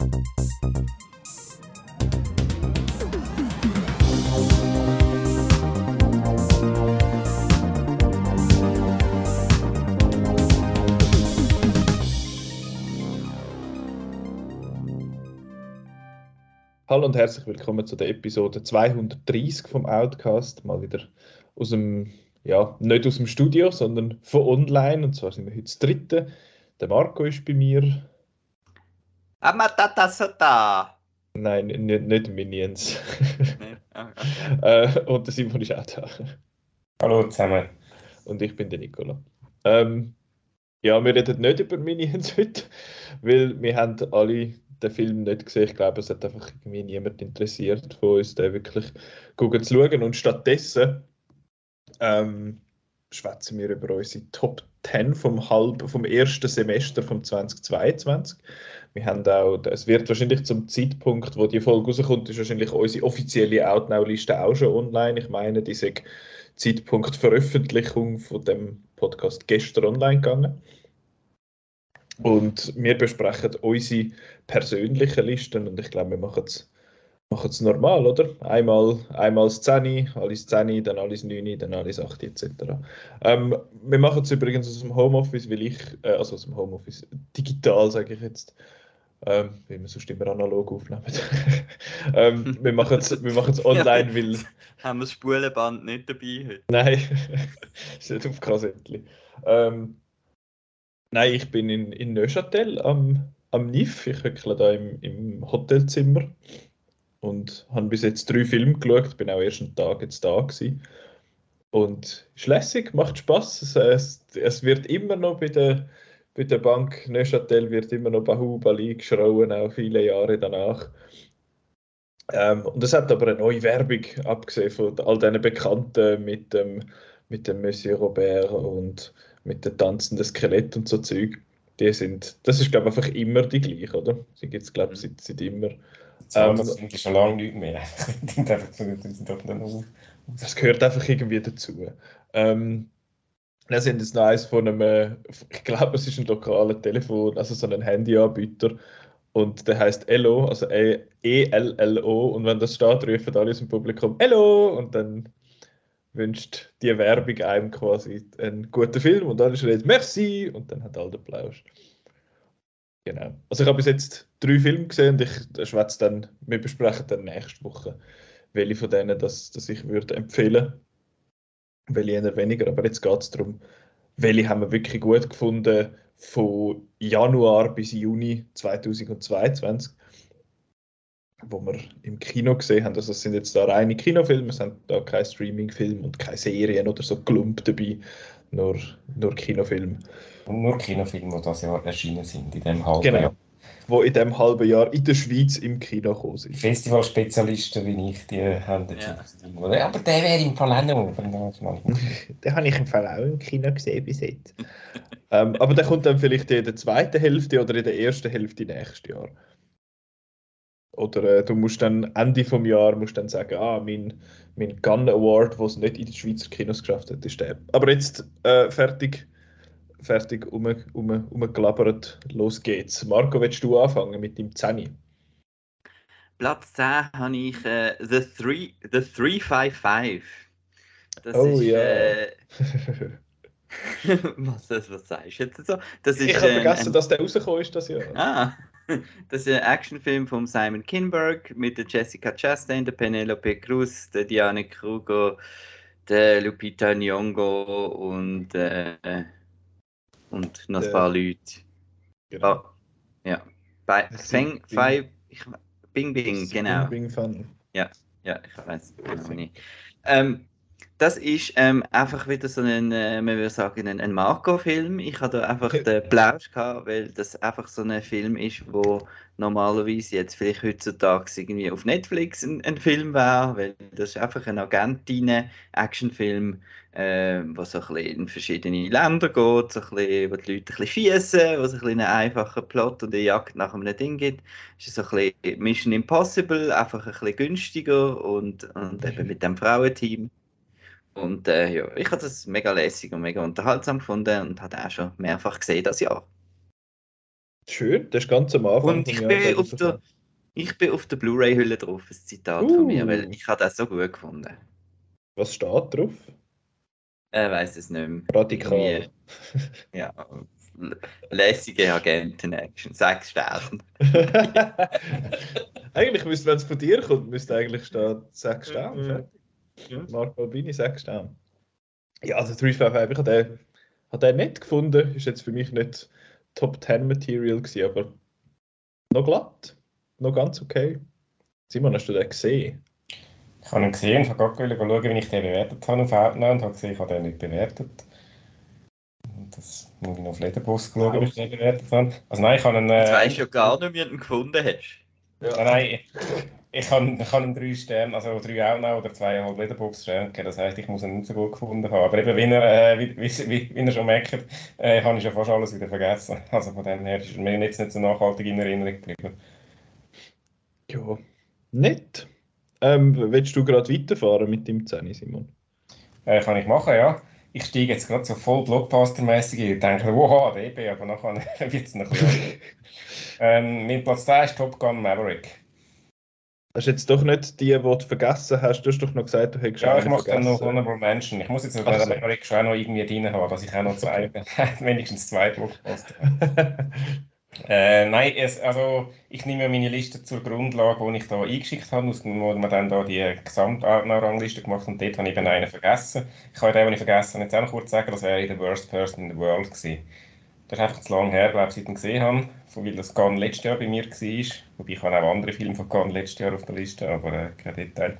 Hallo und herzlich willkommen zu der Episode 230 vom Outcast. Mal wieder aus dem, ja, nicht aus dem Studio, sondern von online. Und zwar sind wir heute das dritte. Der Marco ist bei mir. Amatata Sota! Nein, nicht, nicht Minions. Nee? Ah, okay. äh, und der Simon ist auch da. Hallo zusammen. Und ich bin der Nicola. Ähm, ja, wir reden nicht über Minions heute, weil wir haben alle den Film nicht gesehen. Ich glaube, es hat einfach irgendwie niemand interessiert von uns, den wirklich gucken zu schauen. Und stattdessen ähm, schwätzen wir über unsere Top 10 vom, halb, vom ersten Semester vom 2022. Wir haben auch, es wird wahrscheinlich zum Zeitpunkt, wo die Folge rauskommt, ist wahrscheinlich unsere offizielle Outnow-Liste auch schon online. Ich meine, diese Zeitpunkt Veröffentlichung von dem Podcast gestern online gegangen. Und wir besprechen unsere persönlichen Listen und ich glaube, wir machen es machen es normal, oder? Einmal, einmal das 10, alles 10, dann alles 9, dann alles 8 etc. Ähm, wir machen es übrigens aus dem Homeoffice, weil ich, äh, also aus dem Homeoffice, digital sage ich jetzt, ähm, weil wir sonst immer analog aufnehmen. ähm, wir machen es wir machen's online, weil... Haben wir das Spulenband nicht dabei heute? Nein, ist nicht auf Kassettchen. Ähm, nein, ich bin in, in Neuchâtel am, am NIF. Ich höckle da im, im Hotelzimmer und habe bis jetzt drei Filme geschaut. Bin auch erst einen Tag jetzt da gewesen. Und ist lässig, macht Spaß. Es, es, es wird immer noch bei der, bei der Bank Neuchâtel wird immer noch Bahubali geschrauen, auch viele Jahre danach. Ähm, und es hat aber eine neue Werbung, abgesehen von all diesen Bekannten mit dem, mit dem Monsieur Robert und mit dem tanzenden Skelett und so Zeug. Die sind, das ist glaube ich einfach immer die gleiche, oder? Sie gibt es glaube ich seit, seit immer. Ähm, das sind schon lange nicht mehr. Das gehört einfach irgendwie dazu. Ähm, wir sind jetzt noch eins von einem, äh, ich glaube, es ist ein lokaler Telefon, also so ein Handyanbieter. Und der heißt Elo, also E- E-L-L-O. Und wenn das steht, rufen alle aus dem Publikum Elo! Und dann wünscht die Werbung einem quasi einen guten Film und alle schreien Merci! Und dann hat alle Applaus. Genau. Also ich habe bis jetzt drei Filme gesehen und ich schwätze dann, wir besprechen dann nächste Woche, welche von denen das, das ich würde empfehlen. Welche eher weniger, aber jetzt geht es darum, welche haben wir wirklich gut gefunden von Januar bis Juni 2022, wo wir im Kino gesehen haben. Also es sind jetzt da reine Kinofilme, es sind da keine Streamingfilme und keine Serien oder so Klump dabei, nur, nur Kinofilme. Und nur Kinofilme, die das Jahr erschienen sind, in dem halben Genau. Jahr. Wo in dem halben Jahr in der Schweiz im Kino gekommen sind. Festivalspezialisten wie ich, die haben den Ja. Film. Aber der wäre im Fall auch noch. Den habe ich im Fall auch im Kino gesehen bis jetzt. ähm, aber der kommt dann vielleicht in der zweiten Hälfte oder in der ersten Hälfte nächstes Jahr. Oder äh, du musst dann Ende vom Jahr musst dann sagen, ah, mein, mein Gun Award, was es nicht in den Schweizer Kinos geschafft hat, ist der. Aber jetzt äh, fertig, fertig um, um, umgelabbert, los geht's. Marco, willst du anfangen mit dem Zeni? Platz 10 habe ich äh, The, Three, The 355. Das Oh ist, ja. äh, was, was, was sagst du jetzt so? Das ist, ich habe ähm, vergessen, ein- dass der rausgekommen ist das Jahr. Ah, das ist ein Actionfilm von Simon Kinberg mit der Jessica Chastain, der Penelope Cruz, der Diane Kruger, der Lupita Nyong'o und, äh, und noch ein paar Leute. Genau. Oh, ja. Bei Feng, ich, Bing Bing, ist genau. Bing Bing Fun. Ja, ich weiß genau nicht. Ähm, das ist ähm, einfach wieder so ein, äh, man würde sagen, ein, ein Marco-Film. Ich hatte da einfach den Plausch gehabt, weil das einfach so ein Film ist, wo normalerweise jetzt vielleicht heutzutage irgendwie auf Netflix ein, ein Film wäre, weil das ist einfach ein Agentinnen-Actionfilm, äh, wo so ein bisschen in verschiedene Länder geht, so ein bisschen, wo die Leute ein bisschen schiessen, wo es ein bisschen einen einfachen Plot und eine Jagd nach einem Ding gibt. Es ist so ein bisschen Mission Impossible, einfach ein bisschen günstiger und, und eben mit dem Frauenteam. Und äh, ja, ich habe das mega lässig und mega unterhaltsam gefunden und habe auch schon mehrfach gesehen das Jahr. Schön, das ist ganz am Anfang. Und ich bin auf 2020. der, ich bin auf der Blu-ray-Hülle drauf, ein Zitat Uh. von mir, weil ich habe das so gut gefunden. Was steht drauf? Er weiß es nicht mehr. Radikal. Ja, lässige Agenten-Action, sechs Sterne. eigentlich müsste, wenn es von dir kommt, müsste eigentlich stehen 6 Mhm. Sterne. fertig. Ja. Mark Albini 6 Sterne. Ja, also 355, ich habe den, habe den nicht gefunden. Ist jetzt für mich nicht Top 10 Material gewesen, aber noch glatt. Noch ganz okay. Simon, hast du den gesehen? Ich habe ihn gesehen und habe gerade schauen, wie ich den bewertet habe auf Outnow und habe gesehen, ich habe den nicht bewertet. Und das muss ich noch auf Letterboxd schauen, wie ich den bewertet habe. Also nein, ich habe ihn... Jetzt Äh, weisst du ja gar nicht, wie du ihn gefunden hast. Nein, nein, ich, ich habe, ich habe ihm drei Sterne, also drei Outnow oder zweieinhalb Letterboxd-Sterne gegeben. Das heisst, ich muss ihn nicht so gut gefunden haben. Aber eben, wie, er, äh, wie, wie, wie, ihr schon merkt, äh, habe ich schon fast alles wieder vergessen. Also von dem her ist er mir jetzt nicht so nachhaltig in Erinnerung geblieben. Ja. Nett. Ähm, willst du gerade weiterfahren mit dem 10, Simon? Äh, kann ich machen, ja. Ich steige jetzt gerade so voll Blockbuster-mäßig ein und denke, wow, DB, aber nachher wird es noch ein bisschen. ähm, mein Platz 2 ist Top Gun Maverick. Das ist jetzt doch nicht die, die du vergessen hast. Du hast doch noch gesagt, du hättest Ja, ich mache dann noch. Honorable Mention. Ich muss jetzt bei so. Maverick schon auch noch irgendwie drin haben, dass ich auch noch zwei, wenigstens zwei Blockbuster habe. Äh, nein, es, also ich nehme meine Liste zur Grundlage, die ich da eingeschickt habe, aus dem- wo wir dann da die Gesamtrangliste gemacht haben. Und dort habe ich eben einen vergessen. Ich kann den, den ich vergessen habe, jetzt auch noch kurz sagen, das wäre The Worst Person in the World gewesen. Das ist einfach zu lange her, glaube ich, seit ich ihn gesehen habe, weil das Cannes letztes Jahr bei mir war. Wobei ich habe auch andere Filme von Cannes letztes Jahr auf der Liste, aber äh, kein Detail.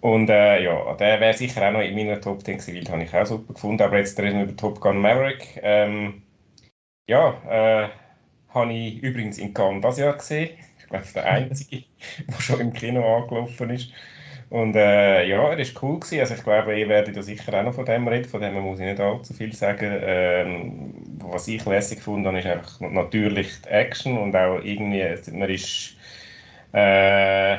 Und äh, ja, der wäre sicher auch noch in meiner Top 10 gewesen, weil den habe ich auch super gefunden. Aber jetzt reden wir über Top Gun Maverick. Ähm, ja, äh, habe ich übrigens in Cannes das Jahr gesehen. Ich glaube, der einzige, der schon im Kino angelaufen ist. Und äh, ja, er ist cool gewesen. Also ich glaube, ihr werdet da sicher auch noch von dem reden. Von dem muss ich nicht allzu viel sagen. Ähm, was ich lässig gefunden habe, ist einfach natürlich die Action und auch irgendwie, man ist äh,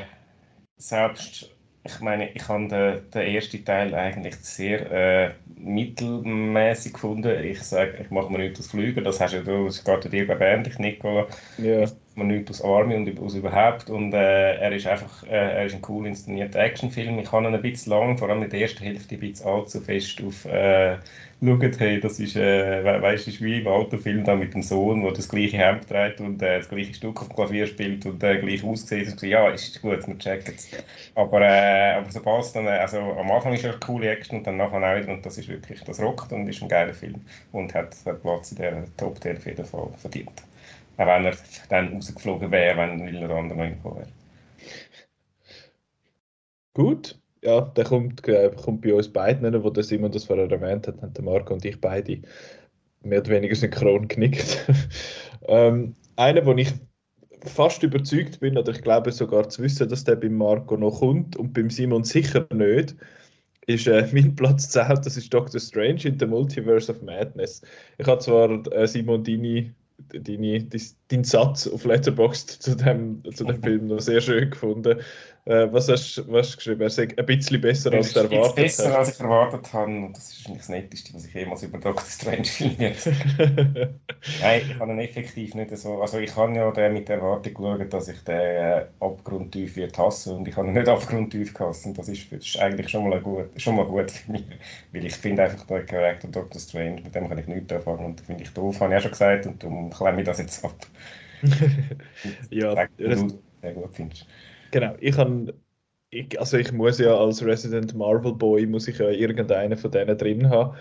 selbst, ich meine, ich habe den, den ersten Teil eigentlich sehr äh, mittelmäßig gefunden. Ich sage, ich mache mir nichts aus Flügen, das hast ja du, das geht dir bei ähnlich, Nicola ja. Man nichts aus Army und aus überhaupt und äh, er ist einfach äh, er ist ein cool inszenierter Actionfilm. Ich habe ihn ein bisschen lang, vor allem in der ersten Hälfte, ein bisschen allzu fest auf äh, schaut, hey, das ist, äh, we weißt, das ist wie im Autofilm da mit dem Sohn, der das gleiche Hemd trägt und äh, das gleiche Stück auf dem Klavier spielt und äh, gleich aussieht. Und ja, ist gut, wir checken es. Aber, äh, aber sobald es dann, äh, also am Anfang ist es eine coole Action und dann nachher auch wieder und das ist wirklich, das rockt und ist ein geiler Film und hat hat Platz in der Top 10 auf jeden Fall verdient. Auch wenn er dann rausgeflogen wäre, wenn Willer andere noch gekommen wäre. Gut. Ja, der kommt, äh, kommt bei uns beiden, wo der Simon das vorher erwähnt hat, haben der Marco und ich beide mehr oder weniger synchron genickt. ähm, einer, wo ich fast überzeugt bin, oder ich glaube sogar zu wissen, dass der beim Marco noch kommt und beim Simon sicher nicht, ist äh, mein Platz 10, das ist Doctor Strange in the Multiverse of Madness. Ich habe zwar, äh, Simon, deine, deine, deinen Satz auf Letterboxd zu dem, zu dem Film noch sehr schön gefunden. Äh, was, hast, du geschrieben? Er sagt ein bisschen besser, als du erwartet besser, hast. als ich erwartet habe. Und das ist das Netteste, was ich jemals über Doctor Strange filmiert Nein, ich habe ihn effektiv nicht so. Also, ich habe ja den mit der Erwartung geschaut, dass ich den äh, abgrundtief wird hassen und ich habe ihn nicht abgrundtief gehasst. Und das ist, das ist eigentlich schon mal, gut, schon mal gut für mich. Weil ich finde einfach den Charakter Doctor Strange, mit dem kann ich nichts anfangen und finde ich doof, habe ich auch schon gesagt. Und darum klemme ich das jetzt ab. ja, den gut findest. Genau, ich kann, ich, also ich muss ja als Resident Marvel Boy, muss ich ja irgendeinen von denen drin haben.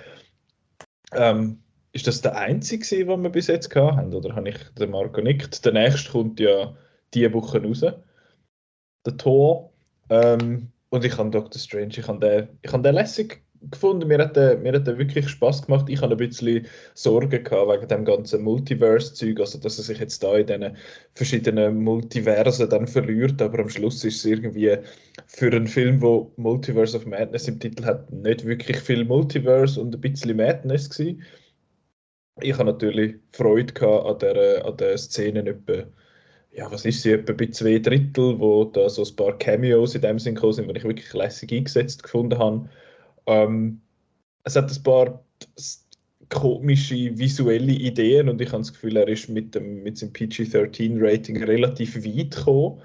Ähm, ist das der einzige, den wir bis jetzt haben, oder habe ich den Marco nickt? Der nächste kommt ja diese Woche raus, der Tor. Ähm, und ich habe Doctor Strange, ich habe den, ich den lässig gefunden, mir hat der, mir hat der wirklich Spaß gemacht. Ich habe ein bisschen Sorgen gehabt wegen dem ganzen Multiverse-Zeug, also dass er sich jetzt da in diesen verschiedenen Multiversen dann verliert, aber am Schluss ist es irgendwie für einen Film, wo Multiverse of Madness im Titel hat, nicht wirklich viel Multiverse und ein bisschen Madness gewesen. Ich habe natürlich Freude gehabt an der, an der Szene etwa, ja, was ist sie, etwa bei zwei Drittel, wo da so ein paar Cameos in dem Sinn gekommen sind, die ich wirklich lässig eingesetzt gefunden habe. Ähm, es hat ein paar komische visuelle Ideen und ich habe das Gefühl, er ist mit, dem, mit seinem PG-13-Rating relativ weit gekommen.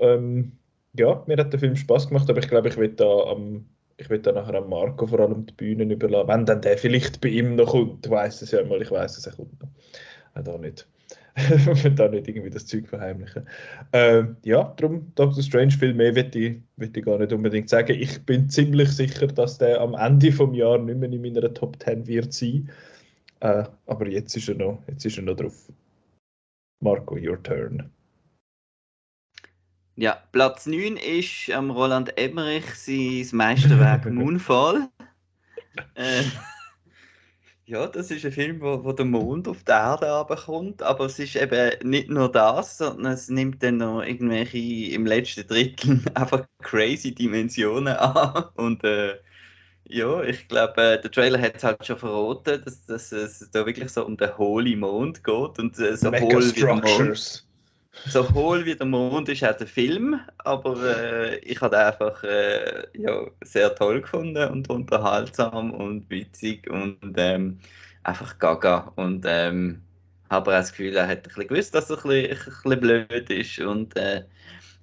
Ähm, ja, mir hat der Film Spaß gemacht, aber ich glaube, ich werde da am ich will dann nachher an Marco vor allem die Bühnen überlassen. Wenn dann der vielleicht bei ihm noch kommt, weiß es ja mal, ich weiß es, er kommt noch. Äh, da nicht. will da nicht irgendwie das Zeug verheimlichen. Ähm, ja, darum Doctor Strange viel mehr will ich, will ich gar nicht unbedingt sagen. Ich bin ziemlich sicher, dass der am Ende vom Jahr nicht mehr in meiner Top 10 wird sein. Äh, aber jetzt ist er noch, jetzt ist er noch drauf. Marco, your turn. Ja, Platz 9 ist am Roland Emmerich sein Meisterwerk Moonfall. Äh, ja, das ist ein Film, wo, wo der Mond auf die Erde kommt, aber es ist eben nicht nur das, sondern es nimmt dann noch irgendwelche im letzten Drittel einfach crazy Dimensionen an. Und äh, ja, ich glaube, äh, der Trailer hat es halt schon verraten, dass, dass es da wirklich so um den Holy Mond geht und äh, so hohl wie der Mond so hohl wie der Mond ist auch der Film, aber äh, ich habe einfach äh, ja, sehr toll gefunden und unterhaltsam und witzig und ähm, einfach gaga. Und ähm, habe auch das Gefühl, er hat ein bisschen gewusst, dass er ein bisschen, ein bisschen blöd ist und äh,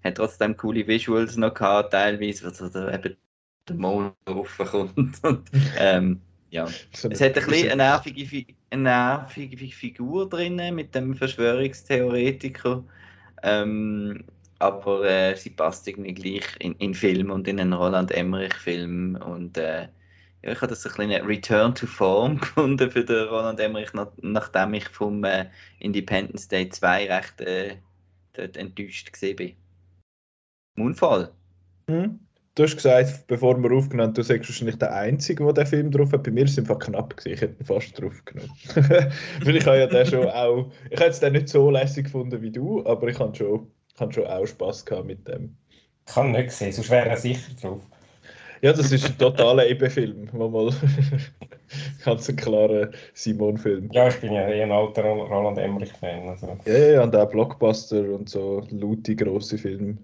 hat trotzdem coole Visuals noch gehabt, teilweise, wo der, eben der Mond raufkommt. und, ähm, ja. So es hat ein bisschen eine nervige, eine nervige Figur drin mit dem Verschwörungstheoretiker. Ähm, aber äh, sie passt irgendwie gleich in, in Film und in einen Roland Emmerich-Film. Und äh, ja, ich habe das ein kleiner Return to Form gefunden für den Roland Emmerich, nach, nachdem ich vom äh, Independence Day 2 recht äh, dort enttäuscht bin. Unfall. Hm. Du hast gesagt, bevor wir aufgenommen du sagst wahrscheinlich der Einzige, der den Film drauf hat. Bei mir ist es einfach knapp gewesen. Ich hätte ihn fast drauf genommen. Weil ich habe ja den schon auch, ich habe es den nicht so lässig gefunden wie du, aber ich habe schon, ich schon auch Spass gehabt mit dem. Ich kann nicht sehen, sonst wäre er sicher drauf. Ja, das ist ein totaler Ebe-Film. Mal ganz ein klarer Simon-Film. Ja, ich bin ja eh ein alter Roland Emmerich-Fan. Also. Ja, ja, und auch Blockbuster und so laute, grosse Filme.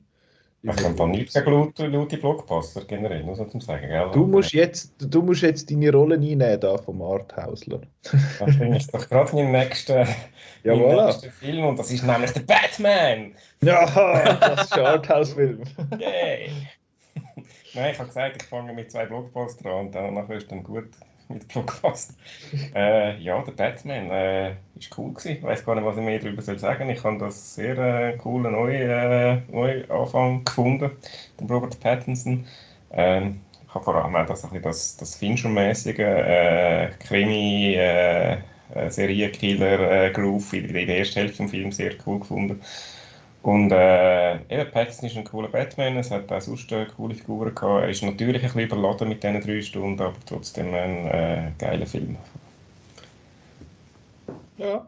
Ich kann von nichts gegen laute, laute Blockbuster generell, muss man zum sagen. Gell? Du, musst jetzt, du musst jetzt deine Rolle einnehmen da vom Arthausler. das bin ich doch gerade im nächsten, ja, voilà. nächsten Film und das ist nämlich der Batman! Ja, das ist ein Arthouse-Film. Yay! Nein, ich habe gesagt, ich fange mit zwei Blockbuster an und danach ist dann gut mit Blockbuster. äh, ja, der Batman äh, ist cool gewesen. Ich weiß gar nicht, was ich mehr darüber soll sagen. Ich habe das sehr äh, coolen neuen äh, neu Anfang gefunden, den Robert Pattinson. Ähm, ich habe vor allem auch das, das, das Fincher-mäßige äh, Krimi, äh, äh Serienkiller-Groove in der ersten Hälfte des Films sehr cool gefunden. Und äh, eben, Pattinson ist ein cooler Batman, es hat auch sonst eine coole Figuren gehabt. Er ist natürlich ein bisschen überladen mit diesen drei Stunden, aber trotzdem ein äh, geiler Film. Ja.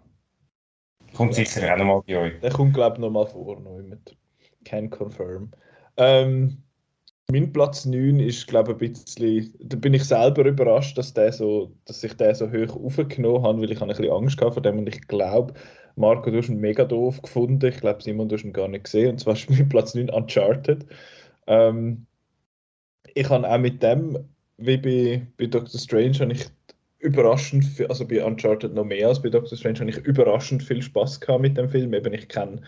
Kommt sicher auch nochmal bei euch. Der kommt, glaube ich, nochmal vor, noch mit Can Confirm. Ähm, mein Platz 9 ist, glaube ich, ein bisschen. Da bin ich selber überrascht, dass, der so, dass ich den so hoch aufgenommen habe, weil ich ein bisschen Angst hatte vor dem und ich glaube, Marco, du hast ihn mega doof gefunden. Ich glaube, Simon, du hast ihn gar nicht gesehen. Und zwar mein Platz 9 Uncharted. Ähm, ich habe auch mit dem, wie bei, bei Doctor Strange, habe ich überraschend, also bei Uncharted noch mehr als bei Doctor Strange, habe ich überraschend viel Spaß gehabt mit dem Film. Eben, ich kenne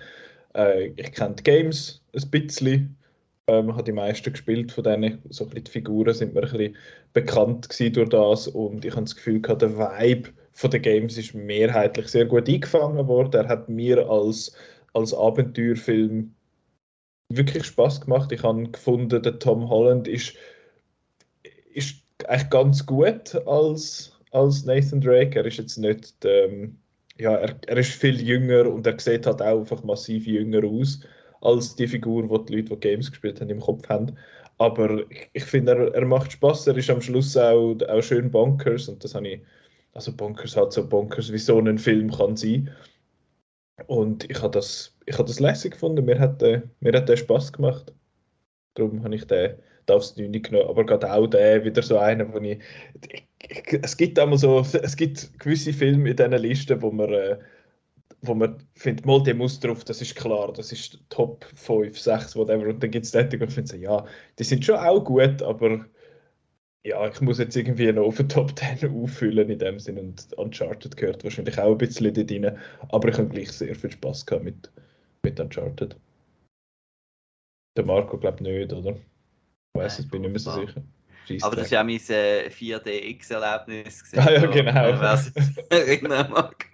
äh, kenn die Games ein bisschen. Ähm, habe die meisten gespielt von denen. So ein bisschen die Figuren sind mir ein bisschen bekannt durch das. Und ich habe das Gefühl gehabt, der Vibe von den Games ist mehrheitlich sehr gut eingefangen worden. Er hat mir als, als Abenteuerfilm wirklich Spaß gemacht. Ich habe gefunden, der Tom Holland ist, ist eigentlich ganz gut als, als Nathan Drake. Er ist jetzt nicht, ähm, ja, er, er ist viel jünger und er sieht halt auch einfach massiv jünger aus als die Figur, die die Leute, die Games gespielt haben, im Kopf haben. Aber ich, ich finde, er, er macht Spaß. Er ist am Schluss auch, auch schön bonkers und das habe ich also Bonkers hat so Bonkers, wie so ein Film kann sein. Und ich habe das, ich hab das lässig gefunden, mir hat, äh, mir hat der Spaß gemacht. Darum habe ich den, aufs Neune genommen. Aber gerade auch der wieder so einer, wo ich, ich, es gibt einmal so, es gibt gewisse Filme in diesen Listen, wo man, äh, wo man findet, mal der muss drauf, das ist klar, das ist Top 5, 6, whatever. Und dann gibt es Leute, die finden, ja, die sind schon auch gut, aber ja, ich muss jetzt irgendwie noch auf den Top 10 auffüllen in dem Sinne und Uncharted gehört wahrscheinlich auch ein bisschen dort rein, aber ich habe gleich sehr viel Spaß gehabt mit, mit Uncharted. Der Marco glaubt nicht, oder? Ich weiß es, bin nicht mehr so sicher. Aber das war ja mein äh, 4DX-Erlebnis. Ah ja, genau. Wer sich erinnern mag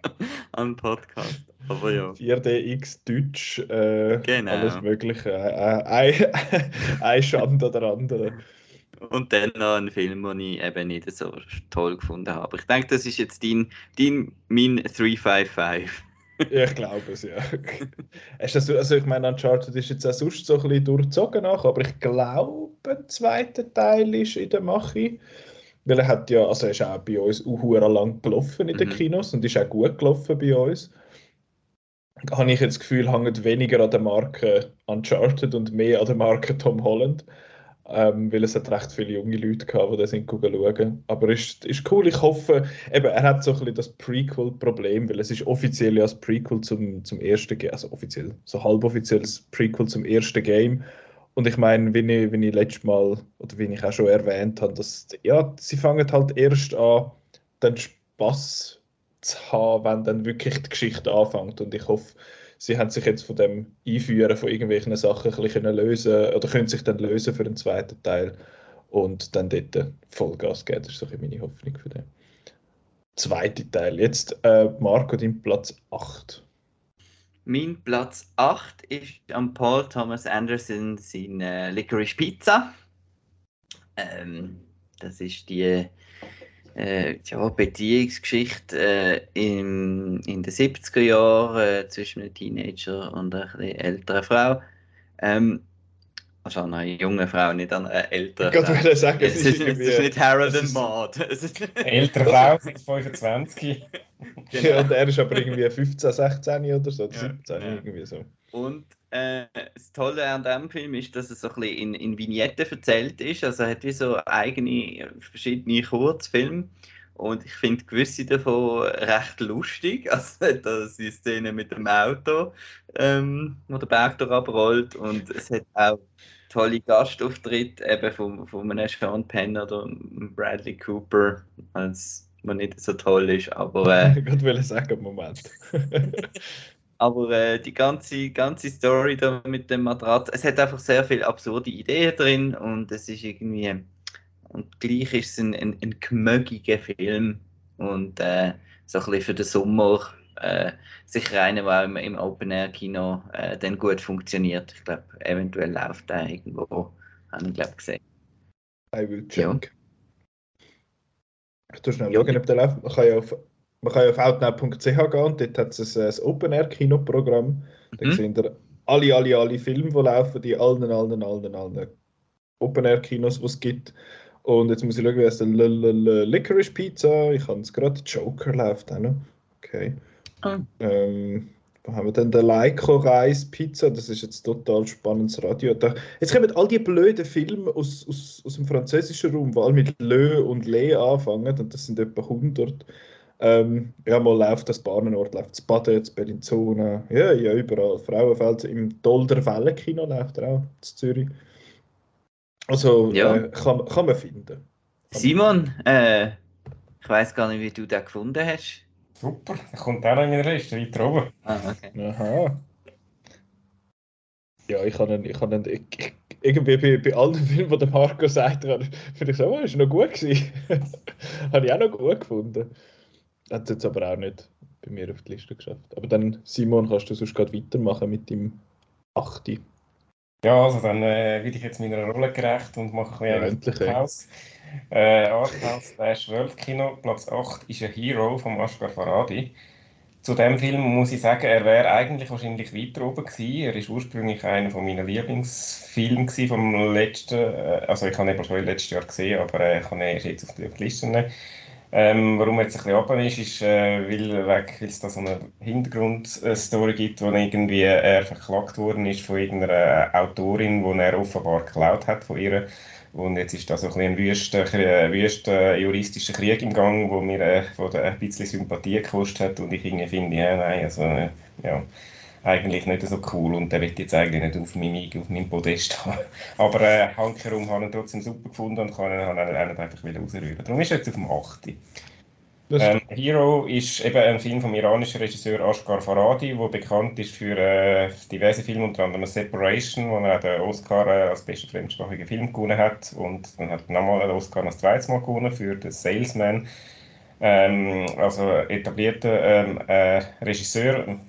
an Podcast. Aber ja. 4DX Deutsch, äh, Genau. alles Mögliche. Äh, ein, ein Schand oder andere. Und dann noch ein Film, den ich eben nicht so toll gefunden habe. Ich denke, das ist jetzt dein, dein mein 355. Ja, ich glaube es, ja. Hast das, also ich meine, Uncharted ist jetzt auch sonst so ein bisschen durchgezogen nach, aber ich glaube, ein zweiter Teil ist in der Mache. Weil er hat ja, also er ist auch bei uns auch lang gelaufen in den Mhm. Kinos und ist auch gut gelaufen bei uns. Habe ich jetzt das Gefühl, hängt weniger an der Marke Uncharted und mehr an der Marke Tom Holland. Ähm, weil es hat recht viele junge Leute gehabt, die das sind schauen. Aber ist, ist cool, ich hoffe, eben, er hat so ein bisschen das Prequel-Problem, weil es ist offiziell ja das Prequel zum, zum ersten Game, also offiziell, so halboffizielles Prequel zum ersten Game. Und ich meine, wie ich, wie ich letztes Mal, oder wie ich auch schon erwähnt habe, dass, ja, sie fangen halt erst an, den Spaß zu haben, wenn dann wirklich die Geschichte anfängt. Und ich hoffe, sie haben sich jetzt von dem Einführen von irgendwelchen Sachen ein bisschen lösen oder können sich dann lösen für den zweiten Teil und dann dort Vollgas geben. Das ist so meine Hoffnung für den zweiten Teil. Jetzt äh, Marco, dein Platz 8. Mein Platz 8 ist am Paul Thomas Anderson sein äh, Licorice Pizza. Ähm, das ist die äh, ja, Beziehungsgeschichte äh, in, in den 70er Jahren äh, zwischen einem Teenager und einer älteren Frau. Ähm, also an einer jungen Frau, nicht an einer älteren Ich Frau. wollte sagen, Es es ist, ist nicht- es ist nicht Harold and ist- Ältere Frau, seit 25. Ja, und er ist aber irgendwie 15, 16 oder so, oder Ja, 17, ja. irgendwie so. Und äh, das Tolle an diesem Film ist, dass es so ein bisschen in, in Vignetten erzählt ist. Also er hat wie so eigene, äh, verschiedene Kurzfilme. Und ich finde gewisse davon recht lustig. Also hat da die Szene mit dem Auto, ähm, wo der Berg abrollt. Und es hat auch tolle Gastauftritte eben von, von einem Sean Penn oder Bradley Cooper, als man nicht so toll ist. Aber äh, Ich wollte sagen, Moment. aber äh, die ganze, ganze Story da mit dem Matratz, es hat einfach sehr viele absurde Ideen drin und es ist irgendwie. Und gleich ist es ein, ein, ein gemögiger Film und äh, so ein bisschen für den Sommer äh, sicher einer, der im, im Open-Air-Kino äh, dann gut funktioniert. Ich glaube, eventuell läuft der irgendwo, habe ich glaube gesehen. I will Ja. check. Ich tue schnell Ja. schauen, ob der läuft. Man kann ja auf, man kann ja auf outnow.ch gehen und dort hat es ein, ein Open-Air-Kinoprogramm. Da Mhm. sehen ihr alle, alle, alle Filme, die laufen, die allen, allen, allen, allen Open-Air-Kinos, die es gibt. Und jetzt muss ich schauen, wie es der Licorice Pizza, ich habe es gerade, Joker läuft auch noch. Okay. Ah. Ähm, wo haben wir denn den Leico Reis Pizza? Das ist jetzt total spannendes Radio. Da, jetzt kommen all die blöden Filme aus, aus, aus dem französischen Raum, die alle mit Lö und Le anfangen, und das sind etwa 100. Ähm, ja, mal läuft das Bahnenort, läuft das Baden, das Bellinzona, ja, ja, überall. Frauenfeld, im Dolder Wellenkino läuft er auch, in Zürich. Also, Ja. äh, kann, kann man finden. Simon, äh, ich weiß gar nicht, wie du den gefunden hast. Super, der kommt auch noch in meiner Liste, weiter oben. Ah, okay. Aha. Ja, ich habe ich habe ich, ich, irgendwie bei, bei allen Filmen, die der Marco sagt, habe ich- finde ich so, oh, ist noch gut gewesen. habe ich auch noch gut gefunden. Hat es jetzt aber auch nicht bei mir auf die Liste geschafft. Aber dann, Simon, kannst du sonst gerade weitermachen mit dem 8. Ja, also dann äh, werde ich jetzt meiner Rolle gerecht und mache ein Ja, bisschen ey. Arthouse. Äh, Arthouse slash Worldkino, Platz 8 ist ein Hero von Ashgar Faradi. Zu dem Film muss ich sagen, er wäre eigentlich wahrscheinlich weiter oben gewesen. Er ist ursprünglich einer von meinen Lieblingsfilmen gewesen vom letzten, äh, also ich habe ihn schon letztes Jahr gesehen, aber äh, ich kann ihn erst jetzt auf die Liste nehmen. Ähm, warum er jetzt ein bisschen runter ist, ist, äh, weil, es da so eine Hintergrundstory gibt, wo irgendwie er verklagt worden ist von irgendeiner Autorin, die er offenbar geklaut hat von ihr. Und jetzt ist da so ein, bisschen ein wüster, äh, wüster juristischer Krieg im Gang, wo mir äh, wo ein bisschen Sympathie gekostet hat. Und ich irgendwie finde, ja, nein, also, äh, ja. Eigentlich nicht so cool und der wird jetzt eigentlich nicht auf meinem, auf meinem Podest haben. Aber äh, Hankerum habe ich trotzdem super gefunden und kann ihn, ihn einfach wieder rausrühren. Darum ist er jetzt auf dem 8. Ähm, Hero ist eben ein Film vom iranischen Regisseur Ashgar Faradi, der bekannt ist für äh, diverse Filme, unter anderem Separation, wo er den Oscar äh, als bester fremdsprachiger Film gewonnen hat und dann hat er nochmal den Oscar als zweites Mal gewonnen für The Salesman. Ähm, also etablierter ähm, äh, Regisseur.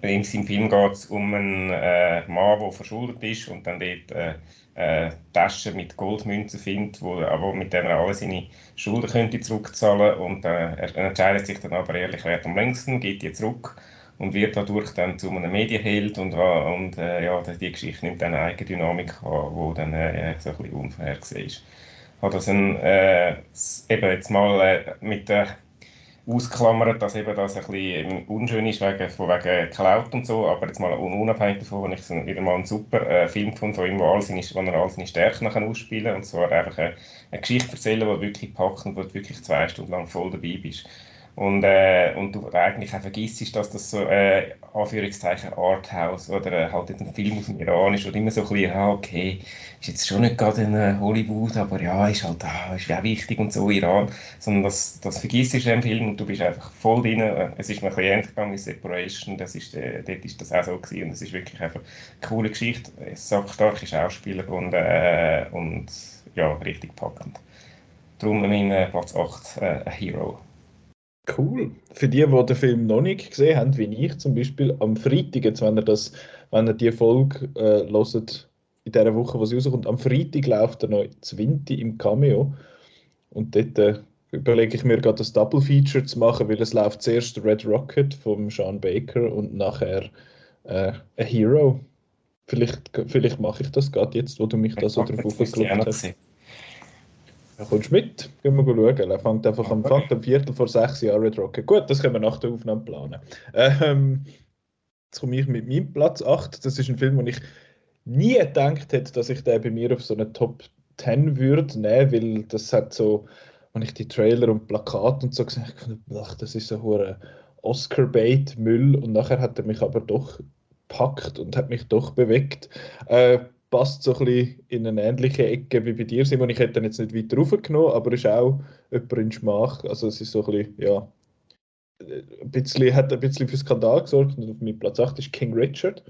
In seinem Film geht es um einen äh, Mann, der verschuldet ist und dann dort äh, äh, Tasche mit Goldmünzen findet, wo, aber mit der er alle seine Schulden könnte zurückzahlen und äh, er entscheidet sich dann aber ehrlich, wer am längsten, geht die zurück und wird dadurch dann zu einem Medienheld und, und äh, ja, die Geschichte nimmt dann eine eigene Dynamik an, die dann äh, so ein bisschen unvorhergesehen ist. Hat das ein, äh, eben jetzt mal äh, mit der ausklammert, dass eben das ein bisschen unschön ist, wegen, von wegen Cloud und so, aber jetzt mal unabhängig davon, habe ich wieder mal einen super äh, Film wo, ihm all seine, wo er all seine Stärken kann und zwar einfach eine, eine Geschichte erzählen, die wirklich packt und wo wirklich zwei Stunden lang voll dabei bist. Und, äh, und du eigentlich auch vergisst, dass das so äh, Anführungszeichen Arthouse oder äh, halt ein Film aus dem Iran ist, wo immer so ein bisschen, ja, okay, ist jetzt schon nicht gerade in äh, Hollywood, aber ja, ist halt da, ist ja wichtig und so Iran, sondern das, das vergisst du in dem Film und du bist einfach voll drin. Äh, es ist mir ein bisschen ähnlich wie Separation, das ist, äh, dort ist das auch so gewesen und es ist wirklich einfach eine coole Geschichte, starke Schauspieler und, äh, und ja, richtig packend. Darum mein äh, Platz 8, äh, Hero. Cool. Für die, die den Film noch nicht gesehen haben, wie ich zum Beispiel, am Freitag, jetzt, wenn ihr, das, wenn ihr die Folge äh, hört, in der Woche, wo sie rauskommt, am Freitag läuft er noch Zwinti im Cameo. Und dort äh, überlege ich mir gerade das Double Feature zu machen, weil es läuft zuerst Red Rocket vom Sean Baker und nachher äh, A Hero. Vielleicht, vielleicht mache ich das gerade jetzt, wo du mich da so drauf aufgeklappt hast. Ja, kommst du mit? Gehen wir schauen. Er fängt einfach am, fängt am Viertel vor sechs Jahren Rocket. Gut, das können wir nach der Aufnahme planen. Ähm, jetzt komme ich mit meinem Platz 8. Das ist ein Film, den ich nie gedacht hätte, dass ich den bei mir auf so eine Top 10 würde nehmen, weil das hat so, wenn ich die Trailer und Plakate und so gesehen habe, das ist so ein Oscar-Bait-Müll und nachher hat er mich aber doch gepackt und hat mich doch bewegt. Äh, passt so ein bisschen in eine ähnliche Ecke wie bei dir, Simon. Ich hätte ihn jetzt nicht weiter raufgenommen, aber ist auch jemand in Schmach. Also es ist so ein bisschen, ja, ein bisschen, hat ein bisschen für Skandal gesorgt und auf meinem Platz 8 ist King Richard.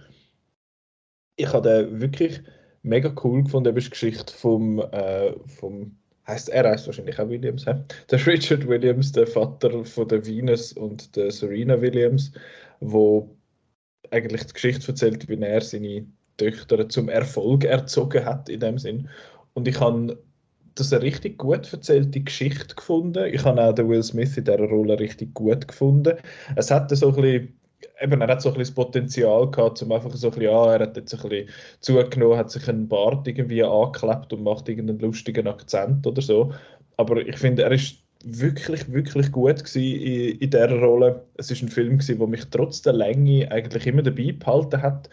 Ich habe den wirklich mega cool gefunden. Ist die Geschichte vom, äh, vom heißt er heißt wahrscheinlich auch Williams, he? der Richard Williams, der Vater von der Venus und der Serena Williams, wo eigentlich die Geschichte erzählt, wie er seine Töchter zum Erfolg erzogen hat in dem Sinn. Und ich habe das eine richtig gut erzählte Geschichte gefunden. Ich habe auch den Will Smith in dieser Rolle richtig gut gefunden. Es hatte so ein bisschen eben, er hat so ein bisschen das Potenzial gehabt, um einfach so ein bisschen, ja, er hat jetzt ein bisschen zugenommen, hat sich einen Bart irgendwie angeklebt und macht irgendeinen lustigen Akzent oder so. Aber ich finde, er ist wirklich, wirklich gut gewesen in, in dieser Rolle. Es ist ein Film der mich trotz der Länge eigentlich immer dabei behalten hat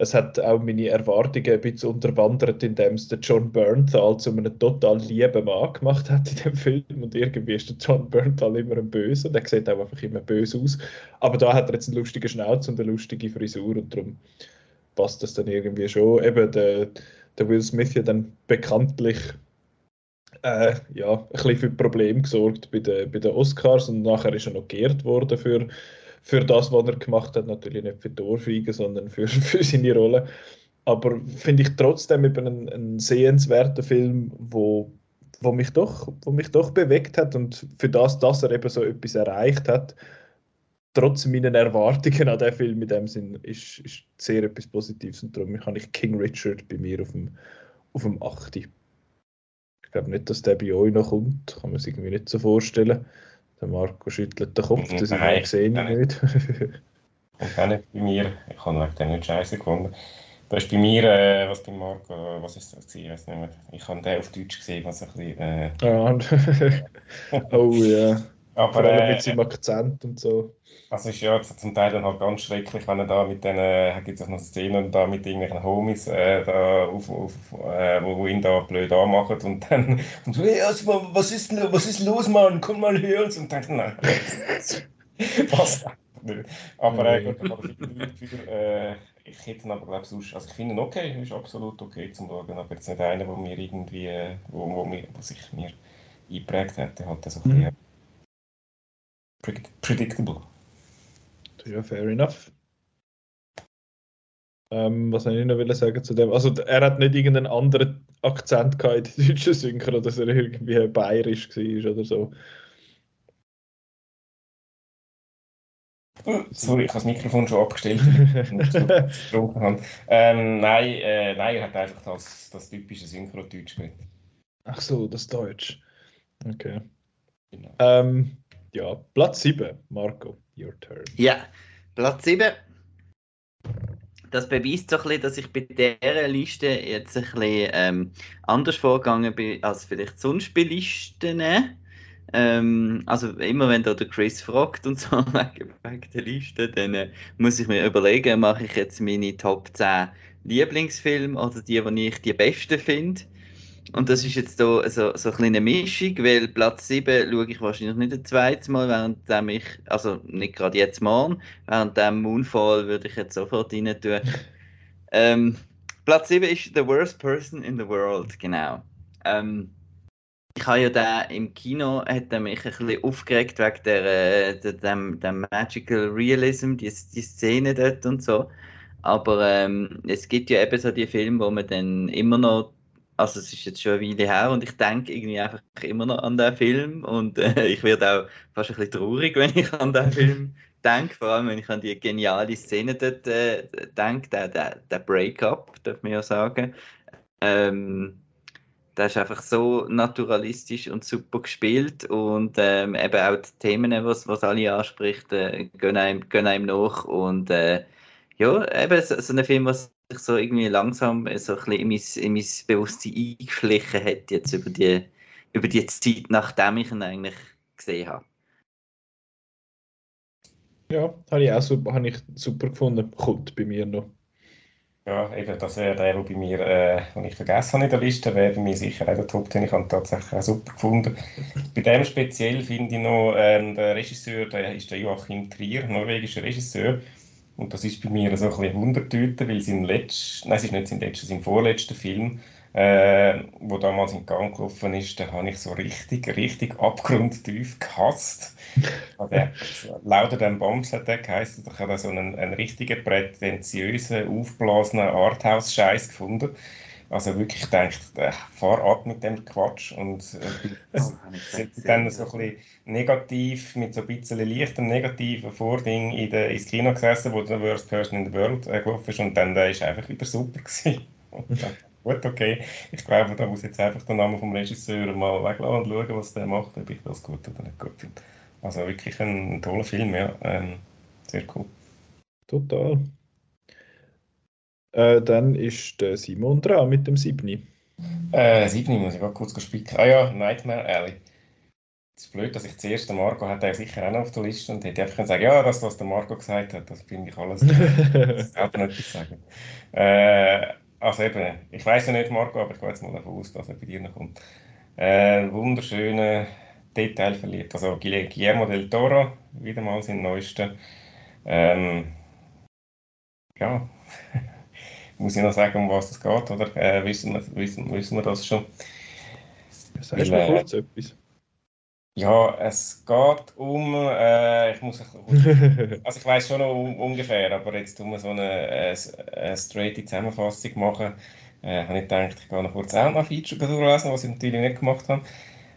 es hat auch meine Erwartungen ein bisschen unterwandert, indem es der John Bernthal zu einem total lieben Mann gemacht hat in dem Film. Und irgendwie ist der John Bernthal immer ein Böse. Der sieht auch einfach immer böse aus. Aber da hat er jetzt einen lustigen Schnauz und eine lustige Frisur und darum passt das dann irgendwie schon. Eben der, der Will Smith ja dann bekanntlich äh, ja, ein bisschen für Probleme gesorgt bei den, bei den Oscars und nachher ist er noch geehrt worden für für das, was er gemacht hat, natürlich nicht für die Ohrfeige, sondern für, für seine Rolle. Aber finde ich trotzdem eben einen, einen sehenswerten Film, wo, wo, mich doch, wo mich doch bewegt hat und für das, dass er eben so etwas erreicht hat, trotz meinen Erwartungen an den Film in dem Sinn, ist, ist sehr etwas Positives und darum habe ich King Richard bei mir auf dem, auf dem 8. Ich glaube nicht, dass der bei euch noch kommt, kann man sich irgendwie nicht so vorstellen. Der Marco schüttelt den Kopf, das Nein, sehe ich nicht. Und auch nicht bei mir. Ich habe den nicht scheiße gefunden. Das ist bei mir, äh, was bei Marco, was ist das? Ich weiß nicht mehr. Ich habe den auf Deutsch gesehen, was ein bisschen. Äh, ah, oh ja. Aber, Vor allem äh, mit seinem Akzent und so. Also ist ja zum Teil dann halt ganz schrecklich, wenn er da mit den, äh, gibt es auch noch Szenen da mit irgendwelchen Homies, äh, da auf, auf, äh, wo, wo ihn da blöd anmachen und dann und so, hey, also, was ist was ist los, Mann, komm mal her und dann nein. nicht. Aber äh, gut, äh, ich hätte ihn aber glaube sonst, also ich finde ihn okay, ist absolut okay zum Schauen, aber jetzt nicht einer, der mir irgendwie, äh, wo, wo, mir, wo sich mir eingeprägt hat, der hat so ein bisschen mhm. Predictable. Ja, fair enough. Ähm, was ich noch sagen zu dem? Also, er hat nicht irgendeinen anderen Akzent gehabt in der deutschen Synchro, dass er irgendwie bayerisch war oder so. Sorry, ich habe das Mikrofon schon abgestellt, ähm, nein, äh, nein, er hat einfach das, das typische Synchro-Deutsch gespielt. Ach so, das Deutsch. Okay. Genau. Ähm, ja, Platz 7, Marco, your turn. Ja, Platz 7 das beweist so ein bisschen, dass ich bei dieser Liste jetzt ein bisschen ähm, anders vorgegangen bin als vielleicht sonst bei Listen. Ähm, also immer wenn da der Chris fragt und so wegen der Liste, dann äh, muss ich mir überlegen, mache ich jetzt meine Top 10 Lieblingsfilme oder die, die ich die besten finde. Und das ist jetzt hier so, so eine kleine Mischung, weil Platz 7 schaue ich wahrscheinlich nicht ein zweites Mal, während ich, also nicht gerade jetzt morgen, während dem Moonfall würde ich jetzt sofort rein tun. ähm, Platz 7 ist The Worst Person in the World, genau. Ähm, ich habe ja da im Kino, hat er mich ein bisschen aufgeregt wegen der, der, dem, dem Magical Realism, die, die Szene dort und so. Aber ähm, es gibt ja eben so die Filme, wo man dann immer noch also es ist jetzt schon eine Weile her und ich denke irgendwie einfach immer noch an den Film und äh, ich werde auch fast ein bisschen traurig, wenn ich an den Film denke, vor allem wenn ich an die geniale Szene dort äh, denke, der, der, der Breakup, darf man ja sagen. Ähm, der ist einfach so naturalistisch und super gespielt und ähm, eben auch die Themen, was, was alle anspricht, äh, gehen, einem, gehen einem nach und äh, ja, eben so, so ein Film, was sich so irgendwie langsam so ein bisschen in mein, in mein Bewusstsein eingeschlichen hat, jetzt über die, über die Zeit, nachdem ich ihn eigentlich gesehen habe. Ja, habe ich auch super, habe ich super gefunden. Kommt bei mir noch. Ja, eben, das wäre der, der bei mir, äh, den ich vergessen habe in der Liste, wäre bei mir sicher auch der Top 10. Ich habe ihn tatsächlich auch super gefunden. bei dem speziell finde ich noch, ähm, der Regisseur, der ist der Joachim Trier, norwegischer Regisseur. Und das ist bei mir so ein bisschen Wundertüte, weil sein letzter, nein, es ist nicht sein letzter, sein vorletzter Film, äh, wo damals in Gang gelaufen ist, den habe ich so richtig, richtig abgrundtief gehasst. der, lauter dem Bombs hat der geheißen, ich habe so einen, einen richtigen prätentiösen, aufblasenen Arthouse-Scheiß gefunden. Also wirklich denkt, äh, fahr ab mit dem Quatsch und äh, dann so ein bisschen negativ, mit so ein bisschen leichtem negativen Vording in de, ins Kino gesessen, wo der Worst Person in the World äh, gelaufen ist und dann der ist einfach wieder super gewesen. gut, okay, ich glaube, da muss jetzt einfach der Name vom Regisseur mal weglassen und schauen, was der macht, ob ich das gut oder nicht gut finde. Also wirklich ein, ein toller Film, ja, ähm, sehr cool. Total. Äh, dann ist der Simon dran mit dem Siebni. Äh, Siebni muss ich mal kurz spicken. Ah ja, Nightmare Alley. Es ist blöd, dass ich zuerst den Marco hat er sicher auch noch auf der Liste und hätte einfach sagen, ja, das, was der Marco gesagt hat, das finde ich alles. das selber nicht sagen. Äh, also eben, ich weiß ja nicht, Marco, aber ich gehe jetzt mal davon aus, dass er bei dir noch kommt. Äh, wunderschöne Detail verliebt. Also Guillermo del Toro, wieder mal sein neuester. Ähm, ja, muss ich noch sagen, um was es geht, oder? Äh, wissen, wir, wissen, wissen wir das schon? Sagst du mir kurz äh, etwas? Ja, es geht um, äh, ich muss, also ich weiß schon noch um, ungefähr, aber jetzt wir so eine, eine, eine straighte Zusammenfassung machen. Äh, habe ich gedacht, ich gehe noch kurz auch noch Feature durchlesen, was ich natürlich nicht gemacht habe.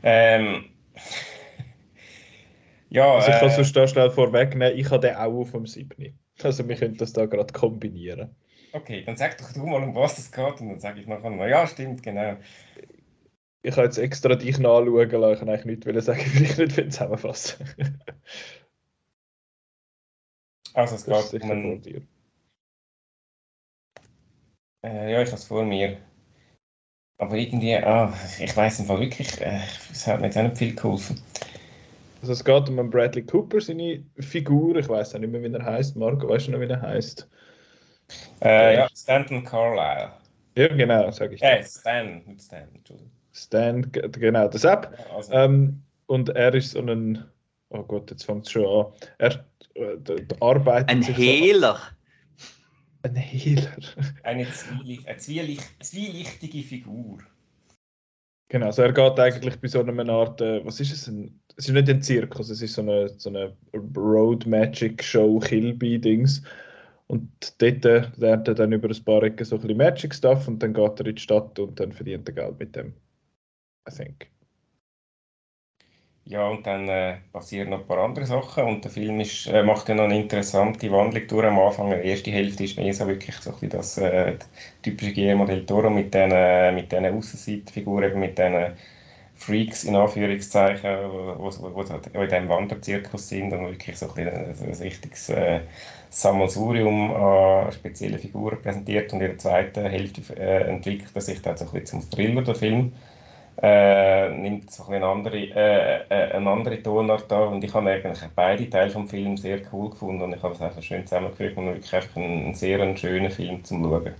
Ähm, ja, also ich kann es äh, schnell vorwegnehmen, ich habe den auch auf dem 7. Also wir können das da gerade kombinieren. Okay, dann sag doch du mal, um was es geht und dann sage ich nachher mal, ja, stimmt, genau. Ich habe jetzt extra dich nachschauen lassen, ich kann eigentlich nichts sagen, weil ich nicht zusammenfassen Also es geht um einen... Äh, ja, ich habe es vor mir. Aber irgendwie, ah, ich weiß im Fall wirklich, äh, es hat mir jetzt auch nicht viel geholfen. Also es geht um Bradley Cooper, seine Figur. Ich weiß auch nicht mehr, wie er heißt. Marco, weißt du noch, wie er heißt? Äh, ja, Stanton Carlyle. Ja, genau, sage ich. Ja, Stan, nicht Stan, Entschuldigung. Stan, genau, das App. Ja, also. ähm, und er ist so ein, oh Gott, jetzt fängt es schon an. Er äh, die Arbeit. Ein Hehler. So, ein Hehler. Eine zwielicht, eine zwielicht, zwielichtige Figur. Genau, also er geht eigentlich bei so einer Art, äh, was ist es? Ein, es ist nicht ein Zirkus, es ist so eine, so eine Road Magic Show Kilby-Dings. Und dort äh, lernt er dann über ein paar Ecken so ein bisschen Magic Stuff und dann geht er in die Stadt und dann verdient er Geld mit dem. I think. Ja, und dann äh, passieren noch ein paar andere Sachen und der Film ist, äh, macht ja noch eine interessante Wandlung durch am Anfang. Die erste Hälfte ist mehr so wirklich so ein das äh, typische Guillermo del Toro mit diesen mit den Aussenseiterfiguren, mit diesen Freaks in Anführungszeichen, die in diesem Wanderzirkus sind und wirklich so ein, ein, ein richtiges äh, Sammelsurium an speziellen Figuren präsentiert und in der zweiten Hälfte äh, entwickelt er sich dann so ein bisschen zum Thriller, der Film. Äh, nimmt so ein eine andere, äh, äh, eine andere Tonart an und ich habe eigentlich beide Teile vom Film sehr cool gefunden und ich habe es einfach schön zusammengefügt und wirklich einfach einen, einen sehr schönen Film zum Schauen.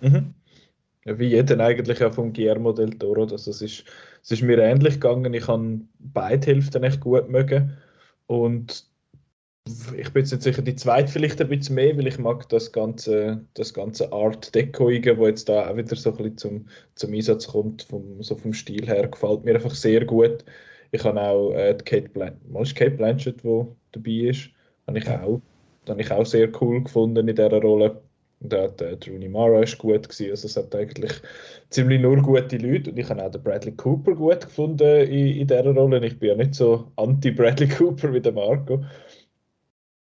Mhm. Wie jeder eigentlich auch von Guillermo del Toro. Also es, ist, es ist mir ähnlich gegangen. Ich habe beide Hälften echt gut mögen. Und ich bin jetzt nicht sicher, die zweite vielleicht ein bisschen mehr, weil ich mag das ganze, das ganze Art Decoige, wo jetzt da auch wieder so ein bisschen zum, zum Einsatz kommt, vom, so vom Stil her, gefällt mir einfach sehr gut. Ich habe auch äh, die Kate Blanchett, mal Kate Blanchett, die dabei ist, habe ich auch, habe ich auch sehr cool gefunden in dieser Rolle. Und auch der Rooney Mara ist gut gewesen. Also es hat eigentlich ziemlich nur gute Leute. Und ich habe auch den Bradley Cooper gut gefunden in, in dieser Rolle. Ich bin ja nicht so anti-Bradley Cooper wie der Marco.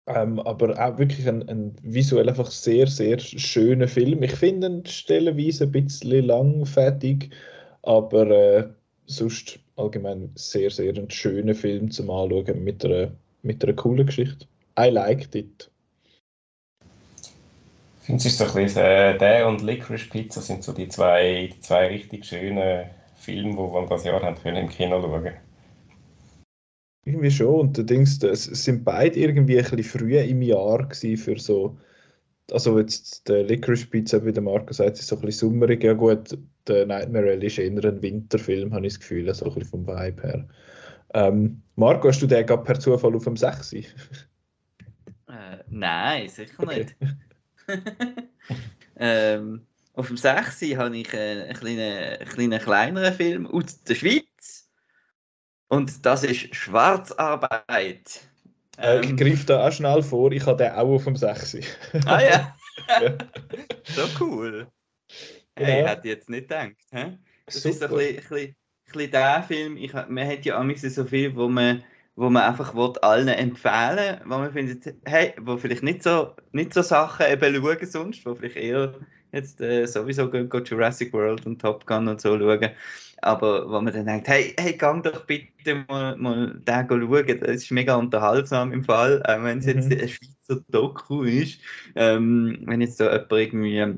Ähm, aber auch wirklich ein, ein, visuell einfach sehr, sehr schöner Film. Ich finde ihn stellenweise ein bisschen langfertig, aber äh, sonst allgemein sehr, sehr ein schöner Film zum Anschauen mit einer, mit einer coolen Geschichte. I liked it. Ich finde, es ist so ein bisschen, äh, der und Licorice Pizza sind so die zwei, die zwei richtig schönen Filme, die wir das Jahr haben können im Kino schauen. Irgendwie schon. Und der Dings, es sind beide irgendwie ein bisschen früh im Jahr für so. Also jetzt der Licorice Pizza, wie der Marco sagt, ist so ein bisschen sommerig. Ja gut, der Nightmare Alley ist eher ein Winterfilm, habe ich das Gefühl, so ein bisschen vom Vibe her. Ähm, Marco, hast du den gerade per Zufall auf dem 6? Äh, nein, sicher okay. nicht. ähm, auf dem 6 habe ich äh, einen kleinen, einen kleinen kleineren Film aus der Schweiz. Und das ist Schwarzarbeit. Ähm, ich greife da auch schnell vor, ich habe den auch auf dem 6. ah ja. ja. so cool. Hey, ja. hätte ich jetzt nicht gedacht. He? Das Super. ist ein bisschen, ein, bisschen, ein bisschen der Film, ich, man hat ja auch so viel, wo man, wo man einfach will, allen empfehlen wo man findet, hey, wo vielleicht nicht so, nicht so Sachen eben schauen sonst, wo vielleicht eher jetzt äh, sowieso go, go Jurassic World und Top Gun und so schauen aber wo man dann denkt, hey, hey, gang doch bitte mal, mal den schauen, das ist mega unterhaltsam im Fall, äh, wenn es jetzt mhm. ein Schweizer Doku ist, ähm, wenn jetzt da jemand irgendwie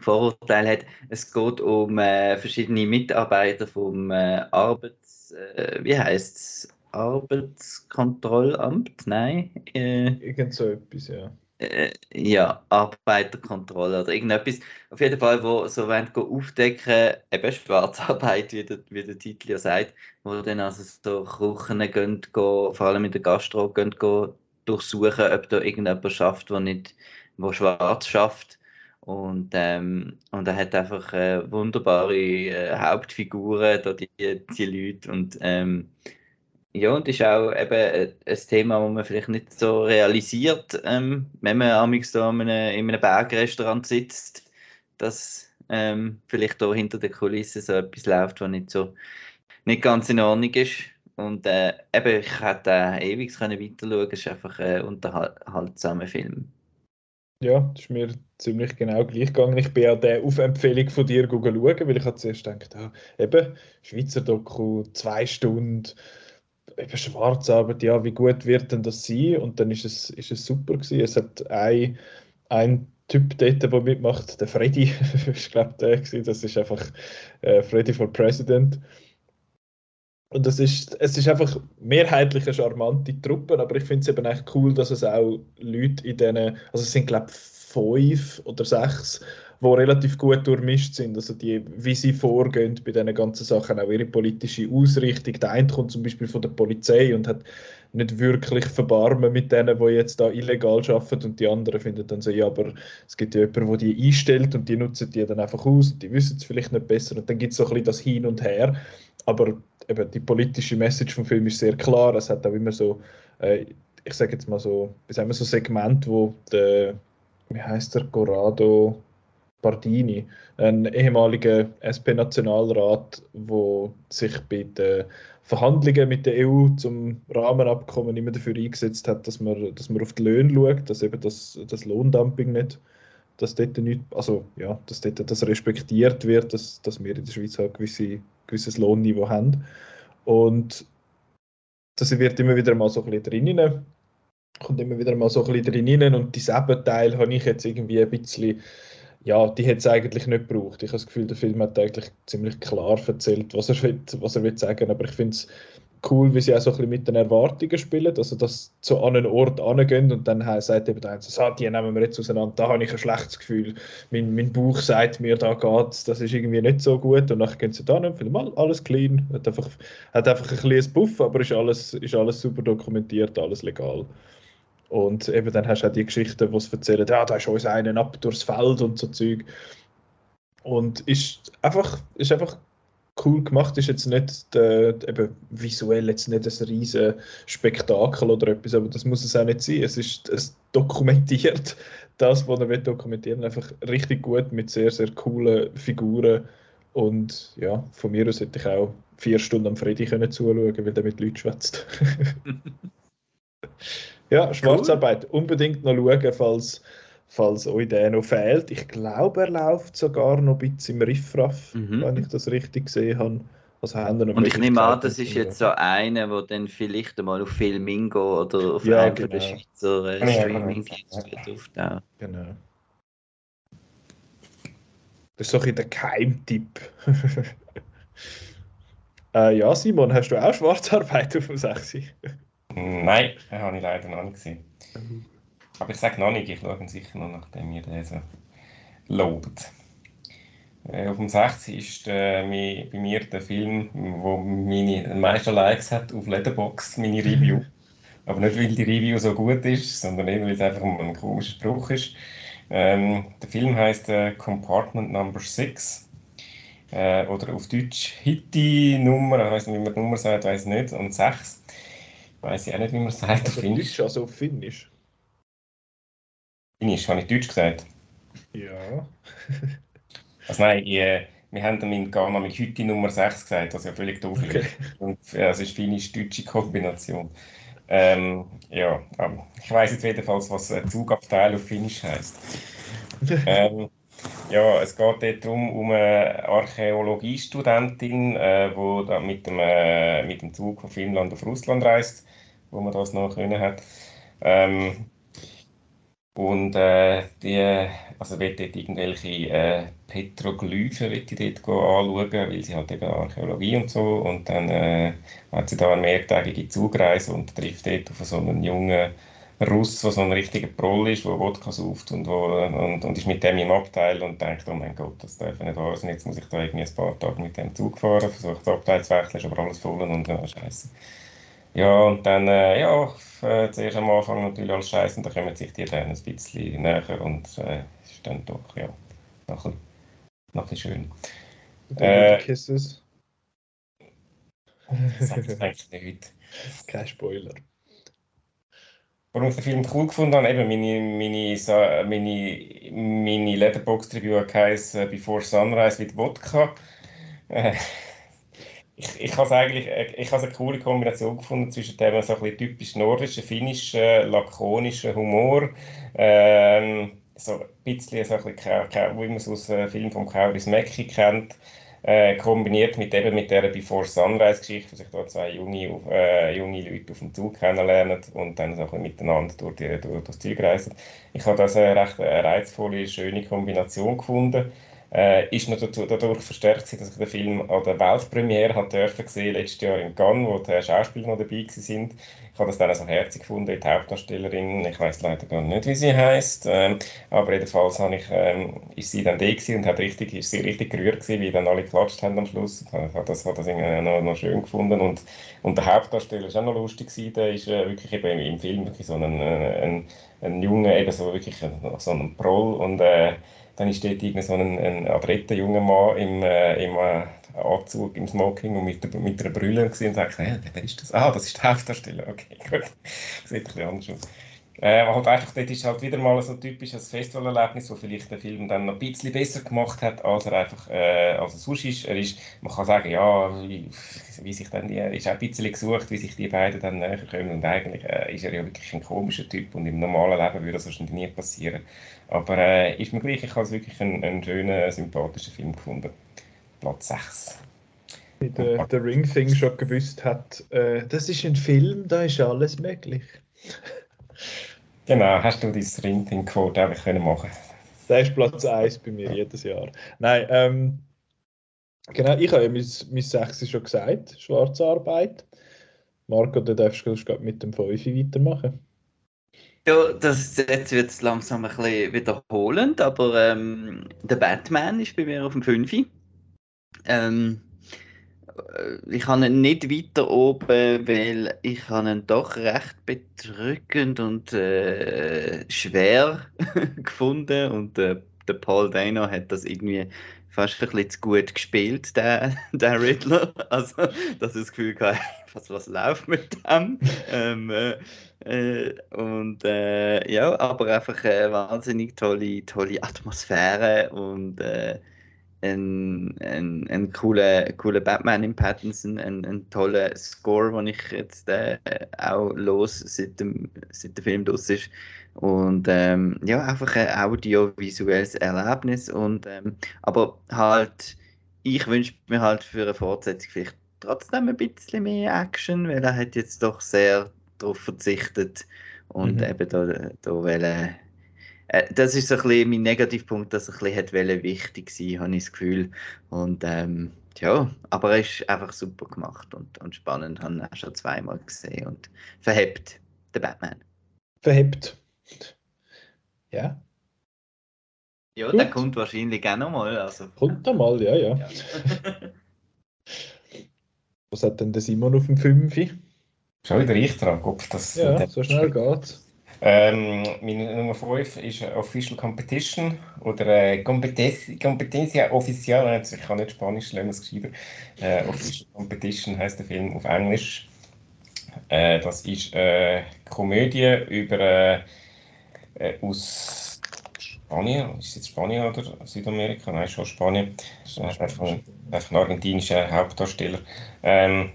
Vorurteil hat, es geht um äh, verschiedene Mitarbeiter vom äh, Arbeits, äh, wie heißt Arbeitskontrollamt, nein? Äh, Irgend so etwas, ja äh, ja, Arbeiterkontrolle oder irgendetwas. Auf jeden Fall, wo so wollen aufdecken, eben Schwarzarbeit, wie der, wie der Titel ja sagt, wo dann also so Kuchen gehen, vor allem in der Gastro, gehen durchsuchen, ob da irgendjemand schafft, der nicht, wo schwarz schafft. Und, ähm, und er hat einfach äh, wunderbare äh, Hauptfiguren, da die, die Leute. Und ähm, ja, und das ist auch eben äh, ein Thema, das man vielleicht nicht so realisiert, ähm, wenn man amigs da in einem, in einem Bergrestaurant sitzt, dass ähm, vielleicht da hinter der Kulisse so etwas läuft, was nicht so nicht ganz in Ordnung ist. Und äh, eben, ich hätte äh, ewig können weiter schauen. Es ist einfach ein unterhaltsamer Film. Ja, das ist mir ziemlich genau gleich gegangen. Ich bin ja der auf Empfehlung von dir schauen, weil ich zuerst gedacht, ah, eben, Schweizer Doku, zwei Stunden, eben Schwarzarbeit, ja, wie gut wird denn das sein? Und dann ist es, ist es super gewesen. Es hat ein, ein Typ dort, der mitmacht, der Freddy, ich glaube der gewesen. das ist einfach äh, Freddy for President. Und das ist, es ist einfach mehrheitlich eine charmante Truppe, aber ich finde es eben echt cool, dass es auch Leute in denen, also es sind glaube ich fünf oder sechs die relativ gut durchmischt sind. Also die, wie sie vorgehen bei diesen ganzen Sachen, auch ihre politische Ausrichtung. Der eine kommt zum Beispiel von der Polizei und hat nicht wirklich verbarmen mit denen, die jetzt da illegal arbeiten. Und die anderen finden dann so, ja, aber es gibt ja jemanden, der die einstellt und die nutzen die dann einfach aus und die wissen es vielleicht nicht besser. Und dann gibt es so ein bisschen das Hin und Her, aber eben die politische Message vom Film ist sehr klar, es hat auch immer so, äh, ich sage jetzt mal so, sagen wir, so Segment, wo der, wie heißt der, Corrado Bardini, ein ehemaliger SP-Nationalrat, der sich bei den Verhandlungen mit der EU zum Rahmenabkommen immer dafür eingesetzt hat, dass man, dass man auf die Löhne schaut, dass eben das, das Lohndumping nicht, dass dort nicht, also ja, dass dort das respektiert wird, dass, dass wir in der Schweiz halt gewisse, gewisses Lohnniveau haben. Und das wird immer wieder mal so ein bisschen drinnen, kommt immer wieder mal so ein bisschen drinnen und dieselben Teil habe ich jetzt irgendwie ein bisschen ja, die hätte es eigentlich nicht gebraucht. Ich habe das Gefühl, der Film hat eigentlich ziemlich klar erzählt, was er will, was er will sagen. Aber ich finde es cool, wie sie auch so ein bisschen mit den Erwartungen spielen, also dass sie an einen Ort angehen und dann sagt eben der so, die nehmen wir jetzt auseinander, da habe ich ein schlechtes Gefühl, mein, mein Bauch sagt mir, da geht das ist irgendwie nicht so gut und dann gehen sie da und finden alles clean, hat einfach, hat einfach ein kleines Buff, aber ist alles, ist alles super dokumentiert, alles legal. Und eben dann hast du auch die Geschichten, die es erzählen, ja, da ist uns einen ab durchs Feld und so Zeug. Und ist einfach, ist einfach cool gemacht, ist jetzt nicht äh, eben visuell jetzt nicht ein riesen Spektakel oder etwas, aber das muss es auch nicht sein. Es ist es dokumentiert das, was er will dokumentieren, einfach richtig gut mit sehr, sehr coolen Figuren. Und ja, von mir aus hätte ich auch vier Stunden am Freddy können weil der mit Leuten schwätzt. Ja, Schwarzarbeit. Cool. Unbedingt noch schauen, falls, falls euch der noch fehlt. Ich glaube, er läuft sogar noch ein bisschen im Riffraff, mhm. wenn ich das richtig gesehen habe. Also Und ich nehme an, das ist jetzt so einer, der dann vielleicht einmal auf Filmingo oder auf ja, einem genau. der Schweizer äh, genau. Streaming-Dienste wird auftauchen. Genau. Das ist so ein der Keimtipp. äh, ja, Simon, hast du auch Schwarzarbeit auf dem 6? Nein, den habe ich leider noch nicht gesehen. Aber ich sage noch nicht, ich schaue ihn sicher noch, nachdem ihr so lobt. Äh, auf dem 60 ist äh, bei mir der Film, der meine meisten Likes hat auf Letterboxd, meine Review. Aber nicht, weil die Review so gut ist, sondern eben, weil es einfach ein komischer Spruch ist. Ähm, der Film heißt äh, Compartment Number 6. Äh, oder auf Deutsch Hitti-Nummer, ich weiß nicht, wie man die Nummer sagt, weiß ich nicht, und 6. Weiß ich auch nicht, wie man es sagt. Also Finnisch, also auf Finnisch. Finnisch, habe ich Deutsch gesagt? Ja. also nein, ich, äh, wir haben dann in Ghana mit Hütte Nummer 6 gesagt, was ja völlig doof ist. Okay. Und äh, es ist finnisch-deutsche Kombination. Ähm, ja, ähm, ich weiß jetzt jedenfalls, was äh, Zugabteil auf Finnisch heißt. ähm, ja, es geht dort darum, um eine Archäologiestudentin, äh, die mit, dem, äh, mit dem Zug von Finnland auf Russland reist wo man das noch können hat. Ähm, und äh, die, also will dort irgendwelche äh, Petroglyphen dort anschauen, weil sie halt eben Archäologie und so. Und dann äh, hat sie da eine mehrtägige Zugreise und trifft dort auf so einen jungen Russ, der so ein richtiger Proll ist, der Wodka sauft und, wo, und, und ist mit dem im Abteil und denkt, oh mein Gott, das darf nicht wahr sein, jetzt muss ich da irgendwie ein paar Tage mit dem Zug fahren, versucht das Abteil zu wechseln, ist aber alles voll und ja, scheiße. Ja, und dann, äh, ja, äh, zuerst am Anfang natürlich alles scheiße und dann kommen sich die dann ein bisschen näher und äh, ist dann doch, ja, noch ein, noch ein schön. Äh, Kisses? Das sage ich eigentlich nicht. Kein Spoiler. Warum ich den Film cool gefunden habe, eben meine, meine, meine, meine Letterboxd-Review heisst Before Sunrise with Wodka. Äh, ich, ich habe eigentlich äh, ich habe eine coole Kombination gefunden zwischen dem so typisch nordischen, finnischen, lakonischen Humor, ähm, so ein bisschen, so ein bisschen wie man es aus dem Film von Kauris Mäcki kennt, äh, kombiniert mit eben mit der Before Sunrise Geschichte, wo sich da zwei junge, äh, junge Leute auf dem Zug kennenlernen und dann so ein miteinander durch, die, durch das Zeug reisen. Ich habe das eine recht eine reizvolle, schöne Kombination gefunden. Äh, ist noch dadurch verstärkt, dass ich den Film an der Weltpremiere hat dürfen sehen, letztes Jahr in Cannes, wo die Schauspieler noch dabei sind. Ich habe das dann so herzig gefunden, die Hauptdarstellerin, ich weiß leider gar nicht, wie sie heißt, ähm, aber jedenfalls habe ich, ähm, ist sie dann da und hat richtig, ist sie richtig gerührt gewesen, wie dann alle geklatscht haben am Schluss. Ich habe das, habe das noch, noch schön gefunden und, und der Hauptdarsteller ist auch noch lustig gewesen, der ist äh, wirklich eben im Film wirklich so ein, äh, ein, ein Junge, eben so wirklich ein, so ein Proll und äh, dann ist dort irgend so ein, ein adretter junger Mann im, äh, im äh, Anzug, im Smoking und mit, mit einer Brille und sagt, hey, wer ist das? Ah, das ist der Hauptdarsteller. Okay, gut. Sieht ein bisschen anders aus. Äh, halt einfach, dort ist halt wieder mal so ein typisches Festivalerlebnis, wo vielleicht der Film dann noch ein bisschen besser gemacht hat, als er einfach äh, als er sonst ist. Er ist. Man kann sagen, ja, wie, wie sich dann die, ist auch ein bisschen gesucht, wie sich die beiden dann näher kommen. Und eigentlich äh, ist er ja wirklich ein komischer Typ und im normalen Leben würde das wahrscheinlich nie passieren. Aber äh, ist mir gleich, ich habe es wirklich einen, einen schönen, sympathischen Film gefunden. Platz 6 der, der Ring Thing schon gewusst hat, äh, das ist ein Film, da ist alles möglich. Genau, hast du dein Ring-Thing-Quote einfach können machen Das ist Platz 1 bei mir jedes Jahr. Nein, ähm, genau, ich habe ja mein, mein 6 schon gesagt, schwarze Arbeit. Marco, du darfst du mit dem 5 weitermachen. Ja, das, jetzt wird es langsam ein bisschen wiederholend, aber ähm, der Batman ist bei mir auf dem 5. Ähm, äh, ich habe ihn nicht weiter oben, weil ich ihn doch recht bedrückend und äh, schwer gefunden und äh, der Paul Dano hat das irgendwie fast ein bisschen zu gut gespielt, der, der Riddler. Also, dass ich das Gefühl hatte, was, was läuft mit dem? ähm, äh, äh, und äh, ja, aber einfach eine wahnsinnig tolle, tolle Atmosphäre und äh, ein, ein, ein cooler, cooler Batman in Pattinson, ein, ein toller Score, den ich jetzt äh, auch los seit, dem, seit der Film draus ist. Und ähm, ja, einfach ein audiovisuelles Erlebnis. Und, ähm, aber halt, ich wünsche mir halt für eine Fortsetzung vielleicht trotzdem ein bisschen mehr Action, weil er hat jetzt doch sehr darauf verzichtet und mhm. eben da, da wollen äh, das ist so ein bisschen mein Negativpunkt, dass er ein bisschen wichtig sein habe ich das Gefühl. Und ähm, ja, aber er ist einfach super gemacht und, und spannend. Habe ihn auch schon zweimal gesehen und verhebt, der Batman. Verhebt. Ja. Ja, Gut. der kommt wahrscheinlich auch nochmal. Also. Kommt er mal, ja, ja. ja. Was hat denn der Simon auf dem 5? Schon wieder ich dran, Kopf. Das ja, so schnell geht's. Ähm, meine Nummer 5 ist Official Competition oder äh, Competencia Oficial. Ich kann nicht Spanisch lernen, es geschrieben. Äh, Official Competition heißt der Film auf Englisch. Äh, das ist eine Komödie über äh, äh, aus Spanien. Ist jetzt Spanien oder Südamerika? Nein, schon Spanien. Das ist einfach ein, einfach ein argentinischer Hauptdarsteller. Ähm,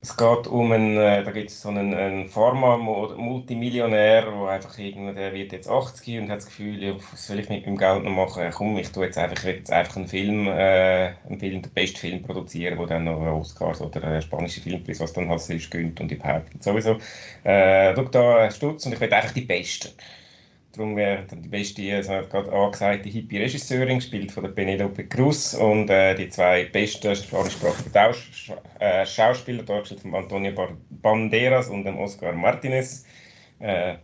es geht um einen, äh, da gibt es so einen, einen Pharma-Multimillionär, der einfach irgendwie, der wird jetzt 80 und hat das Gefühl, ja, was soll ich mit meinem Geld noch machen? Komm, ich tue jetzt einfach, jetzt einfach einen Film, äh, einen Film, den besten Film produzieren, der dann noch Oscars oder einen spanischen Filmpreis, was dann halt ist, gönnt und überhaupt. Und sowieso, äh, schau da Stutz und ich will einfach die Besten. Darum wäre die beste, also gerade angesagte Hippie-Regisseurin, gespielt von der Penelope Cruz und äh, die zwei besten spanischsprachigen äh, Schauspieler, dargestellt von Antonio Banderas und dem Oscar Martinez, äh,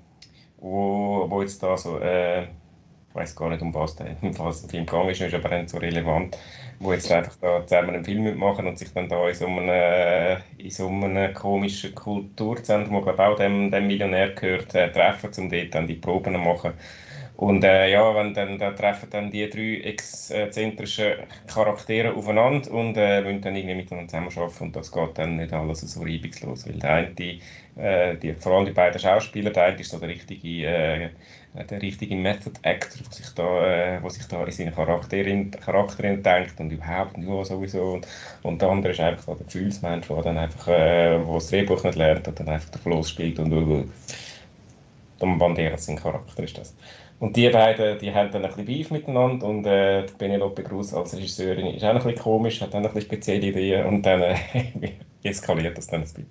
wo, wo jetzt da so, äh, ich weiß gar nicht, um was der was Film gegangen ist, ist aber nicht so relevant, wo jetzt einfach da zusammen einen Film mitmachen und sich dann da in so einem, äh, in so einem komischen Kulturzentrum, wo glaube auch dem, dem Millionär gehört, äh, treffen, um dort dann die Proben zu machen. Und äh, ja, wenn dann, da treffen dann die drei exzentrischen Charaktere aufeinander und äh, wollen dann irgendwie miteinander zusammenarbeiten und das geht dann nicht alles so reibungslos, weil der eine, die, äh, die, vor allem die beiden Schauspieler, der eine ist so der richtige äh, der richtige Method Actor, der sich da, äh, sich da in seine Charakterin, Charakterin denkt und überhaupt und ja, sowieso. Und, und der andere ist einfach der Gefühlsmensch, der dann einfach, äh, wo das Drehbuch nicht lernt und dann einfach der Floß spielt und uh, Tom Banderas sein Charakter ist das. Und die beiden, die haben dann ein bisschen Beef miteinander und äh, Penelope Cruz als Regisseurin ist auch ein bisschen komisch, hat auch ein bisschen spezielle Ideen und dann äh, eskaliert das dann ein bisschen.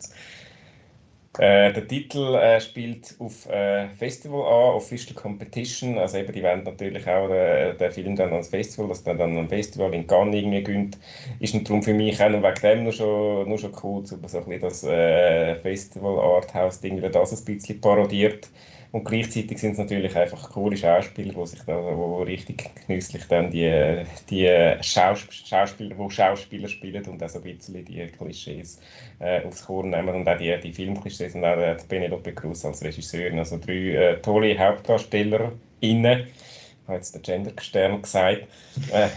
Äh, der Titel äh, spielt auf äh, Festival an, Official Competition. Also eben, die wollen natürlich auch den, den Film dann ans Festival, dass der dann am Festival in Cannes irgendwie gönnt. Ist darum für mich auch wegen dem nur schon, nur schon cool, so ein bisschen das äh, Festival Arthouse-Ding, das ein bisschen parodiert. Und gleichzeitig sind es natürlich einfach coole Schauspieler, die sich da, wo richtig genüsslich dann die, die Schaus Schauspieler, die Schauspieler spielen und auch so ein bisschen die Klischees äh, aufs Korn nehmen und auch die, die Filmklischees und auch äh, Penelope Cruz als Regisseurin. Also drei äh, tolle HauptdarstellerInnen. Ich habe jetzt den Gender-Stern gesagt. Äh,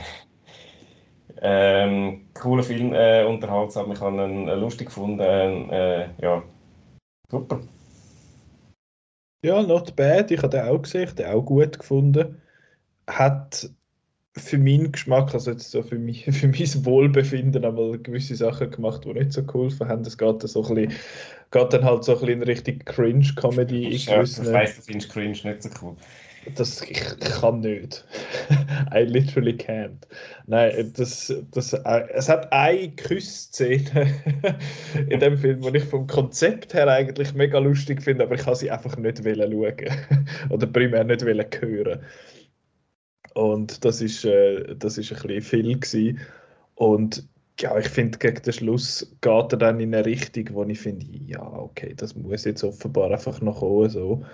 ähm, cooler Film, äh, unterhaltsam. Ich habe ihn äh, lustig gefunden. Äh, ja, super. Ja, not bad. Ich habe den auch gesehen, den auch gut gefunden. Hat für meinen Geschmack, also jetzt so für, mich, für mein Wohlbefinden einmal gewisse Sachen gemacht, die nicht so geholfen haben. Es geht, so ein bisschen, geht dann halt so ein bisschen in Richtung Cringe-Comedy. Ich ja, weiss, du findest Cringe nicht so cool. Das, ich, kann nicht. I literally can't. Nein, das, das, äh, es hat eine Kussszene in dem Film, die ich vom Konzept her eigentlich mega lustig finde, aber ich kann sie einfach nicht schauen. Oder primär nicht hören. Und das ist, äh, das ist ein bisschen viel gewesen. Und ja, ich finde, gegen den Schluss geht er dann in eine Richtung, wo ich finde, ja, okay, das muss jetzt offenbar einfach noch kommen. So.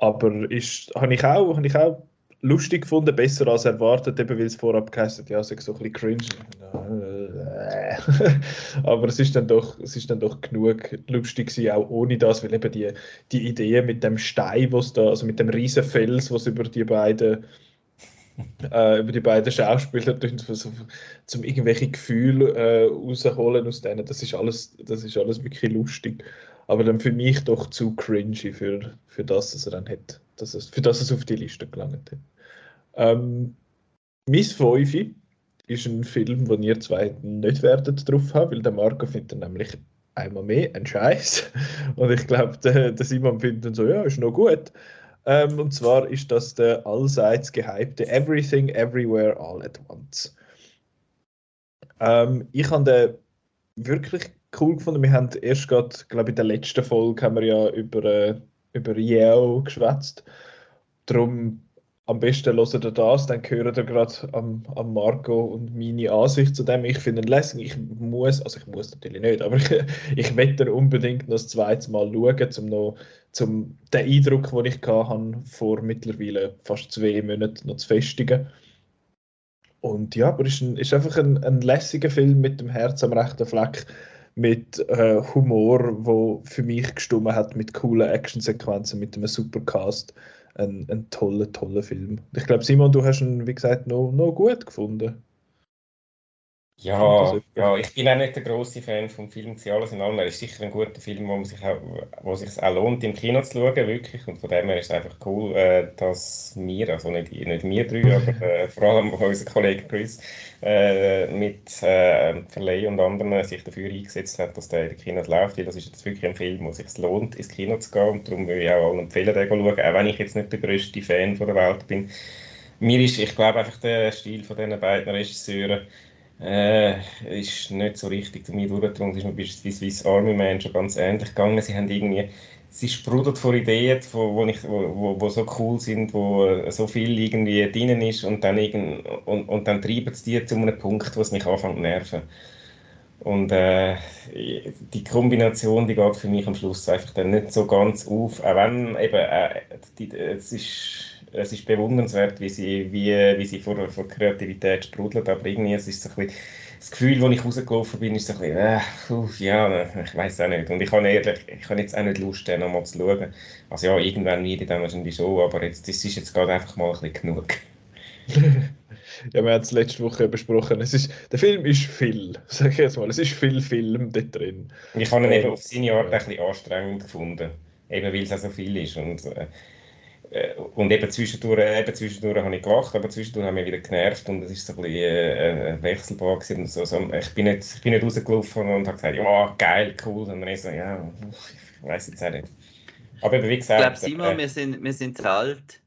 Aber ist, habe ich, auch, habe ich auch lustig gefunden, besser als erwartet, eben weil es vorab geheißen ja, so ein bisschen cringe. Aber es ist dann doch, es ist dann doch genug lustig gewesen, auch ohne das, weil eben die, die Idee mit dem Stein, was da, also mit dem riesen Fels, was über die beiden äh, über die beiden Schauspieler zum irgendwelche Gefühle äh, rausholen aus denen. Das ist alles, das ist alles wirklich lustig aber dann für mich doch zu cringy für, für das, was er dann hat, dass es, für das es auf die Liste gelangt hat. Ähm, Miss Feufi ist ein Film, den ihr zwei nicht werdet drauf haben, weil der Marco findet nämlich einmal mehr ein Scheiß. Und ich glaube, der, Simon findet dann so, ja, ist noch gut. Ähm, und zwar ist das der allseits gehypte Everything Everywhere All at Once. Ähm, ich habe den wirklich cool gefunden. Wir haben erst gerade, glaube ich, in der letzten Folge haben wir ja über, äh, über Yale geschwätzt. Darum am besten hört ihr das, dann hören ihr gerade am, am Marco und meine Ansicht zu dem. Ich finde ihn lässig. Ich muss, also ich muss natürlich nicht, aber ich, ich werde unbedingt noch das zweite Mal schauen, um noch zum den Eindruck, den ich hatte, vor mittlerweile fast zwei Monaten noch zu festigen. Und ja, aber es ist, ein, ist einfach ein, ein lässiger Film mit dem Herz am rechten Fleck mit äh, Humor, wo für mich gestummen hat, mit coolen Actionsequenzen, mit einem Supercast. Ein, ein toller, toller Film. Ich glaube, Simon, du hast ihn, wie gesagt, noch, noch gut gefunden. Ja, ja, ich bin auch nicht der große Fan vom Film Sie alles in allem. Er ist sicher ein guter Film, wo, man sich auch, wo sich auch lohnt, im Kino zu schauen, wirklich. Und von dem her ist es einfach cool, äh, dass wir, also nicht, nicht wir drei, aber äh, vor allem unser Kollege Chris äh, mit äh, Verleih und anderen sich dafür eingesetzt hat, dass der in den Kinos läuft. Weil das ist jetzt wirklich ein Film, wo es sich lohnt, ins Kino zu gehen. Und darum würde ich auch allen empfehlen, den zu schauen, auch wenn ich jetzt nicht der größte Fan von der Welt bin. Mir ist, ich glaube einfach der Stil von diesen beiden Regisseuren äh, ist nicht so richtig zu mir durchgedrungen. Ist mir bei Swiss Army Man schon ganz ähnlich gegangen. Sie haben irgendwie, sie sprudelt vor Ideen, wo, wo, ich, wo, wo, wo so cool sind, wo so viel irgendwie drin ist und dann, irgend, und, und dann treiben sie die zu einem Punkt, wo es mich anfängt zu nerven. Und äh, die Kombination, die geht für mich am Schluss einfach dann nicht so ganz auf, auch wenn eben, äh, die, es ist es ist bewundernswert, wie sie, wie, wie sie vor, vor Kreativität sprudelt, aber irgendwie es ist so ein bisschen, das Gefühl, als ich rausgelaufen bin, ist so ein bisschen, äh, uff, ja, ich weiß auch nicht. Und ich habe ehrlich, ich habe jetzt auch nicht Lust, den nochmal zu schauen. Also ja, irgendwann ich dann wahrscheinlich schon, aber jetzt, das ist jetzt gerade einfach mal ein bisschen genug. ja, wir haben es letzte Woche besprochen. Es ist, der Film ist viel, sage ich jetzt mal. Es ist viel Film dort drin. Ich habe ihn eben auf seine Art ein bisschen anstrengend gefunden. Eben weil es auch so viel ist. Und, äh, äh, und eben zwischendurch, eben zwischendurch habe ich gelacht, aber zwischendurch haben wir wieder genervt und es ist so ein bisschen äh, äh wechselbar gewesen. So, so, ich, bin nicht, ich bin nicht rausgelaufen und habe gesagt, ja, geil, cool. Und dann ist so, ja, ich weiß jetzt auch nicht. Aber eben, wie gesagt... Ich glaube, Simon, äh, wir, sind, wir sind zu alt.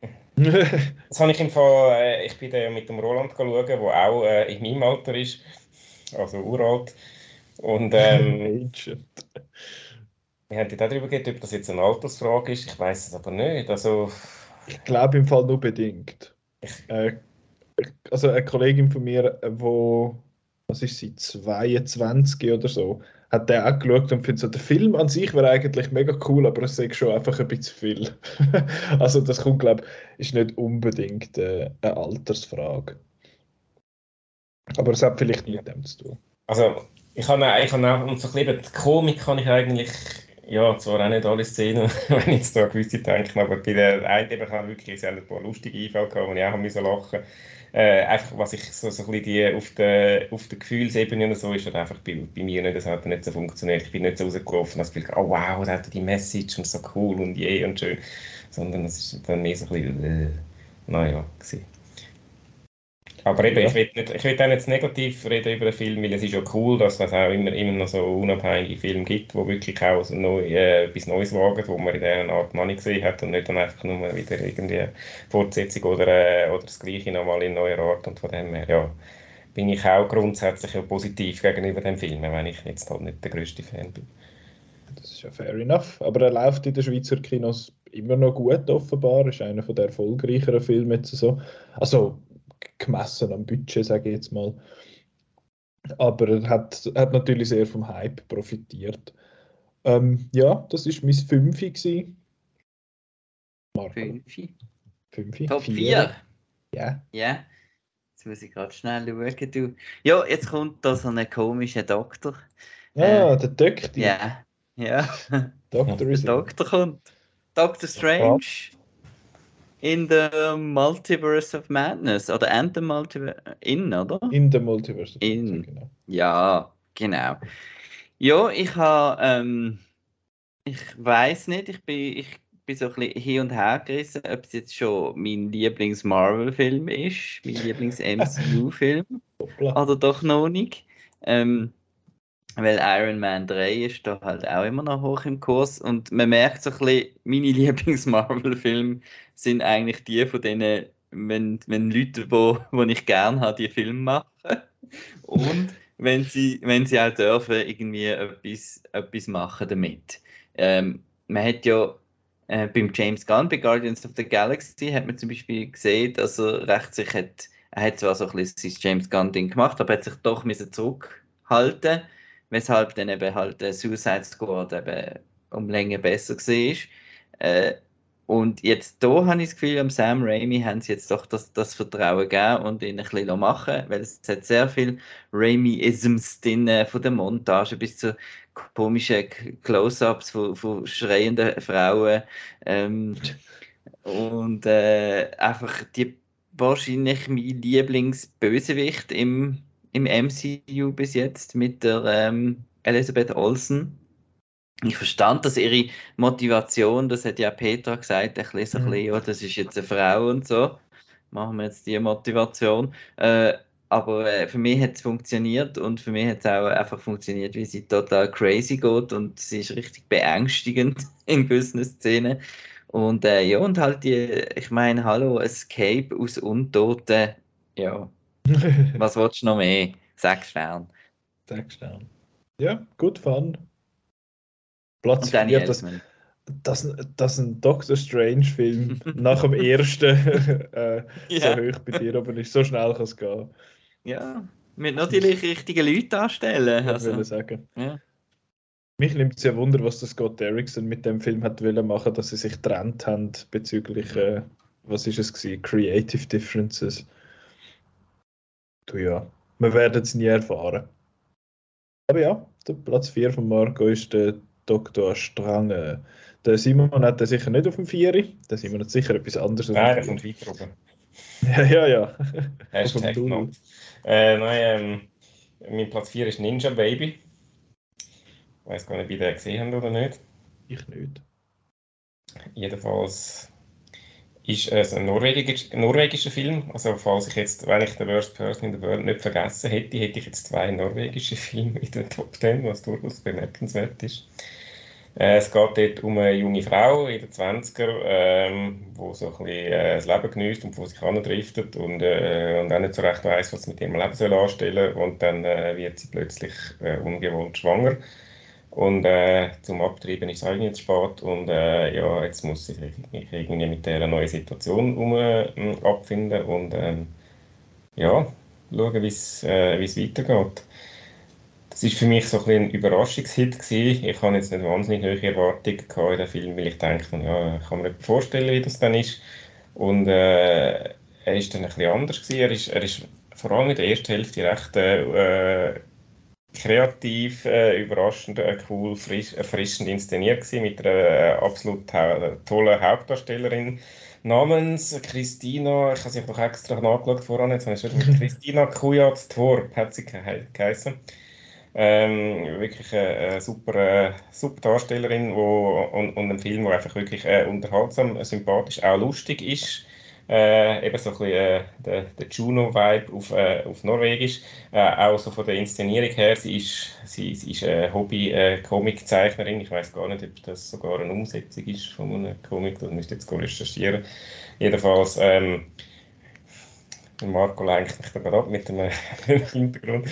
das habe ich im Fall, äh, ich bin mit dem Roland schauen, der auch äh, in meinem Alter ist, also uralt. Und ähm, Wir haben auch darüber geredet, ob das jetzt eine Altersfrage ist. Ich weiß es aber nicht. Also, ich glaube im Fall nur bedingt. Äh, also eine Kollegin von mir, wo was ist sie, 22 oder so, hat der auch geschaut und findet so, der Film an sich wäre eigentlich mega cool, aber es ist schon einfach ein bisschen viel. also das kommt, glaube ich, ist nicht unbedingt äh, eine Altersfrage. Aber es hat vielleicht mit dem zu tun. Also ich habe ich habe auch, und so ein bisschen die Komik kann ich eigentlich, ja, zwar auch nicht alle Szenen, wenn ich jetzt da gewisse denke, aber bei der einen eben ich wirklich ein paar lustige Einfälle gehabt, wo ich auch lachen musste äh, einfach, was ich so, so ein bisschen die, auf der, auf der Gefühlsebene und so, ist halt einfach bei, bei mir nicht, das hat nicht so funktioniert. Ich bin nicht so rausgelaufen, dass ich oh wow, da hat die Message und so cool und je und schön, sondern es ist dann mehr so ein bisschen, äh, naja, gewesen. Aber eben, ja. ich will, nicht, ich will auch nicht negativ reden über den Film, weil es ist ja cool, dass es auch immer, immer noch so unabhängige Filme gibt, die wirklich auch so neu, äh, etwas Neues wagen, wo man in dieser Art noch nicht gesehen hat und nicht dann einfach nur wieder irgendwie Fortsetzung oder, äh, oder das Gleiche nochmal in neuer Art und von dem her, ja, bin ich auch grundsätzlich ja positiv gegenüber dem Film, wenn ich jetzt halt nicht der größte Fan bin. Das ist ja fair enough, aber er läuft in den Schweizer Kinos immer noch gut offenbar, ist einer der erfolgreicheren Filme jetzt so. Also gemessen am Budget, sage ich jetzt mal. Aber er hat, hat natürlich sehr vom Hype profitiert. Ähm, ja, das war mein Fünfi. Fünfi? Fünfi? Top 4? Ja. Ja. Jetzt muss ich gerade schnell schauen. Du. Ja, jetzt kommt da so ein komischer Doktor. Ja, äh, der Doktor. Ja. Ja. Doktor der Doktor kommt. Doctor Strange in the Multiverse of Madness oder and the Multiverse in, oder? In the Multiverse. of in. Madness, genau. Ja, genau. Ja, ich habe, ähm, ich weiß nicht, ich bin, ich bin so ein bisschen hin und her gerissen, ob es jetzt schon mein Lieblings-Marvel-Film ist, mein Lieblings-MCU-Film oder doch noch nicht. Ähm, weil Iron Man 3 ist da halt auch immer noch hoch im Kurs und man merkt so ein bisschen, meine Lieblings-Marvel-Filme sind eigentlich die von denen, wenn, wenn Leute, wo, wo ich gerne habe, die Filme machen und wenn sie, wenn sie auch dürfen, irgendwie etwas, etwas machen damit. Ähm, man hat ja äh, beim James Gunn bei Guardians of the Galaxy hat man zum Beispiel gesehen, dass er recht sich hat, er hat zwar so ein bisschen sein James Gunn-Ding gemacht, aber hat sich doch zurückhalten weshalb dann eben halt der Suicide Squad eben um Länge besser war. Äh, und jetzt hier habe ich das Gefühl, am Sam Raimi haben sie jetzt doch das, das Vertrauen gegeben und ihn ein bisschen machen weil es hat sehr viel Raimi-Isms drin, äh, von der Montage bis zu komischen Close-Ups von, von schreienden Frauen. Ähm, und äh, einfach die wahrscheinlich mein Lieblingsbösewicht im im MCU bis jetzt mit der ähm, Elisabeth Olsen. Ich verstand, dass ihre Motivation, das hat ja Petra gesagt, ein bisschen, ein mhm. bisschen, ja, das ist jetzt eine Frau und so. Machen wir jetzt die Motivation. Äh, aber äh, für mich hat es funktioniert und für mich hat es auch einfach funktioniert, wie sie total crazy geht und sie ist richtig beängstigend in gewissen Szenen. Und äh, ja, und halt die, ich meine, hallo, Escape aus Untoten, ja, was willst du noch mehr? Sechs Sterne. Sechs Sterne. Ja, gut fun. Platz 4, das, das, das ein Doctor Strange-Film nach dem ersten äh, ja. so hoch bei dir aber nicht so schnell kann es gehen. Ja, mit natürlich richtigen Leuten anstellen. Ich also. sagen. Ja. Mich nimmt es ja Wunder, was das Scott Derrickson mit dem Film hat wollen machen, dass sie sich getrennt haben bezüglich, äh, was ist es gewesen? Creative Differences. Du ja, wir werden es nie erfahren. Aber ja, der Platz 4 von Marco ist der Dr. Strange. Der Simon hat den sicher nicht auf dem 4. Der Simon hat sicher etwas anderes Nein, der kommt weiter oben. Ja, ja, ja. Hashtag noch. Äh, nein, ähm, mein Platz 4 ist Ninja Baby. Ich weiß gar nicht, ob ihr den gesehen habt oder nicht. Ich nicht. Jedenfalls ist äh, ein norwegischer, norwegischer Film. Also falls ich jetzt, wenn ich den Worst Person in the World nicht vergessen hätte, hätte ich jetzt zwei norwegische Filme in den Top 10, was durchaus bemerkenswert ist. Äh, es geht dort um eine junge Frau in den 20er, ähm, so ein bisschen äh, das Leben genießt und wo sich andriftet und, äh, und auch nicht so recht weiß, was sie mit ihrem Leben soll anstellen Und dann äh, wird sie plötzlich ungewollt schwanger Und äh, zum Abtreiben ist es eigentlich jetzt spät. Und äh, ja, jetzt muss ich mich irgendwie mit dieser neuen Situation um, äh, abfinden und ähm, ja, schauen, wie es äh, weitergeht. Das war für mich so ein, ein Überraschungshit gewesen. Ich hatte jetzt nicht wahnsinnig hohe Erwartungen in den Film, weil ich dachte, ja, ich kann mir nicht vorstellen, wie das dann ist. Und äh, er ist dann ein bisschen anders. Er ist, er ist vor allem in der ersten Hälfte recht äh, kreativ, äh, überraschend, äh, cool, frisch, erfrischend inszeniert gewesen, mit einer äh, absolut ha tollen Hauptdarstellerin namens Christina, ich habe sie doch extra nachgeschaut voran, jetzt habe ich schon Christina Kujat-Tworp hat sie geheißen. Ähm, wirklich eine, super, äh, super Darstellerin wo, und, und ein Film, der einfach wirklich äh, unterhaltsam, sympathisch, auch lustig ist äh, eben so ein bisschen äh, der, der Juno-Vibe auf, äh, auf Norwegisch. Äh, auch so von der Inszenierung her, sie ist, sie, sie ist eine Hobby-Comic-Zeichnerin. Ich weiß gar nicht, ob das sogar eine Umsetzung ist von einem Comic, das müsste jetzt recherchieren. Jedenfalls, ähm, Marco lenkt mich da gerade ab mit dem Hintergrund.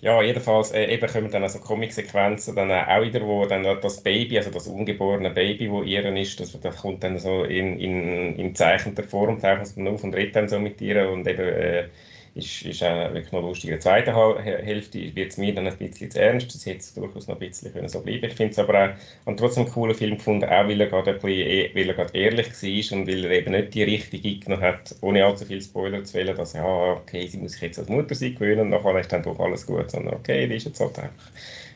Ja, jedenfalls äh, eben kommen dann also Comic-Sequenzen dann auch wieder, wo dann das Baby, also das ungeborene Baby, wo ihr ist, das, das kommt dann so in, in, in zeichnender Form, zeichnet es dann auf und redet dann so mit ihr und eben äh, ist, ist auch wirklich noch lustig. In der zweiten Hälfte wird es mir dann ein bisschen zu ernst. Das hätte es durchaus noch ein bisschen können so bleiben Ich finde es aber auch trotzdem einen coolen Film gefunden, auch weil er gerade, ein bisschen, e, weil er gerade ehrlich war und weil er eben nicht die Richtung eingenommen hat, ohne allzu viel Spoiler zu wählen, dass, ja, okay, sie muss sich jetzt als Mutter sein gewöhnen und nachher ist dann doch alles gut, sondern okay, die ist jetzt halt einfach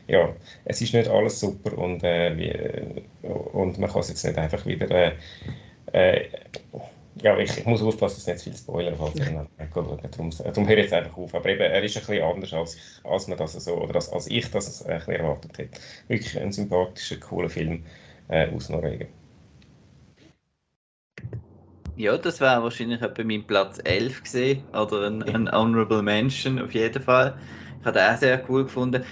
ja, es ist nicht alles super und, äh, wie, und man kann es jetzt nicht einfach wieder äh, äh, ja, ich, ich, muss aufpassen, dass es nicht zu viel Spoiler fällt. Darum, darum höre ich jetzt einfach auf. Aber eben, er ist ein bisschen anders, als, als, man das so, oder als, als ich das ein bisschen erwartet hätte. Wirklich ein sympathischer, cooler Film äh, aus Norwegen. Ja, das wäre wahrscheinlich bei meinem Platz 11 gesehen oder ein, ein Honorable Mention auf jeden Fall. Ich habe den auch sehr cool gefunden.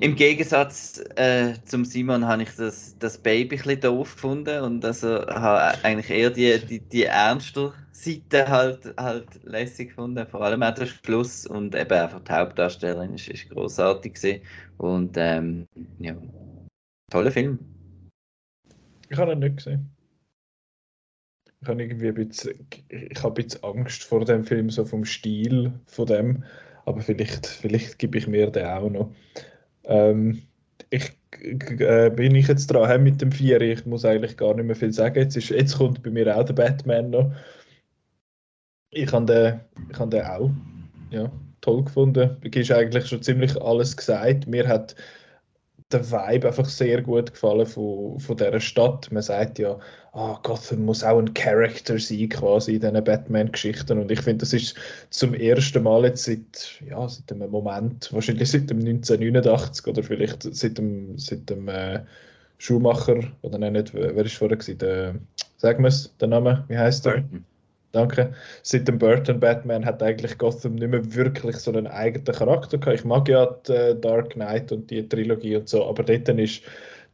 Im Gegensatz äh, zum Simon habe ich das, das Baby ein bisschen doof und also habe eigentlich eher die, die, die ernste Seite halt, halt lässig gefunden, vor allem auch der Schluss und eben einfach die Hauptdarstellerin ist, ist großartig gewesen. und ähm, ja, toller Film. Ich habe ihn nicht gesehen. Ich habe irgendwie ein bisschen, ich habe ein bisschen Angst vor dem Film, so vom Stil von dem, aber vielleicht, vielleicht gebe ich mir den auch noch. Ähm, ich äh, bin ich jetzt dran mit dem Vier. Ich muss eigentlich gar nicht mehr viel sagen. Jetzt, ist, jetzt kommt bei mir auch der Batman noch. Ich habe den, habe den auch ja, toll gefunden. Du hast eigentlich schon ziemlich alles gesagt. Mir hat der Vibe einfach sehr gut gefallen von, von dieser Stadt. Man sagt ja, oh, Gotham muss auch ein Charakter sein quasi in diesen Batman-Geschichten und ich finde, das ist zum ersten Mal jetzt seit, ja, seit einem Moment, wahrscheinlich seit dem 1989 oder vielleicht seit dem, seit dem äh, Schumacher, oder nein, nicht, wer ist vorher gewesen, der, sagen wir es, der Name, wie heißt der? Burton. Danke. Seit dem Burton Batman hat eigentlich Gotham nicht mehr wirklich so einen eigenen Charakter gehabt. Ich mag ja äh, Dark Knight und die Trilogie und so, aber dort ist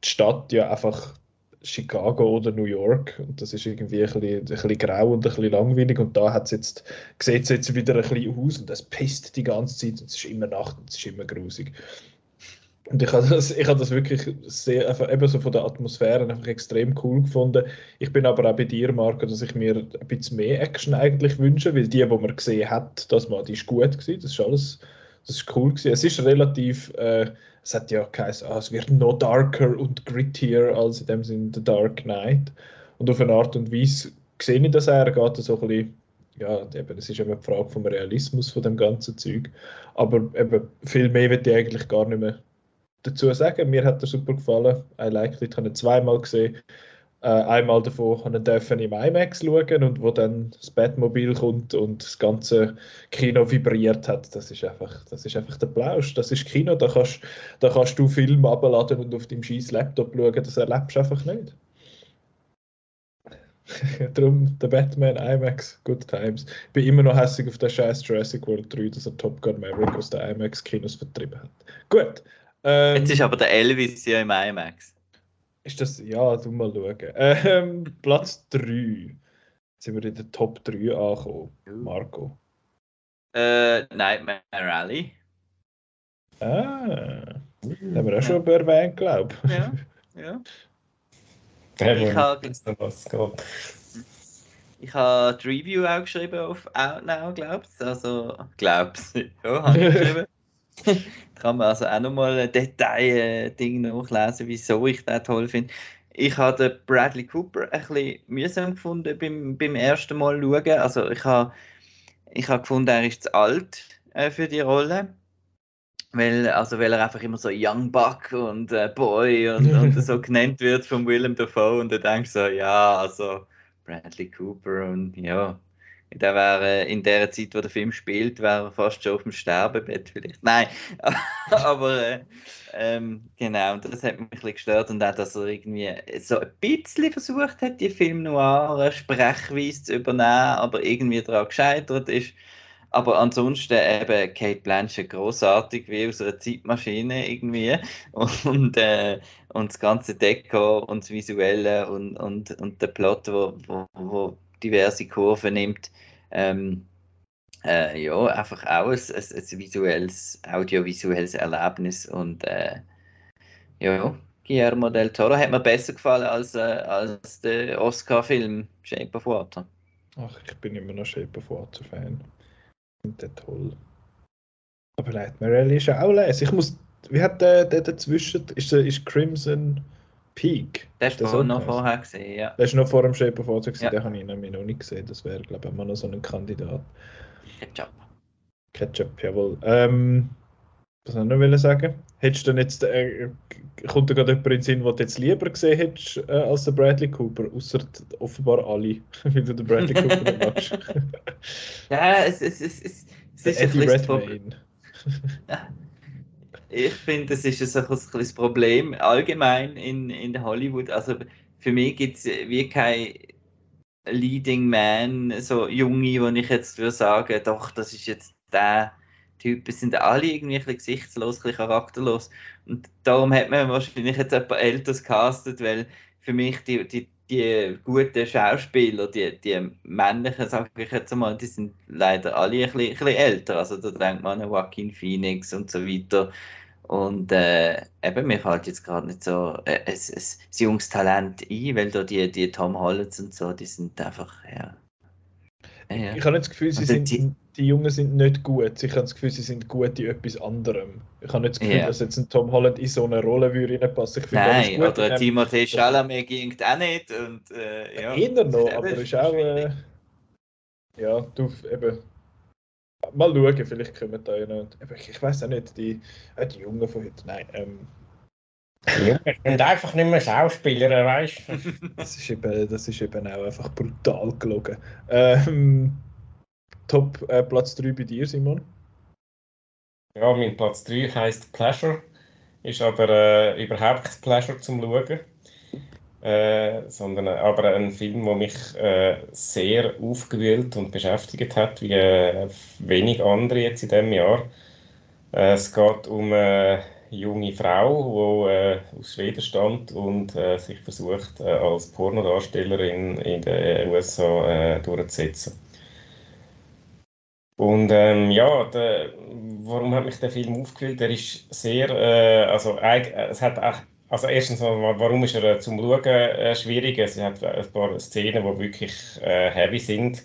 die Stadt ja einfach Chicago oder New York und das ist irgendwie ein bisschen, ein bisschen grau und ein bisschen langweilig und da hat's jetzt, sieht es jetzt wieder ein bisschen aus und es pisst die ganze Zeit und es ist immer Nacht und es ist immer grusig. Und ich habe das, ich habe das wirklich sehr, einfach eben so von der Atmosphäre einfach extrem cool gefunden. Ich bin aber auch bei dir, Marco, dass ich mir ein bisschen mehr Action eigentlich wünsche, weil die, die man gesehen hat, das mal, die ist gut gewesen, das ist alles, das ist cool gewesen. Es ist relativ, äh, es hat ja geheißen, ah, es wird noch darker und grittier als in dem Sinne The Dark Knight. Und auf eine Art und Weise sehe ich das er geht so ein bisschen ja, eben, das ist eben die Frage vom Realismus von dem ganzen Zeug. Aber eben, viel mehr wird ich eigentlich gar nicht mehr dazu sagen. Mir hat er super gefallen. I like it. Ich habe ihn zweimal gesehen. Äh, einmal davon habe ich im IMAX schauen und wo dann das Batmobil kommt und das ganze Kino vibriert hat, das ist einfach, das ist einfach der Plausch. Das ist Kino, da kannst, da kannst du Film abladen und auf deinem scheiß Laptop schauen, das erlebst du einfach nicht. Darum der Batman IMAX, Good Times. Ich bin immer noch hässlich auf den scheiß Jurassic World 3, dass er Top Gun Maverick aus den IMAX-Kinos vertrieben hat. Gut, ähm, Jetzt ist aber der Elvis ja im IMAX. Ist das, ja, du mal schauen. Ähm, Platz 3. Jetzt sind wir in der Top 3 angekommen. Marco. Äh, Nightmare Rally. Ah. Den haben wir auch schon erwähnt, glaube ich. Ja, ja. Ich habe-. Ich habe die Review auch geschrieben auf Outnow, glaubst Also, glaubst Ja, habe ich geschrieben. da kann man also auch nochmal ein Detail-Ding nachlesen, wieso ich den toll finde. Ich habe den Bradley Cooper ein bisschen mühsam gefunden beim, beim ersten Mal schauen. Also, ich habe, ich habe gefunden, er ist zu alt äh, für die Rolle. Weil, also, weil er einfach immer so Young Buck und äh, Boy und, und so genannt wird von Willem Dafoe. Und dann denkst du so, ja, also. Bradley Cooper und ja, der wäre in der Zeit, wo der Film spielt, wäre er fast schon auf dem Sterbebett vielleicht. Nein, aber äh, ähm, genau, das hat mich ein bisschen gestört und auch, dass er irgendwie so ein bisschen versucht hat, die Film noir Sprechweise zu übernehmen, aber irgendwie daran gescheitert ist. Aber ansonsten eben Kate Blanchett großartig wie aus einer Zeitmaschine irgendwie und, äh, und das ganze Dekor und das Visuelle und, und, und der Plot, wo, wo, wo diverse Kurven nimmt. Ähm, äh, ja, einfach auch ein, ein, ein visuelles, audiovisuelles Erlebnis und äh, ja, Guillermo del Toro hat mir besser gefallen als, äh, als der Oscar-Film Shape of Water. Ach, ich bin immer noch Shape of Water Fan. Ich finde den toll. Aber Nightmare Alley ist ja auch lesen. Ich muss. Wie hat der, der dazwischen? Ist, ist Crimson Peak? Das so noch vorher gesehen, ja. Der ist noch vor dem Shape of Water, gewesen, Ja. den habe ich nämlich noch nicht gesehen. Das wäre, glaube ich, immer noch so ein Kandidat. Ketchup. Ketchup, jawohl. Ähm, was soll ich noch sagen? Hättest du denn jetzt, äh, kommt dir gerade jemand in den Sinn, den du jetzt lieber gesehen hättest äh, als der Bradley Cooper? Außer offenbar alle, weil du den Bradley Cooper nicht magst. Ja, es, es, es, es, es ist ein Eddie das Problem. Redmayne. Ich finde, das ist ein, das Problem allgemein in, in Hollywood. Also für mich gibt es wie kein Leading Man, so Junge, wo ich jetzt würde sagen, doch, das ist jetzt der Typ. Es sind alle irgendwie ein bisschen gesichtslos, ein bisschen charakterlos. Und darum hat man wahrscheinlich jetzt etwas Älteres castet, weil für mich die, die, die guten Schauspieler, die, die männlichen, sage ich jetzt mal, die sind leider alle ein bisschen, ein bisschen älter. Also da denkt man an Joaquin Phoenix und so weiter. Und äh, eben, mir fällt jetzt gerade nicht so äh, ein, ein, junges Talent ein, weil da die, die Tom Hollands und so, die sind einfach, ja. Ja, ja. Ich habe nicht das Gefühl, sie Also sind, die- die Jungen sind nicht gut. Ich habe das Gefühl, sie sind gut in etwas anderem. Ich habe nicht das Gefühl, Ja. dass jetzt ein Tom Holland in so eine Rolle würde reinpassen. Ich Nein, gut oder in dem- Timothée Chalamet ging auch nicht. Und, äh, ja. Eher noch, aber ist auch. Äh, ja, du, eben. Mal schauen, vielleicht kommen da ja noch. Ich ich weiß auch nicht, die, äh, die Jungen von heute. Nein, ähm, sind einfach nicht mehr Schauspieler, weißt du? das, ist eben, das ist eben auch einfach brutal gelogen. Ähm, Top äh, Platz 3 bei dir, Simon. Ja, mein Platz 3 heisst Pleasure, ist aber äh, überhaupt kein Pleasure zum Schauen. Äh, sondern äh, aber ein Film, der mich äh, sehr aufgewühlt und beschäftigt hat, wie äh, wenig andere jetzt in diesem Jahr. Äh, es geht um eine junge Frau, die äh, aus Schweden stammt und sich versucht, als Pornodarstellerin in den USA durchzusetzen. Und ähm, ja, der, warum hat mich der Film aufgewühlt? Er ist sehr, äh, also äh, es hat auch, also erstens warum ist er äh, zum Schauen äh, schwierig? Es hat ein paar Szenen, die wirklich äh, heavy sind,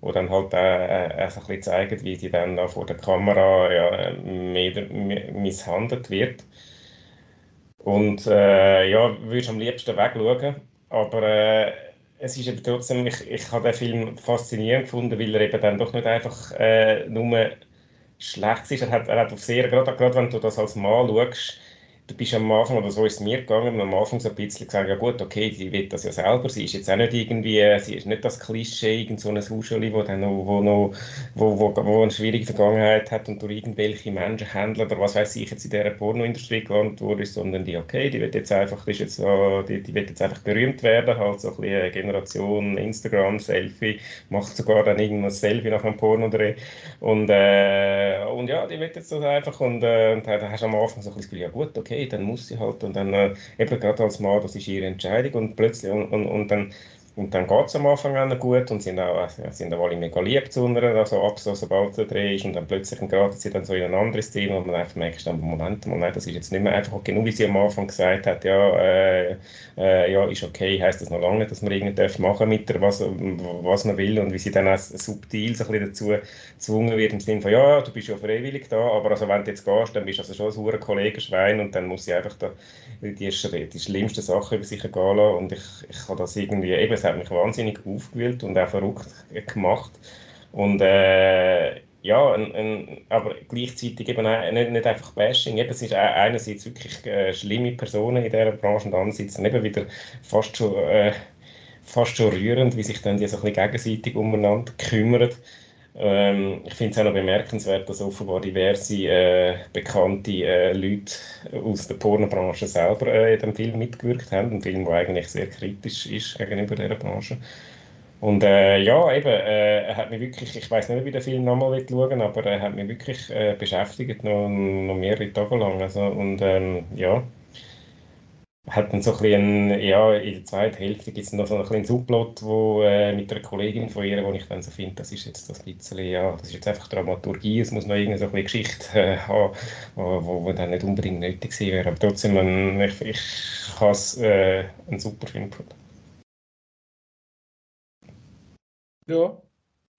wo dann halt äh, also ein bisschen zeigen, wie die dann da vor der Kamera ja, mehr, misshandelt wird. Und ja, würde am liebsten wegschauen, aber es ist eben trotzdem, ich, ich habe den Film faszinierend gefunden, weil er eben dann doch nicht einfach äh, nur schlecht ist. Er hat, er hat auf sehr, gerade, gerade wenn du das als Mann schaust, du bist am Anfang, oder so ist es mir gegangen, am Anfang so ein bisschen gesagt, ja gut, okay, die will das ja selber, sie ist jetzt auch nicht irgendwie, äh, sie ist nicht das Klischee, irgend so ein Huscheli, wo dann noch, wo noch, wo, wo, wo eine schwierige Vergangenheit hat und durch irgendwelche Menschenhändler oder was weiß ich jetzt in dieser Pornoindustrie gelandet wurde, sondern die, okay, die wird jetzt einfach, ist jetzt so, die, die wird jetzt einfach berühmt werden, halt so ein bisschen eine Generation Instagram, Selfie, macht sogar dann irgendein Selfie nach einem Pornodreh. Und, äh, und ja, die wird jetzt das einfach und, äh, und dann hast du am Anfang so ein bisschen, ja gut, okay, dann muss sie halt. Und dann äh, eben gerade als Mann, das ist ihre Entscheidung. Und plötzlich und, und, und dann und dann geht es am Anfang auch noch gut und sind auch, äh, sind auch alle mega lieb zueinander, also ab so, sobald der Dreh ist und dann plötzlich geraten sie dann so in ein anderes Thema und man einfach merkt, dann, Moment, Moment, das ist jetzt nicht mehr einfach, genau wie sie am Anfang gesagt hat, ja, äh, äh, ja, ist okay, heisst das noch lange nicht, dass man irgendetwas machen mit der, was, was man will und wie sie dann auch subtil so ein bisschen dazu gezwungen wird, im Sinne von, ja, du bist ja freiwillig da, aber also wenn du jetzt gehst, dann bist du also schon ein Kollegenschwein und dann muss sie einfach da die, die schlimmsten Sachen über sich ergehen lassen und ich, ich habe das irgendwie, eben, hat mich wahnsinnig aufgewühlt und auch verrückt gemacht und äh, ja, ein, ein, aber gleichzeitig eben auch, nicht, nicht einfach Bashing. Es ist einerseits wirklich äh, schlimme Personen in dieser Branche und andererseits eben wieder fast schon, äh, fast schon rührend, wie sich dann die so ein bisschen gegenseitig umeinander kümmern. Ähm, ich finde es auch noch bemerkenswert, dass offenbar diverse äh, bekannte äh, Leute aus der Pornobranche selber äh, in dem Film mitgewirkt haben. Ein Film, der eigentlich sehr kritisch ist gegenüber dieser Branche. Und äh, ja, eben, äh, er hat mich wirklich, ich weiß nicht, wie der Film nochmal schauen aber er hat mich wirklich äh, beschäftigt, noch, noch mehrere Tage lang. Also, und ähm, ja, hat dann so ein bisschen, ja, in der zweiten Hälfte gibt es noch so einen kleinen Subplot, wo, äh, mit einer Kollegin von ihr, wo ich dann so finde, das ist jetzt das bisschen, ja, das ist jetzt einfach Dramaturgie, es muss noch irgendeine so eine Geschichte äh, haben, wo, wo, dann nicht unbedingt nötig gewesen wäre. Aber trotzdem, ein, ich, ich habe äh, einen super Film gefunden. Ja,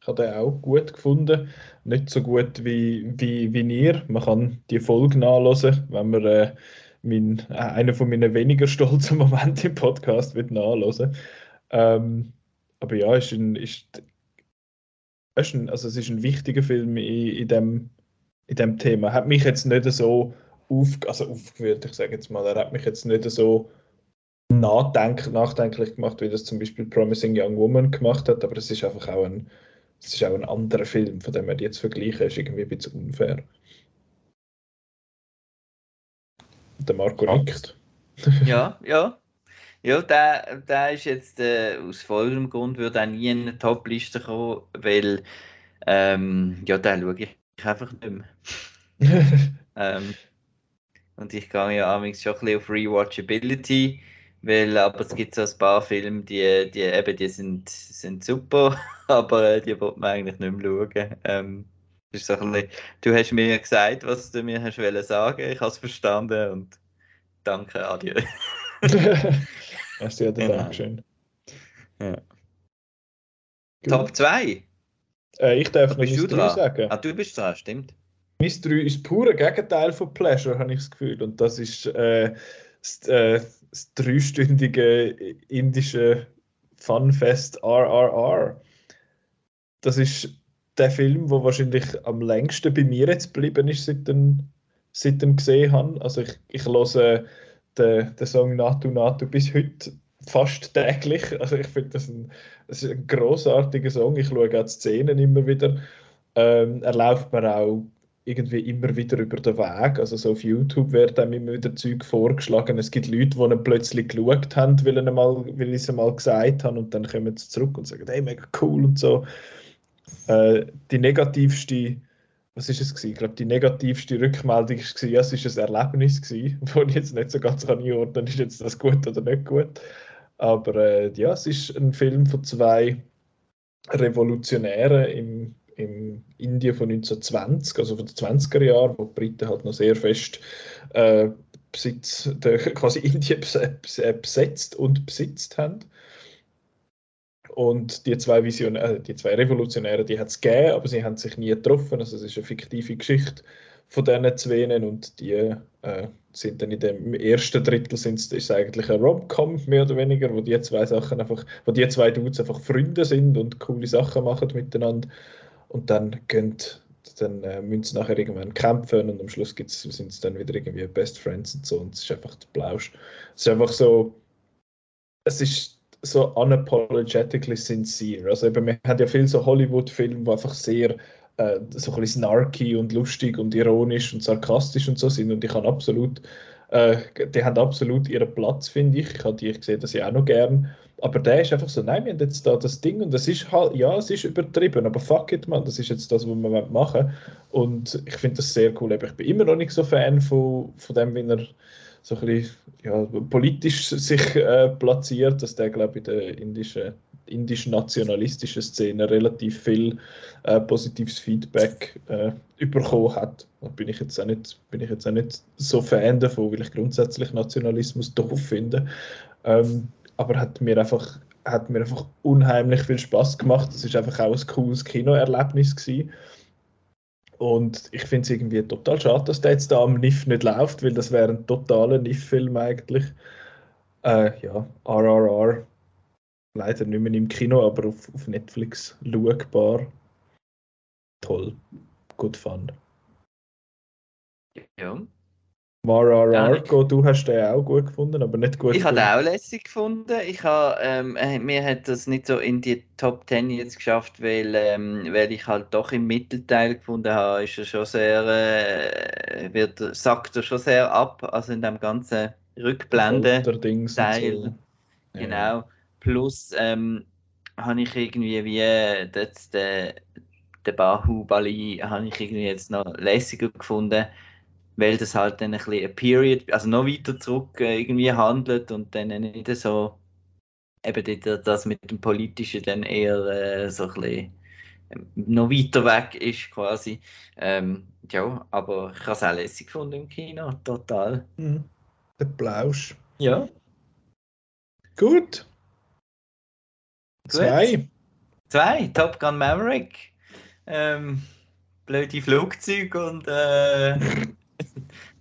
ich habe den auch gut gefunden. Nicht so gut wie, wie, wie ihr. Man kann die Folge nachlesen, wenn man äh, mein, äh, einer von meinen weniger stolzen Momente im Podcast wird nachlesen. Ähm, aber ja, ist ein, ist, ist ein, also es ist ein wichtiger Film in, in, dem, in dem Thema. Hat mich jetzt nicht so auf, also aufgewühlt, ich sage jetzt mal, er hat mich jetzt nicht so nachdenk, nachdenklich gemacht, wie das zum Beispiel Promising Young Woman gemacht hat, aber es ist einfach auch ein, es ist auch ein anderer Film, von dem wir jetzt vergleichen, ist irgendwie ein bisschen unfair. Der Marco ja. nickt. ja, ja. Ja, der, der ist jetzt äh, aus folgendem Grund würde auch nie in eine Top-Liste kommen, weil ähm, ja, den schaue ich einfach nicht mehr. ähm, und ich gehe ja amigs schon ein bisschen auf Rewatchability weil, aber es gibt so ein paar Filme, die, die, eben, die sind, sind super, aber äh, die wollte man eigentlich nicht mehr schauen. Ähm, ist so ein bisschen, du hast mir gesagt, was du mir hast wollen sagen, ich habe es verstanden und danke, adieu. Merci, ja, genau. Dankeschön. Ja. Top 2? Äh, ich darf noch Miss 3 sagen. Ah, du bist dran, stimmt. Miss 3 ist pure Gegenteil von Pleasure, habe ich das Gefühl. Und das ist äh, das, äh, das dreistündige indische Funfest RRR. Das ist der Film, der wahrscheinlich am längsten bei mir jetzt geblieben ist, seit ich seit ich gesehen habe. Also ich, ich höre den, den Song Natu Natu bis heute fast täglich. Also ich finde das, ein, das ein großartiger Song. Ich schaue auch die Szenen immer wieder. Ähm, er läuft mir auch irgendwie immer wieder über den Weg. Also so auf YouTube wird einem immer wieder Zeug vorgeschlagen. Es gibt Leute, die ihn plötzlich geschaut haben, weil, mal, weil ich es mal gesagt habe und dann kommen sie zurück und sagen, hey, mega cool und so. Äh, die negativste, was ist es gewesen? Ich glaube, die negativste Rückmeldung war, ja, es war ein Erlebnis gewesen, wo ich jetzt nicht so ganz einordnen kann, ist jetzt das gut oder nicht gut. Aber äh, ja, es ist ein Film von zwei Revolutionären im im Indien von 1920, also von den 20er Jahren, wo die Briten halt noch sehr fest äh, Besitz, quasi Indien besetzt und besitzt haben. Und die zwei, Vision äh, die zwei Revolutionäre, die hat es gegeben, aber sie haben sich nie getroffen. Also es ist eine fiktive Geschichte von diesen zwei und die äh, sind dann in dem ersten Drittel sind ist eigentlich ein Rom-Com mehr oder weniger, wo die zwei Sachen einfach, wo die zwei Dudes einfach Freunde sind und coole Sachen machen miteinander und dann könnt dann äh, müssen sie nachher irgendwann kämpfen und am Schluss sind es dann wieder irgendwie Best Friends und so und es ist einfach der Plausch. Es ist einfach so, es ist so unapologetically sincere. Also eben, wir haben ja viele so Hollywood-Filme, die einfach sehr äh, so ein bisschen snarky und lustig und ironisch und sarkastisch und so sind und ich kann absolut, äh, die haben absolut ihren Platz, finde ich. Ich habe die gesehen, dass ich auch noch gern aber der ist einfach so, nein, wir haben jetzt da das Ding und das ist halt, ja, es ist übertrieben, aber fuck it, man, das ist jetzt das, was wir machen Und ich finde das sehr cool. Ich bin immer noch nicht so Fan von, von dem, wie er so ein bisschen ja, politisch sich äh, platziert, dass der, glaube ich, in der indischen indisch-nationalistischen Szene relativ viel äh, positives Feedback äh, bekommen hat. Da bin ich, jetzt auch nicht, bin ich jetzt auch nicht so Fan davon, weil ich grundsätzlich Nationalismus doof finde. Ähm, aber hat mir einfach hat mir einfach unheimlich viel Spaß gemacht. Es ist einfach auch ein cooles Kinoerlebnis gewesen. Und ich finde es irgendwie total schade, dass der jetzt da am NIF nicht läuft, weil das wäre ein totaler NIF-Film eigentlich. Äh, ja, RRR. Leider nicht mehr im Kino, aber auf, auf Netflix schaubar. Toll. Gut fun. Ja. Mararargo, du hast den auch gut gefunden, aber nicht gut Ich habe den auch lässig gefunden. Ich habe, ähm, äh, mir hat das nicht so in die Top 10 jetzt geschafft, weil, ähm, weil ich halt doch im Mittelteil gefunden habe, ist er schon sehr, äh, wird, sackt er schon sehr ab, also in dem ganzen Rückblende-Teil. So. Genau. Ja. Plus ähm, habe ich irgendwie wie das, den, den Bahubali habe ich irgendwie jetzt noch lässiger gefunden weil das halt dann ein bisschen eine Period, also noch weiter zurück äh, irgendwie handelt und dann nicht so eben das mit dem Politischen dann eher äh, so ein bisschen ähm, noch weiter weg ist quasi. Ähm, ja, aber ich habe es auch lässig gefunden im Kino, total. Mhm. Der Plausch. Ja. Gut. Gut. Zwei. Zwei, Top Gun Maverick. Ähm, blöde Flugzeuge und äh,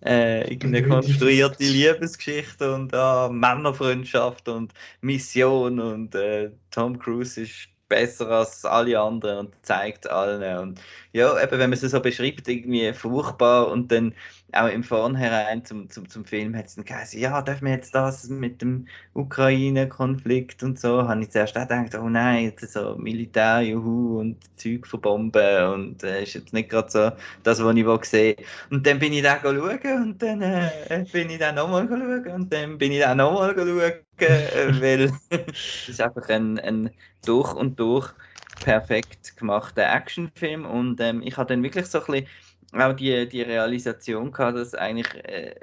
äh, irgendeine konstruierte Liebesgeschichte und äh, Männerfreundschaft und Mission und äh, Tom Cruise ist besser als alle anderen und zeigt allen. Und ja, eben, wenn man es so beschreibt, irgendwie furchtbar und dann auch im Vornherein zum, zum, zum Film hat es dann geheißen, ja, darf man jetzt das mit dem Ukraine-Konflikt und so, habe ich zuerst auch gedacht, oh nein, so Militär, juhu, und Zeug verbomben und äh, ist jetzt nicht gerade so das, was ich sehe. Und dann bin ich da schauen und dann äh, bin ich da nochmal schauen und dann bin ich da nochmal schauen, äh, weil es ist einfach ein, ein durch und durch perfekt gemachter Actionfilm und ähm, ich habe dann wirklich so ein bisschen auch die, die Realisation gehabt, dass eigentlich äh,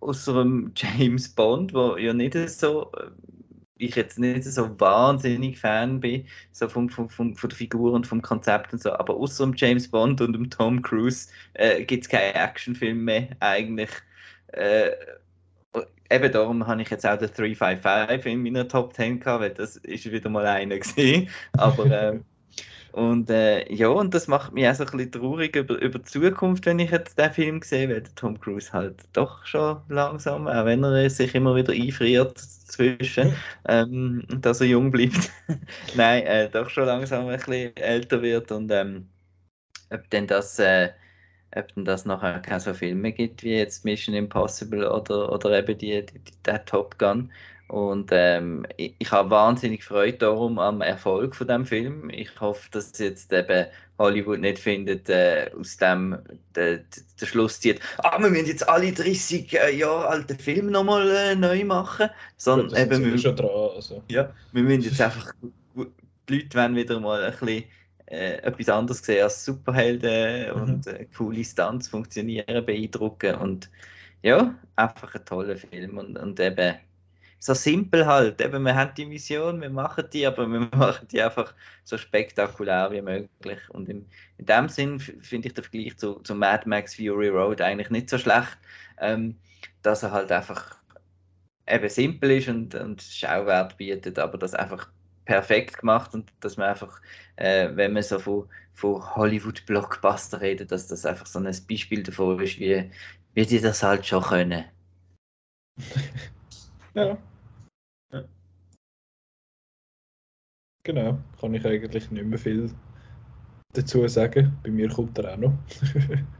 außer James Bond, wo ja nicht so äh, ich jetzt nicht so wahnsinnig Fan bin, so vom, vom, vom, von der Figur und vom Konzept und so, aber außer dem James Bond und dem Tom Cruise äh, gibt es keine Actionfilme mehr eigentlich. Äh, eben darum habe ich jetzt auch den 355 in meiner Top 10 gehabt, weil das ist wieder mal einer gesehen. Aber ähm, und äh, ja, und das macht mich auch so ein bisschen traurig über, über die Zukunft, wenn ich jetzt den Film sehe, weil Tom Cruise halt doch schon langsam, auch wenn er sich immer wieder einfriert zwischen, ähm, dass er jung bleibt, nein, äh, doch schon langsam ein bisschen älter wird und ähm, ob denn das äh, ob denn das nachher keine so Filme gibt wie jetzt Mission Impossible oder, oder eben die, die, die, der Top Gun. Und ähm, ich, ich habe wahnsinnig Freude darum am Erfolg von dem Film. Ich hoffe, dass jetzt eben Hollywood nicht findet, äh, aus dem der, der Schluss zieht, ah, wir müssen jetzt alle 30 äh, Jahre alten Filme nochmal äh, neu machen. Sondern ja, eben, wir, schon dran, also. ja, wir müssen jetzt einfach, die Leute wollen wieder mal ein bisschen äh, etwas anderes sehen als Superhelden mhm. und äh, coole Stunts funktionieren, beeindrucken und ja, einfach ein toller Film und, und eben so simpel halt. Eben, wir haben die Mission, wir machen die, aber wir machen die einfach so spektakulär wie möglich. Und in, in dem Sinn finde ich den Vergleich zu, zu Mad Max Fury Road eigentlich nicht so schlecht, ähm, dass er halt einfach eben simpel ist und, und Schauwert bietet, aber das einfach perfekt gemacht und dass man einfach, äh, wenn man so von, von Hollywood-Blockbuster redet, dass das einfach so ein Beispiel davon ist, wie, wie die das halt schon können. Ja. Genau, kann ich eigentlich nicht mehr viel dazu sagen. Bei mir kommt er auch noch.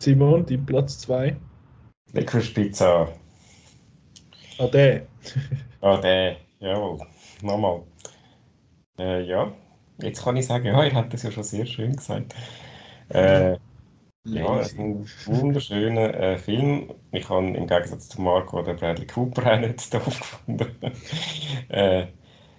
Simon, dein Platz 2. Licorice Ah, der. ah, der, jawohl. Nochmal. Äh, ja, jetzt kann ich sagen, ja, ihr habt das ja schon sehr schön gesagt. Äh, ja, es ist ein wunderschöner äh, Film. Ich habe im Gegensatz zu Marco den Bradley Cooper auch nicht doof gefunden. äh,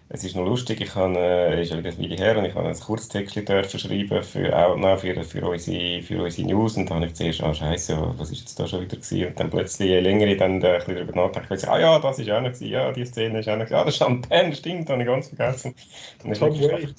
es ist noch lustig, ich habe, äh, ist ein Weile her und ich habe ein Kurztext dürfen schreiben für Outnow, für, für, unsere, für unsere News und dann habe ich zuerst, ah scheiße, was ist jetzt da schon wieder gewesen? Und dann plötzlich, je länger ich dann äh, ein bisschen darüber nachdenke, ich ah ja, das ist auch noch gewesen, ja, die Szene ist auch noch gewesen, ah, das ist Champagne, stimmt, habe ich ganz vergessen. Dann ist wirklich,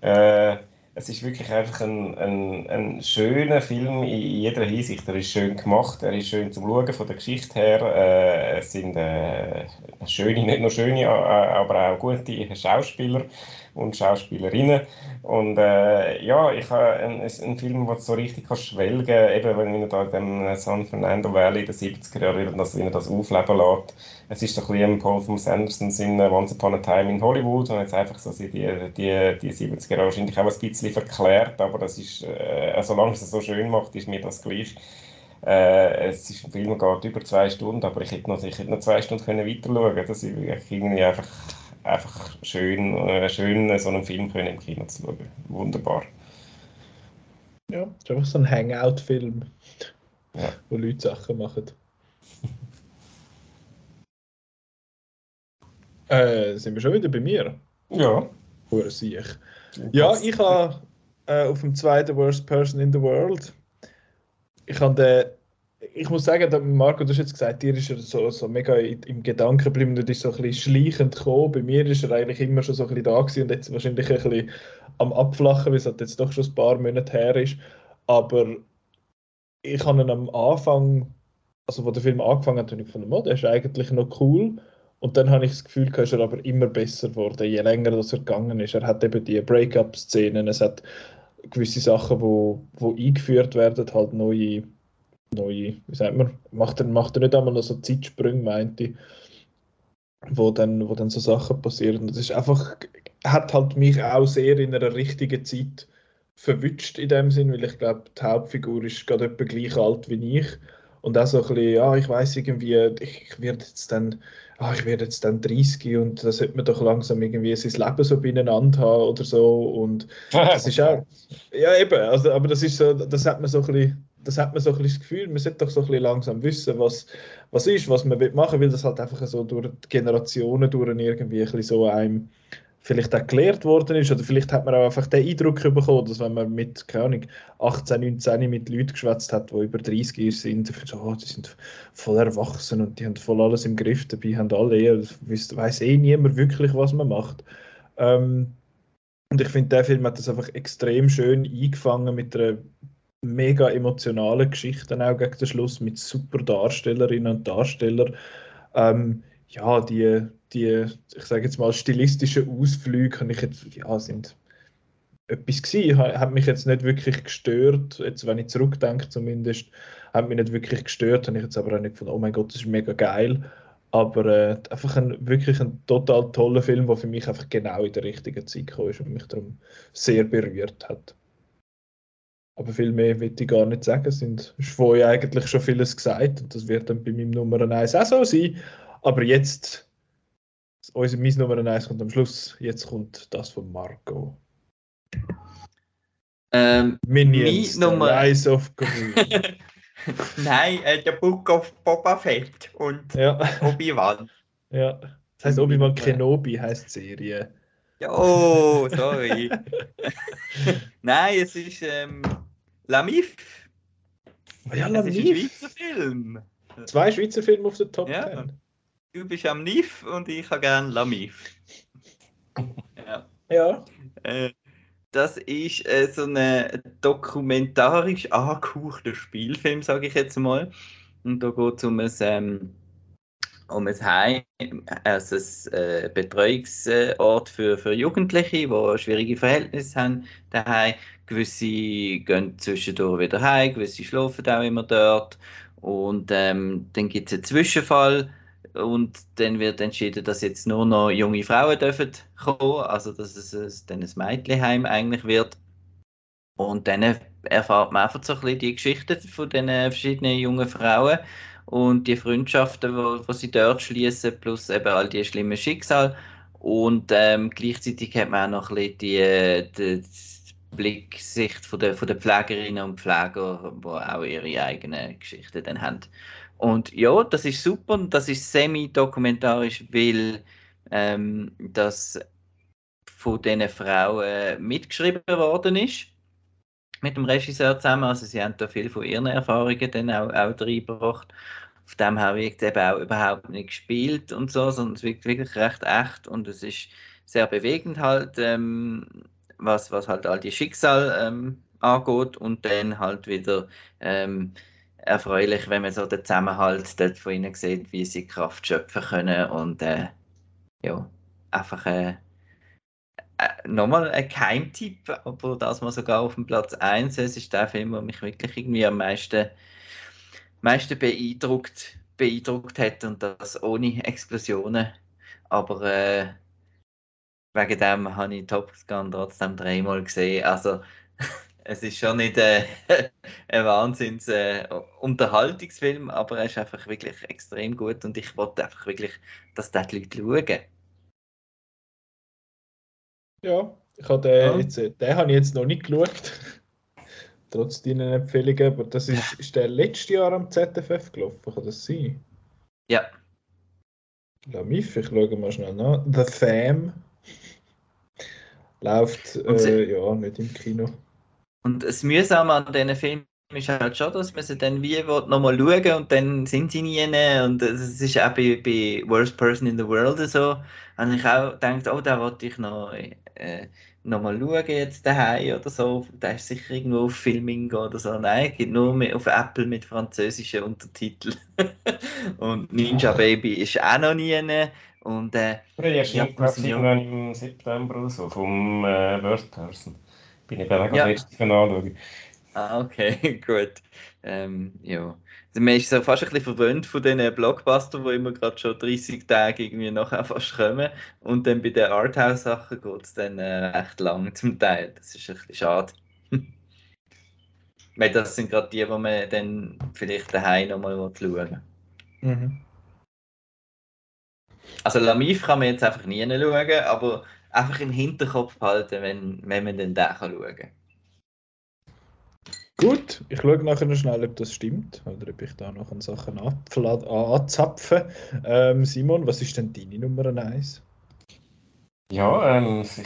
äh, es ist wirklich einfach ein, ein, ein schöner Film in jeder Hinsicht. Er ist schön gemacht, er ist schön zum Schauen von der Geschichte her. Äh, es sind äh, schöne, nicht nur schöne, aber auch gute Schauspieler und Schauspielerinnen. Und äh, ja, ich habe einen, einen Film, du so richtig kannst schwelgen eben wenn er da in dem San Fernando Valley in den 70er Jahren, das, wie er das aufleben lässt. Es ist ein bisschen Paul von Sanderson in Once Upon a Time in Hollywood und jetzt einfach so die, die, die 70er Jahre wahrscheinlich auch ein bisschen verklärt, aber das ist, äh, solange es so schön macht, ist mir das gleich. Äh, es ist ein Film, der geht über zwei Stunden, aber ich hätte noch, ich hätte noch zwei Stunden weiter schauen können. Das ist irgendwie einfach einfach schön, äh, schön so einen Film können im Kino zu schauen. Wunderbar. Ja, es ist einfach so ein Hangout-Film, ja. wo Leute Sachen machen. äh, sind wir schon wieder bei mir? Ja. Hure sich. Ja, ich habe äh, auf dem zweiten Worst Person in the World. Ich habe den ich muss sagen, Marco, du hast jetzt gesagt, dir ist er so, so mega im Gedanken geblieben und ist so ein bisschen schleichend gekommen. Bei mir ist er eigentlich immer schon so ein bisschen da gewesen und jetzt wahrscheinlich ein bisschen am Abflachen, weil es halt jetzt doch schon ein paar Monate her ist. Aber ich habe ihn am Anfang, also wo der Film angefangen hat, habe ich gefunden, oh, der ist eigentlich noch cool. Und dann habe ich das Gefühl, dass er aber immer besser geworden, je länger das er gegangen ist. Er hat eben die Break-up-Szenen, es hat gewisse Sachen, wo, wo eingeführt werden, halt neue neue, wie sagt man, macht er, macht er nicht einmal noch so Zeitsprünge, meinte ich, wo dann, wo dann so Sachen passieren. Das ist einfach, hat halt mich auch sehr in einer richtigen Zeit verwünscht in dem Sinn, weil ich glaube, die Hauptfigur ist gerade etwa gleich alt wie ich und auch so ein bisschen, ja, ich weiß irgendwie, ich, ich werde jetzt dann, ah, ich werde jetzt dann 30 und da sollte man doch langsam irgendwie sein Leben so beieinander haben oder so und das ist auch, ja eben, also, aber das ist so, das hat man so ein bisschen das hat man so ein das Gefühl, man sollte doch so ein langsam wissen, was, was ist, was man machen will, weil das halt einfach so durch die Generationen durch irgendwie ein so einem vielleicht auch gelehrt worden ist oder vielleicht hat man auch einfach den Eindruck bekommen, dass wenn man mit, keine Ahnung, 18, 19 mit Leuten geschwätzt hat, die über 30 sind, so, oh, die sind voll erwachsen und die haben voll alles im Griff, dabei haben alle weiß eh niemand wirklich, was man macht. Ähm, und ich finde, der Film hat das einfach extrem schön eingefangen mit einer mega emotionale Geschichten auch gegen den Schluss mit super Darstellerinnen und Darstellern. Ähm, ja, die, die, ich sage jetzt mal, stilistischen Ausflüge habe ich jetzt, ja, sind etwas gewesen, hat mich jetzt nicht wirklich gestört, jetzt wenn ich zurückdenke zumindest, hat mich nicht wirklich gestört, habe ich jetzt aber auch nicht gefunden, oh mein Gott, das ist mega geil, aber äh, einfach ein, wirklich ein total toller Film, der für mich einfach genau in der richtigen Zeit gekommen ist und mich darum sehr berührt hat. Aber viel mehr will ich gar nicht sagen. Es ist vorher eigentlich schon vieles gesagt und das wird dann bei meinem Nummer 1 auch so sein. Aber jetzt, unser, mein Nummer 1 kommt am Schluss. Jetzt kommt das von Marco. Ähm, Minions, Nummer... Rise of Gru. Nein, äh, der Book of Boba Fett und ja. Obi-Wan. Ja, das heißt Obi-Wan Kenobi heißt Serie. Ja, oh, sorry. Nein, es ist ähm, Lamif. Ja, Lamif. Es ist ein Schweizer Film. Zwei Schweizer Filme auf der Top Ja. 10. Du bist am Nif und ich habe gern Lamif. ja. Ja. Äh, das ist äh, so ein dokumentarisch angehauchter Spielfilm, sage ich jetzt mal. Und da geht es um ein, ähm, um ein Heim, also ein äh, Betreuungsort für, für Jugendliche, die schwierige Verhältnisse haben daheim. Gewisse gehen zwischendurch wieder heim, gewisse schlafen auch immer dort. Und ähm, dann gibt es einen Zwischenfall und dann wird entschieden, dass jetzt nur noch junge Frauen dürfen kommen, also dass es ein, dann ein Mädchenheim eigentlich wird. Und dann erfahrt man einfach so ein bisschen die Geschichten von den verschiedenen jungen Frauen und die Freundschaften, wo, wo sie dort schließen, plus eben all die schlimmen Schicksale. Und ähm, gleichzeitig hat man auch noch ein die, die, die Blicksicht von der, von der Pflegerinnen und Pfleger, die auch ihre eigenen Geschichten dann haben. Und ja, das ist super und das ist semi-dokumentarisch, weil ähm, dass von diesen Frauen mitgeschrieben worden ist mit dem Regisseur zusammen. Also sie haben da viel von ihren Erfahrungen dann auch, auch reingebracht. Auf dem her wirkt eben auch überhaupt nicht gespielt und so, sondern es wirkt wirklich recht echt und es ist sehr bewegend halt, ähm, was, was halt all die Schicksal ähm, angeht und dann halt wieder ähm, erfreulich, wenn man so den Zusammenhalt dort von ihnen sieht, wie sie Kraft schöpfen können und äh, ja, einfach äh, nochmal ein Keimtipp, aber das mal sogar auf dem Platz 1 es ist der Film, der mich wirklich irgendwie am meisten, meisten beeindruckt, beeindruckt hat und das ohne Explosionen. Aber äh, wegen dem habe ich Top Gun trotzdem dreimal gesehen. Also es ist schon nicht äh, ein Wahnsinns äh, Unterhaltungsfilm, aber er ist einfach wirklich extrem gut und ich wollte einfach wirklich, dass die Leute schauen. Ja, ich habe den, ja. jetzt, den habe ich jetzt noch nicht geschaut. Trotz deinen Empfehlungen, aber das ist, ist der letzte Jahr am ZFF gelaufen, kann das sein? Ja. La Mif, ich schaue mal schnell nach. The Fam läuft äh, ja nicht im Kino. Und das Mühsame an diesen Filmen ist halt schon, dass man sie dann wie nochmal schauen und dann sind sie nie. Und es ist auch bei, bei Worst Person in the World so. Habe ich auch gedacht, oh, da wollte ich noch, äh, noch mal schauen jetzt daheim oder so. Da ist sicher irgendwo auf Filming oder so. Nein, geht nur mit, auf Apple mit französischen Untertiteln. und Ninja Baby ist auch noch nie. Und, äh, ja, erscheint, glaube ich, irgendwann im September oder so vom äh, Worst Person. Bin ich bei der ja. letzten anschauen. Ah, okay, gut. Ähm, ja. Also man ist so fast ein bisschen verwöhnt von diesen Blockbustern, die immer gerade schon 30 Tage irgendwie nachher fast kommen. Und dann bei den Arthouse-Sachen geht es dann äh, recht lang zum Teil. Das ist ein bisschen schade. Weil das sind gerade die, die man dann vielleicht daheim nochmal schauen mhm. Also Lamif kann man jetzt einfach nie schauen, aber einfach im Hinterkopf behalten, wenn, wenn man dann da schauen kann. Gut, ich schaue nachher noch schnell, ob das stimmt oder ob ich da noch an Sachen anzapfen. Ähm, Simon, was ist denn deine Nummer 1? Ja, ähm, ich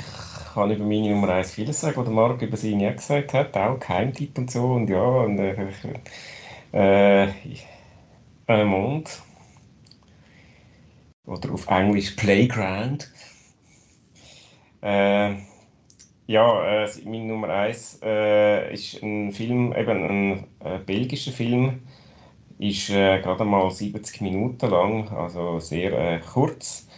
kann über meine Nummer 1 vieles sagen, was Marc über sie nie gesagt hat, auch Keimtipp und so und ja, und äh, äh, äh Mond oder auf Englisch Playground. Äh, ja, äh, mein Nummer eins äh, ist ein Film, eben ein äh, belgischer Film, ist äh, gerade mal 70 Minuten lang, also sehr äh, kurz.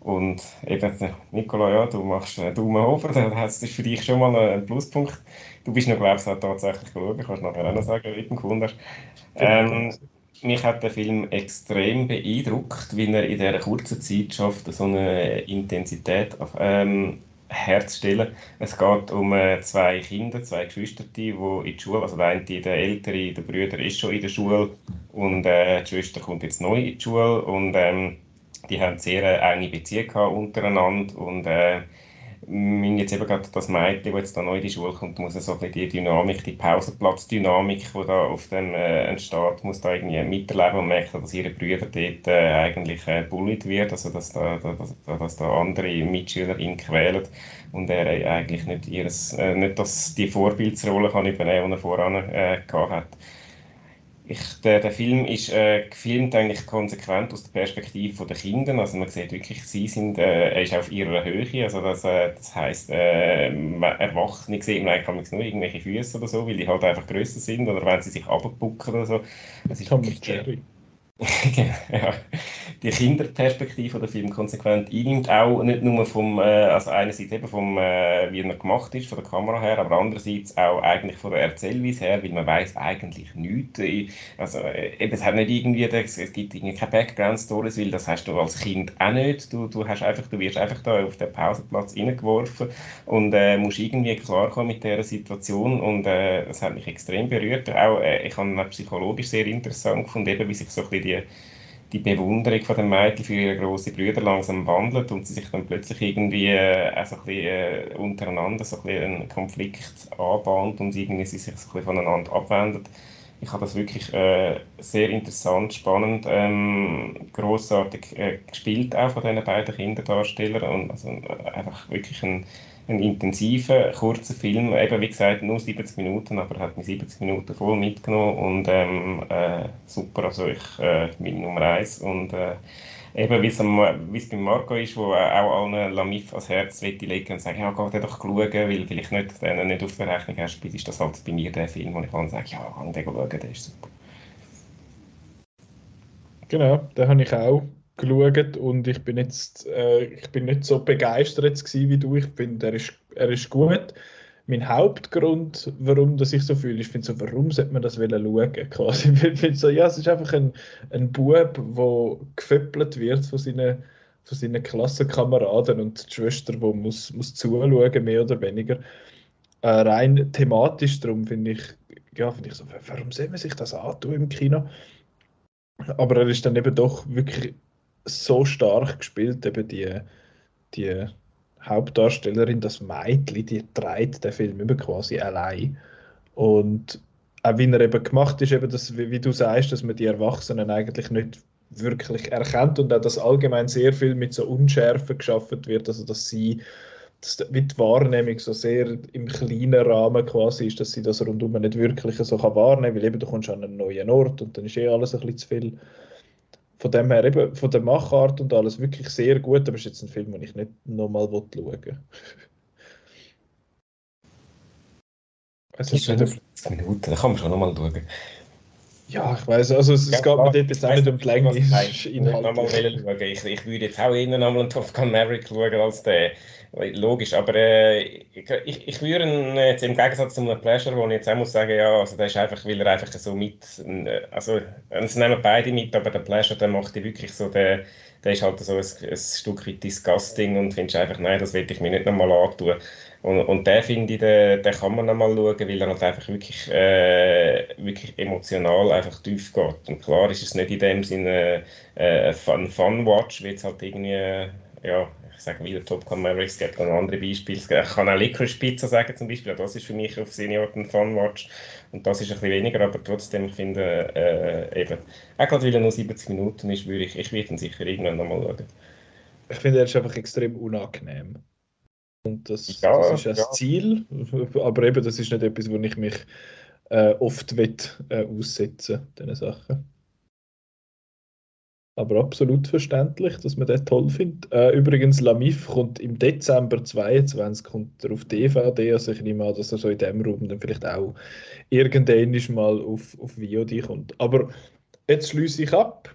Und eben, Nicola, ja, du machst einen Daumen hoch, das ist für dich schon mal ein Pluspunkt. Du bist noch, glaube ich, tatsächlich geschaut, kannst nachher auch noch sagen, wie du. Ähm, mich hat der Film extrem beeindruckt, wie er in dieser kurzen Zeit schafft, so eine Intensität ähm, herzustellen. Es geht um äh, zwei Kinder, zwei Geschwister, die in die Schule, also der eine, der ältere, der Bruder ist schon in der Schule und äh, die Schwester kommt jetzt neu in die Schule und ähm, die haben sehr äh, enge Beziehungen untereinander und äh, wenn jetzt eben gerade das Mädchen, das jetzt da neu in die Schule kommt, muss so die Dynamik, die Pausenplatzdynamik, die da auf dem äh, entsteht, muss da irgendwie miterleben und merkt, dass ihre Brüder dort äh, eigentlich äh, bullied wird, also dass da, dass, dass da andere Mitschüler ihn quälen und er eigentlich nicht, ihres, äh, nicht das, die Vorbildsrolle kann übernehmen, die er voran äh, gehabt. Ich, der, der Film ist äh, gefilmt eigentlich konsequent aus der Perspektive der Kinder. Also man sieht wirklich, sie sind, äh, er ist auf ihrer Höhe. Also das, äh, das heisst, äh, Erwachsene sehen eigentlich nur irgendwelche Füße oder so, weil die halt einfach größer sind oder wenn sie sich abpucken oder so. Das ist wirklich, Jerry. ja, die Kinderperspektive der Film konsequent einnimmt, auch nicht nur vom, äh, also einerseits eben vom, äh, wie er gemacht ist, von der Kamera her, aber andererseits auch eigentlich von der Erzählweise her, weil man weiß eigentlich nichts. Also äh, eben, es hat nicht irgendwie, es, gibt irgendwie keine Background-Stories, weil das hast du als Kind auch nicht. Du, du, hast einfach, du wirst einfach da auf den Pausenplatz reingeworfen und musst irgendwie klarkommen mit dieser Situation und das hat mich extrem berührt. Auch, ich habe ihn psychologisch sehr interessant gefunden, eben, wie sich so ein bisschen die, die Bewunderung von den Mädchen für ihre grossen Brüder langsam wandelt und sie sich dann plötzlich irgendwie äh, also ein bisschen, äh, untereinander so ein bisschen einen Konflikt anbahnt und irgendwie sie sich so ein bisschen voneinander abwendet. ich habe das wirklich äh, sehr interessant, spannend, ähm, großartig äh, gespielt auch von diesen beiden Kinderdarstellern und also, äh, einfach wirklich ein, ein intensiver, kurzer Film, eben wie gesagt nur 70 Minuten, aber er hat mich 70 Minuten voll mitgenommen und ähm, äh, super, also ich äh, bin Nummer eins und äh, eben wie es bei Marco ist, wo auch allen Lamif ans Herz legen und sagen, ja, geh doch schauen, weil vielleicht nicht, den nicht auf der Rechnung hast, ist das halt bei mir der Film, wo ich dann sage, ja, geh den schauen, der ist super. Genau, den habe ich auch geschaut und ich bin jetzt äh, ich bin nicht so begeistert wie du. Ich finde, er ist, er ist gut mein Hauptgrund, warum das ich so fühle, ich finde so, warum sollte man das schauen? Quasi. Ich finde so, ja, es ist einfach ein, ein Bub, der geföppelt wird von seinen, von seinen Klassenkameraden und die Schwester, die muss, muss zuschauen, mehr oder weniger. Äh, rein thematisch, darum finde ich, ja, finde ich so, warum soll man sich das antun im Kino? Aber er ist dann eben doch wirklich so stark gespielt, eben die, die Hauptdarstellerin, das Mädchen, die trägt den Film über quasi allein. Und auch wie er eben gemacht ist, eben das, wie, wie, du sagst, dass man die Erwachsenen eigentlich nicht wirklich erkennt und auch, dass allgemein sehr viel mit so Unschärfe geschaffen wird, also dass sie dass die Wahrnehmung so sehr im kleinen Rahmen quasi ist, dass sie das rundum nicht wirklich so kann wahrnehmen kann, weil eben du kommst an einen neuen Ort und dann ist eh alles ein bisschen zu viel von dem her eben, von der Machart und alles wirklich sehr gut, aber es ist jetzt ein Film, den ich nicht nochmal schauen will. Es ist schon 50 Minuten, da kann man schon nochmal schauen. Ja, ich weiß, also es, ja, geht mir dort jetzt auch nicht um die Länge. Ich, ich, ich würde jetzt auch eher nochmal einen Top Gun Maverick schauen als der. Logisch, aber äh, ich, ich würde ihn jetzt im Gegensatz zu einem Pleasure, wo ich jetzt auch muss sagen, ja, also der ist einfach, weil er einfach so mit, äh, also es nehmen beide mit, aber der Pleasure, der macht die wirklich so, der, der ist halt so ein, ein Stück weit disgusting und findest einfach, nein, das will ich mir nicht nochmal antun. Und, und den finde ich, den, den kann man nochmal schauen, weil er halt einfach wirklich, äh, wirklich emotional einfach tief geht. Und klar ist es nicht in dem Sinne äh, ein Fun-Watch, wie jetzt halt irgendwie, ja, ich sage wieder Top Gun Mavericks, es gibt noch andere Beispiele. Ich kann auch Licorice Pizza sagen zum Beispiel, das ist für mich auf Senior ein Fun-Watch und das ist ein bisschen weniger, aber trotzdem, ich finde, äh, eben, auch gerade weil er nur 70 Minuten ist, würde ich, ich würde ihn sicher irgendwann nochmal schauen. Ich finde, er ist einfach extrem unangenehm. Und das, ja, das ist ja das Ziel, aber eben, das ist nicht etwas, wo ich mich äh, oft will, äh, aussetzen diesen Sachen. Aber absolut verständlich, dass man das toll findet. Äh, übrigens, Lamif kommt im Dezember 22 kommt er auf DVD. Also ich nehme an, dass er so in dem Raum dann vielleicht auch irgendwann mal auf, auf VOD kommt. Aber jetzt schließe ich ab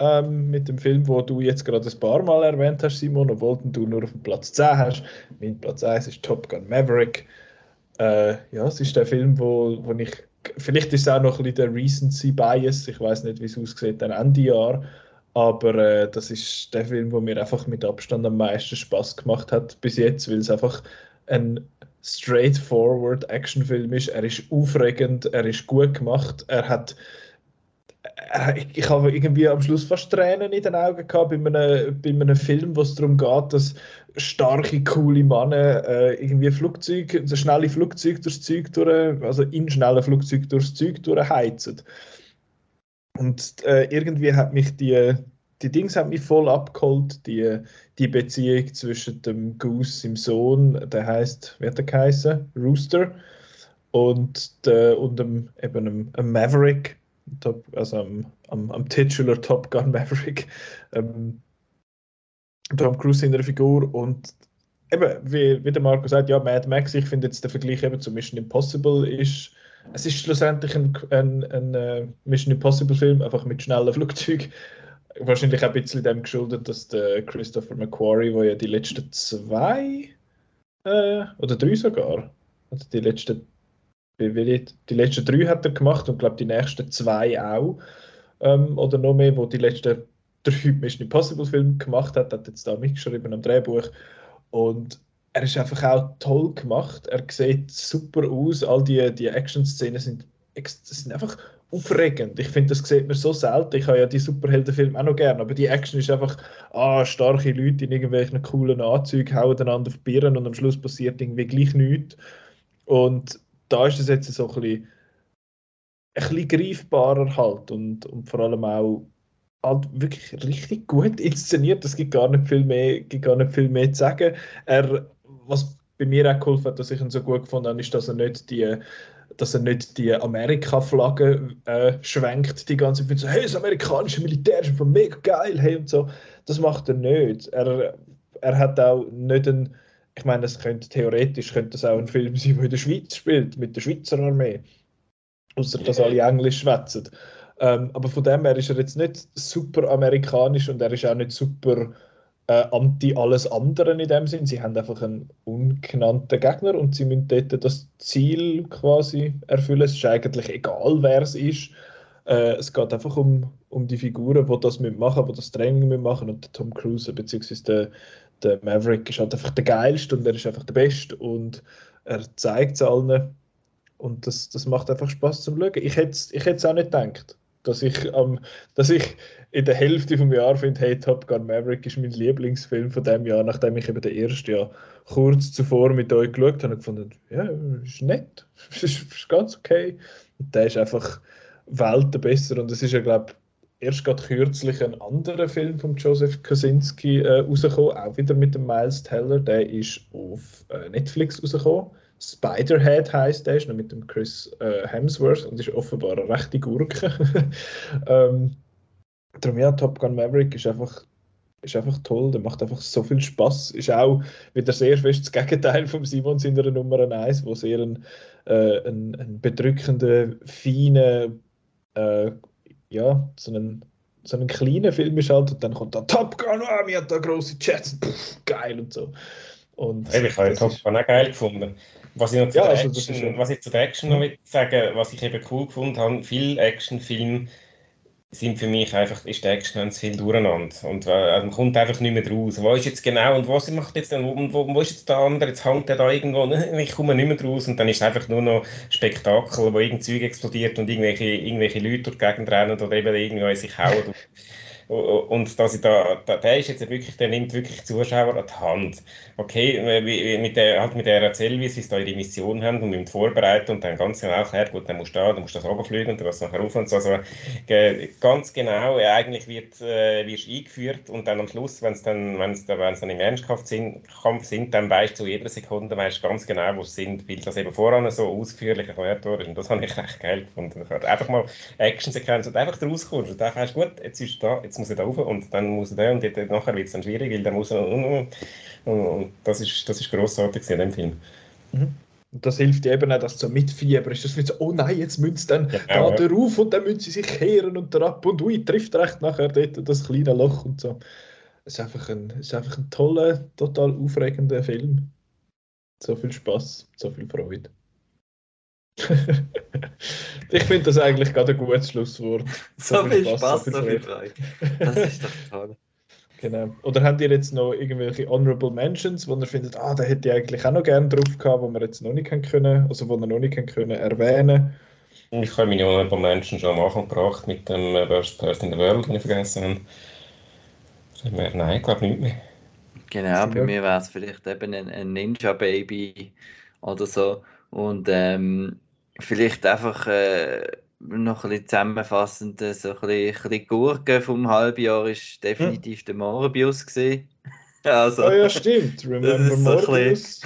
ähm, mit dem Film, wo du jetzt gerade ein paar Mal erwähnt hast, Simon, obwohl du nur auf dem Platz 10 hast. Mein Platz 1 ist Top Gun Maverick. Äh, ja, es ist der Film, wo, wo ich vielleicht ist es auch noch ein bisschen der Recency Bias. Ich weiß nicht, wie es aussieht dann Ende Jahr. Aber äh, das ist der Film, der mir einfach mit Abstand am meisten Spaß gemacht hat bis jetzt, weil es einfach ein straightforward Actionfilm ist. Er ist aufregend, er ist gut gemacht, er hat ich, ich habe irgendwie am Schluss fast Tränen in den Augen gehabt bei einem, bei einem Film, wo es darum geht, dass starke, coole Männer äh, irgendwie Flugzeug, also schnelle Flugzeug durchs Zeug durch, also in schnellen Flugzeug durchs Zeug durchheizen. Und äh, irgendwie hat mich die, die Dings hat mich voll abgeholt, die, die Beziehung zwischen dem Goose, dem Sohn, der heißt, wie hat der geheißen? Rooster, und, der, und dem, eben einem, einem Maverick, Top, also am, am, am Titular Top Gun Maverick. Ähm, Tom Cruise in der Figur und eben, wie, wie der Marco sagt, ja, Mad Max, ich finde jetzt der Vergleich eben zu Mission Impossible ist, es ist schlussendlich ein, ein, ein, ein uh, Mission Impossible Film, einfach mit schnellen Flugzeugen. Wahrscheinlich auch ein bisschen dem geschuldet, dass der Christopher McQuarrie, der ja die letzten zwei äh, oder drei sogar, also die letzten die, letzten drei hat er gemacht und glaube die nächsten zwei auch ähm, oder noch mehr, wo die letzten drei Mission Impossible Filme gemacht hat, hat jetzt da mitgeschrieben am Drehbuch. Und er ist einfach auch toll gemacht. Er sieht super aus. All die, die Action-Szenen sind, sind einfach aufregend. Ich finde, das sieht man so selten. Ich habe ja die Superheldenfilme auch noch gerne, aber die Action ist einfach, ah, starke Leute in irgendwelchen coolen Anzügen hauen einander auf die Birnen und am Schluss passiert irgendwie gleich nichts. Und da ist es jetzt so ein bisschen ein bisschen greifbarer halt und, und vor allem auch halt wirklich richtig gut inszeniert. Es gibt gar nicht viel mehr, gibt gar nicht viel mehr zu sagen. Er, was bei mir auch geholfen hat, dass ich ihn so gut gefunden habe, ist, dass er nicht die dass er nicht die Amerika-Flagge äh, schwenkt die ganze Zeit so, hey, das amerikanische Militär ist einfach mega geil, hey und so. Das macht er nicht. Er, er hat auch nicht einen, ich meine, es könnte theoretisch könnte das auch ein Film sein, der in der Schweiz spielt, mit der Schweizer Armee. Außer dass alle Englisch schwätzen. Ähm, aber von dem her ist er jetzt nicht super amerikanisch und er ist auch nicht super äh, anti alles andere in dem Sinn. Sie haben einfach einen ungenannten Gegner und sie müssen dort das Ziel quasi erfüllen. Es ist eigentlich egal, wer es ist. Äh, es geht einfach um, um die Figuren, die das machen, die das Training machen und Tom Cruise bzw. Der, der Maverick ist halt einfach der geilste und er ist einfach der Beste und er zeigt es allen und das, das macht einfach Spaß zum Schauen. Ich hätte es ich auch nicht gedacht dass ich, ähm, dass ich in der Hälfte vom Jahr finde, hey, Top Gun Maverick ist mein Lieblingsfilm von dem Jahr, nachdem ich eben den ersten Jahr kurz zuvor mit euch geschaut habe und gefunden, ja, ist nett, ist, ist ganz okay. Und der ist einfach Welten besser und es ist ja, glaube ich, erst gerade kürzlich ein anderer Film von Joseph Kosinski äh, rausgekommen, auch wieder mit dem Miles Teller, der ist auf äh, Netflix rausgekommen Spiderhead heißt der, ist noch mit dem Chris äh, Hemsworth und ist offenbar eine rechte Gurke. ähm, darum ja, Top Gun Maverick ist einfach, ist einfach toll, der macht einfach so viel Spaß. Ist auch wieder sehr fest das Gegenteil von Simon in der Nummer 1, wo sehr ein, äh, ein, ein bedrückender, feiner, äh, ja, so einen so einen kleinen Film ist halt und dann kommt da Top Gun, oh, mir hat da große Jets, pff, geil und so. Und hey, ich habe Top Gun auch geil gefunden. Was ich, noch zu ja, also Action, was ich zu der Action noch sagen was ich eben cool gefunden habe, viele Actionfilme sind für mich einfach, ist die Action ganz viel durcheinander. Und äh, man kommt einfach nicht mehr raus. Wo ist jetzt genau und was macht jetzt denn, und wo, wo ist jetzt der andere? Jetzt hängt der da irgendwo, ich komme nicht mehr raus. Und dann ist es einfach nur noch Spektakel, wo irgendein Zeug explodiert und irgendwelche, irgendwelche Leute durch die Gegend rennen oder eben irgendwie sich hauen. Und dass ich da, da, der ist jetzt wirklich, der nimmt wirklich Zuschauer an die Hand. Okay, mit der, halt mit der Erzählweise, wie sie da ihre Mission haben und mit Vorbereiten und dann ganz genau erklärt, gut, dann musst du da, dann musst du das runterfliegen und dann du nachher rauf und so. Also ganz genau, eigentlich wird, äh, wirst du eingeführt und dann am Schluss, wenn es dann, wenn's, wenn's dann im Ernstkampf sind, Kampf sind, dann weißt du zu jeder Sekunde weißt ganz genau, wo sie sind, weil das eben voran so ausführlich erklärt wurde. Und das habe ich echt geil gefunden. Einfach mal Action-Sequenz und einfach rauskommst und dann weißt gut, jetzt ist da, jetzt jetzt muss er da rauf und dann muss er da und dort, nachher wird es dann schwierig, weil dann muss er und, und, und das ist, das ist grossartig in dem Film. Mhm. Und das hilft eben auch, dass so mitfieber ist. Das wird so, oh nein, jetzt müssen sie dann genau, da ja. rauf und dann müssen sie sich kehren und da ab und ui, trifft recht nachher dort das kleine Loch und so. Es ist einfach ein, es ist einfach ein toller, total aufregender Film. So viel Spaß, so viel Freude. ich finde das eigentlich gerade ein gutes Schlusswort. So, so viel Spaß, Spaß, so viel Freude. Das ist doch toll. Genau. Oder habt ihr jetzt noch irgendwelche Honorable Mentions, wo ihr findet, ah, da hätte ich eigentlich auch noch gerne drauf gehabt, wo wir jetzt noch nicht können, also wo wir noch nicht können erwähnen Ich habe meine Honorable Mentions schon am Anfang gebracht mit dem äh, Worst Person in the World, den ich vergessen habe. Nein, ich glaube nicht mehr. Genau, bei mir wäre es vielleicht eben ein, ein Ninja Baby oder so. Und ähm, Vielleicht einfach äh, noch ein bisschen zusammenfassend, so ein bisschen, ein bisschen Gurke vom Halbjahr ist definitiv hm. der Morbius gesehen. Also, oh ja, stimmt. Remember Morbius.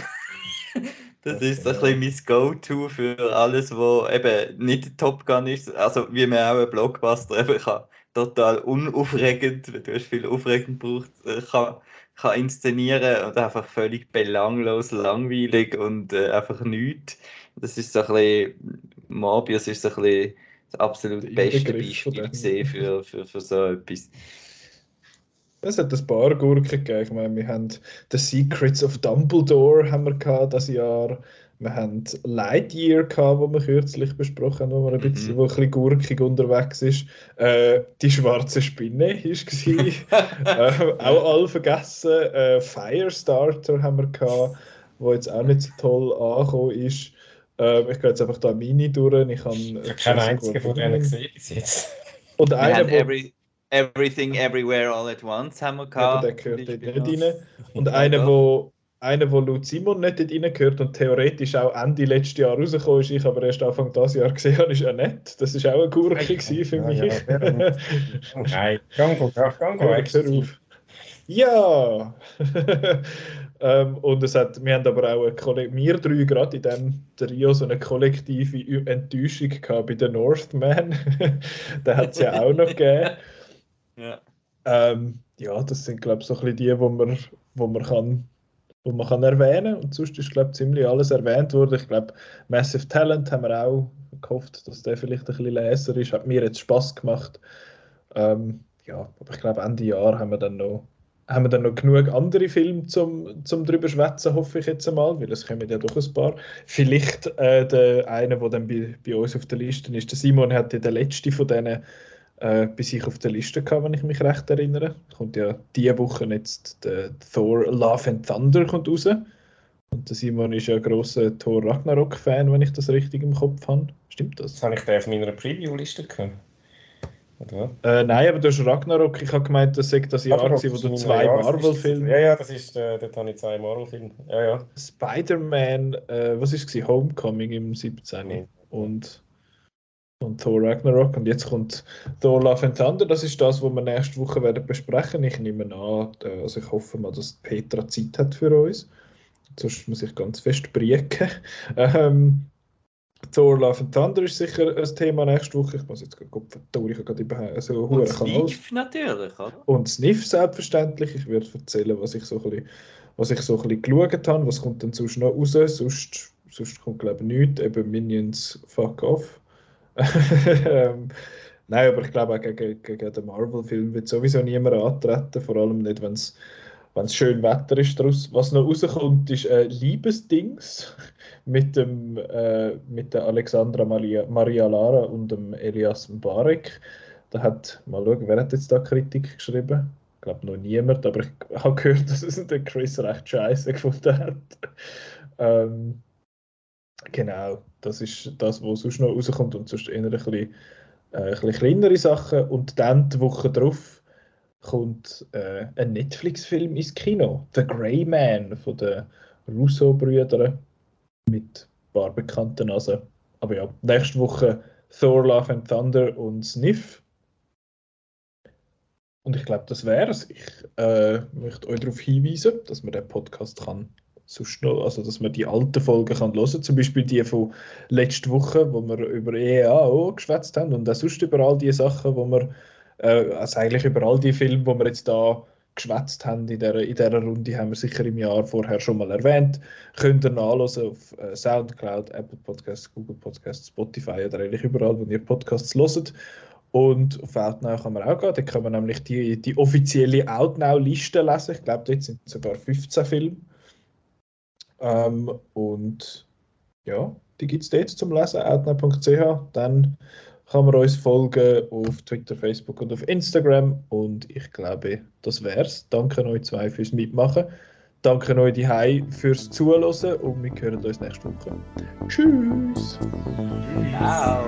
das ist so ein bisschen mein Go-To für alles, was eben nicht Top Gun ist. Also wie man auch einen Blockbuster eben kann total unaufregend, wenn du hast viel aufregend braucht, äh, kann, kann inszenieren und einfach völlig belanglos, langweilig und äh, einfach nichts. Das ist so ein bisschen, Morbius ist so ein bisschen das absolut beste Beispiel gesehen für, für, für so etwas. Es hat ein paar Gurken gegeben. Ich meine, wir haben The Secrets of Dumbledore haben wir gehabt das Jahr. Wir haben Lightyear gehabt, wo wir kürzlich besprochen haben, wo, wir ein bisschen, mhm. wo ein bisschen gurkig unterwegs ist. Äh, die schwarze Spinne war äh, Auch alle vergessen. Äh, Firestarter haben wir gehabt, wo jetzt auch nicht so toll angekommen ist. Ähm, ich gehe jetzt einfach da Mini durch. Ich habe äh, keinen einzigen von denen gesehen bis jetzt. Und einer, every, Everything Everywhere All at Once haben wir gehabt. Ja, der gehört dort nicht rein. Und einer, wo einer, der laut Simon nicht dort reingehört und theoretisch auch Ende letztes Jahr rausgekommen ist, ich aber erst Anfang dieses Jahr gesehen habe, ist ja nett. Das war auch eine Gurke für mich. Ja, ja, Nein, gang, gang, gang, gang, Ja! ähm, und es hat, wir haben aber auch, eine wir drei gerade in diesem Trio, so eine kollektive Enttäuschung gehabt bei den Northman. Den hat es ja auch noch gegeben. Ja. Ähm, ja, das sind, glaube ich, so ein bisschen die, wo man, wo man kann wo man kann erwähnen und sonst ist glaube ziemlich alles erwähnt worden. Ich glaube Massive Talent haben wir auch gehofft, dass der vielleicht ein bisschen leser ist. Hat mir jetzt Spaß gemacht. Ähm, ja, aber ich glaube Ende Jahr haben wir dann noch haben wir dann noch genug andere Filme zum, zum drüber schwätzen, hoffe ich jetzt einmal, weil es kommen ja doch ein paar. Vielleicht äh, der eine, der dann bei, bei uns auf der Liste ist, der Simon hat ja der letzte von denen äh, bei sich auf der Liste gehabt, wenn ich mich recht erinnere. Kommt ja diese Woche jetzt der Thor Love and Thunder kommt raus. Und der Simon ist ja ein grosser Thor Ragnarok-Fan, wenn ich das richtig im Kopf habe. Stimmt das? Das habe ich da auf meiner Preview-Liste gehabt. Äh, nein, aber du hast Ragnarok, ich habe gemeint, das sei das Jahr, wo du zwei Marvel-Filme. Ja, ja, das ist, äh, dort habe ich zwei Marvel-Filme. Ja, ja. Spider-Man, äh, was ist es? Homecoming im 17. Mhm. Und und Thor Ragnarok. Und jetzt kommt Thor Love and Thunder. Das ist das, was wir nächste Woche werden besprechen. Ich nehme an, äh, also ich hoffe mal, dass Petra Zeit hat für uns. Sonst muss ich ganz fest brieken. Ähm, Thor Love and Thunder ist sicher ein Thema nächste Woche. Ich muss jetzt Kopf verdammt, ich habe gerade überhaupt so Und Sniff natürlich, oder? Und Sniff selbstverständlich. Ich werde erzählen, was ich so ein bisschen, was ich so ein bisschen geschaut habe. Was kommt dann sonst noch raus? Sonst, sonst kommt glaube ich nichts. Eben Minions Fuck Off nein, aber ich glaube auch gegen, gegen den Marvel-Film wird sowieso niemand antreten, vor allem nicht, wenn es schön Wetter ist daraus. Was noch rauskommt, ist äh, Liebesdings mit, dem, äh, mit der Alexandra Maria, Maria Lara und dem Elias Mbarek. Da hat, mal schauen, wer hat jetzt da Kritik geschrieben? Ich glaube noch niemand, aber ich habe gehört, dass es der Chris recht scheiße gefunden hat. Ähm, Genau, das ist das, was sonst noch rauskommt und sonst eher ein bisschen, äh, ein bisschen kleinere Sachen. Und dann die Woche darauf kommt äh, ein Netflix-Film ins Kino, The Grey Man von den Russo-Brüdern mit ein paar bekannten Nasen. Aber ja, nächste Woche Thor, Love and Thunder und Sniff. Und ich glaube, das wäre es. Ich äh, möchte euch darauf hinweisen, dass man den Podcast kann sonst noch, also dass man die alten Folgen kann hören zum Beispiel die von letzter Woche, wo wir über EAO geschwätzt haben und auch sonst über all die Sachen, wo wir, äh, also eigentlich über all die Filme, wo wir jetzt da geschwätzt haben in dieser, in dieser Runde, haben wir sicher im Jahr vorher schon mal erwähnt. Könnt ihr nachlesen auf äh, Soundcloud, Apple Podcasts, Google Podcasts, Spotify oder eigentlich überall, wo ihr Podcasts hört. Und auf Outnow kann man auch gehen. Da kann man nämlich die, die offizielle Outnow-Liste lesen. Ich glaube, dort sind sogar 15 Filme ähm, und ja, die gibt es dort zum Lesen, outnow.ch. Dann kann man uns folgen auf Twitter, Facebook und auf Instagram. Und ich glaube, das wär's. Danke euch zwei fürs Mitmachen. Danke euch die Hai fürs Zuhören und wir hören uns nächste Woche. Tschüss! Ciao!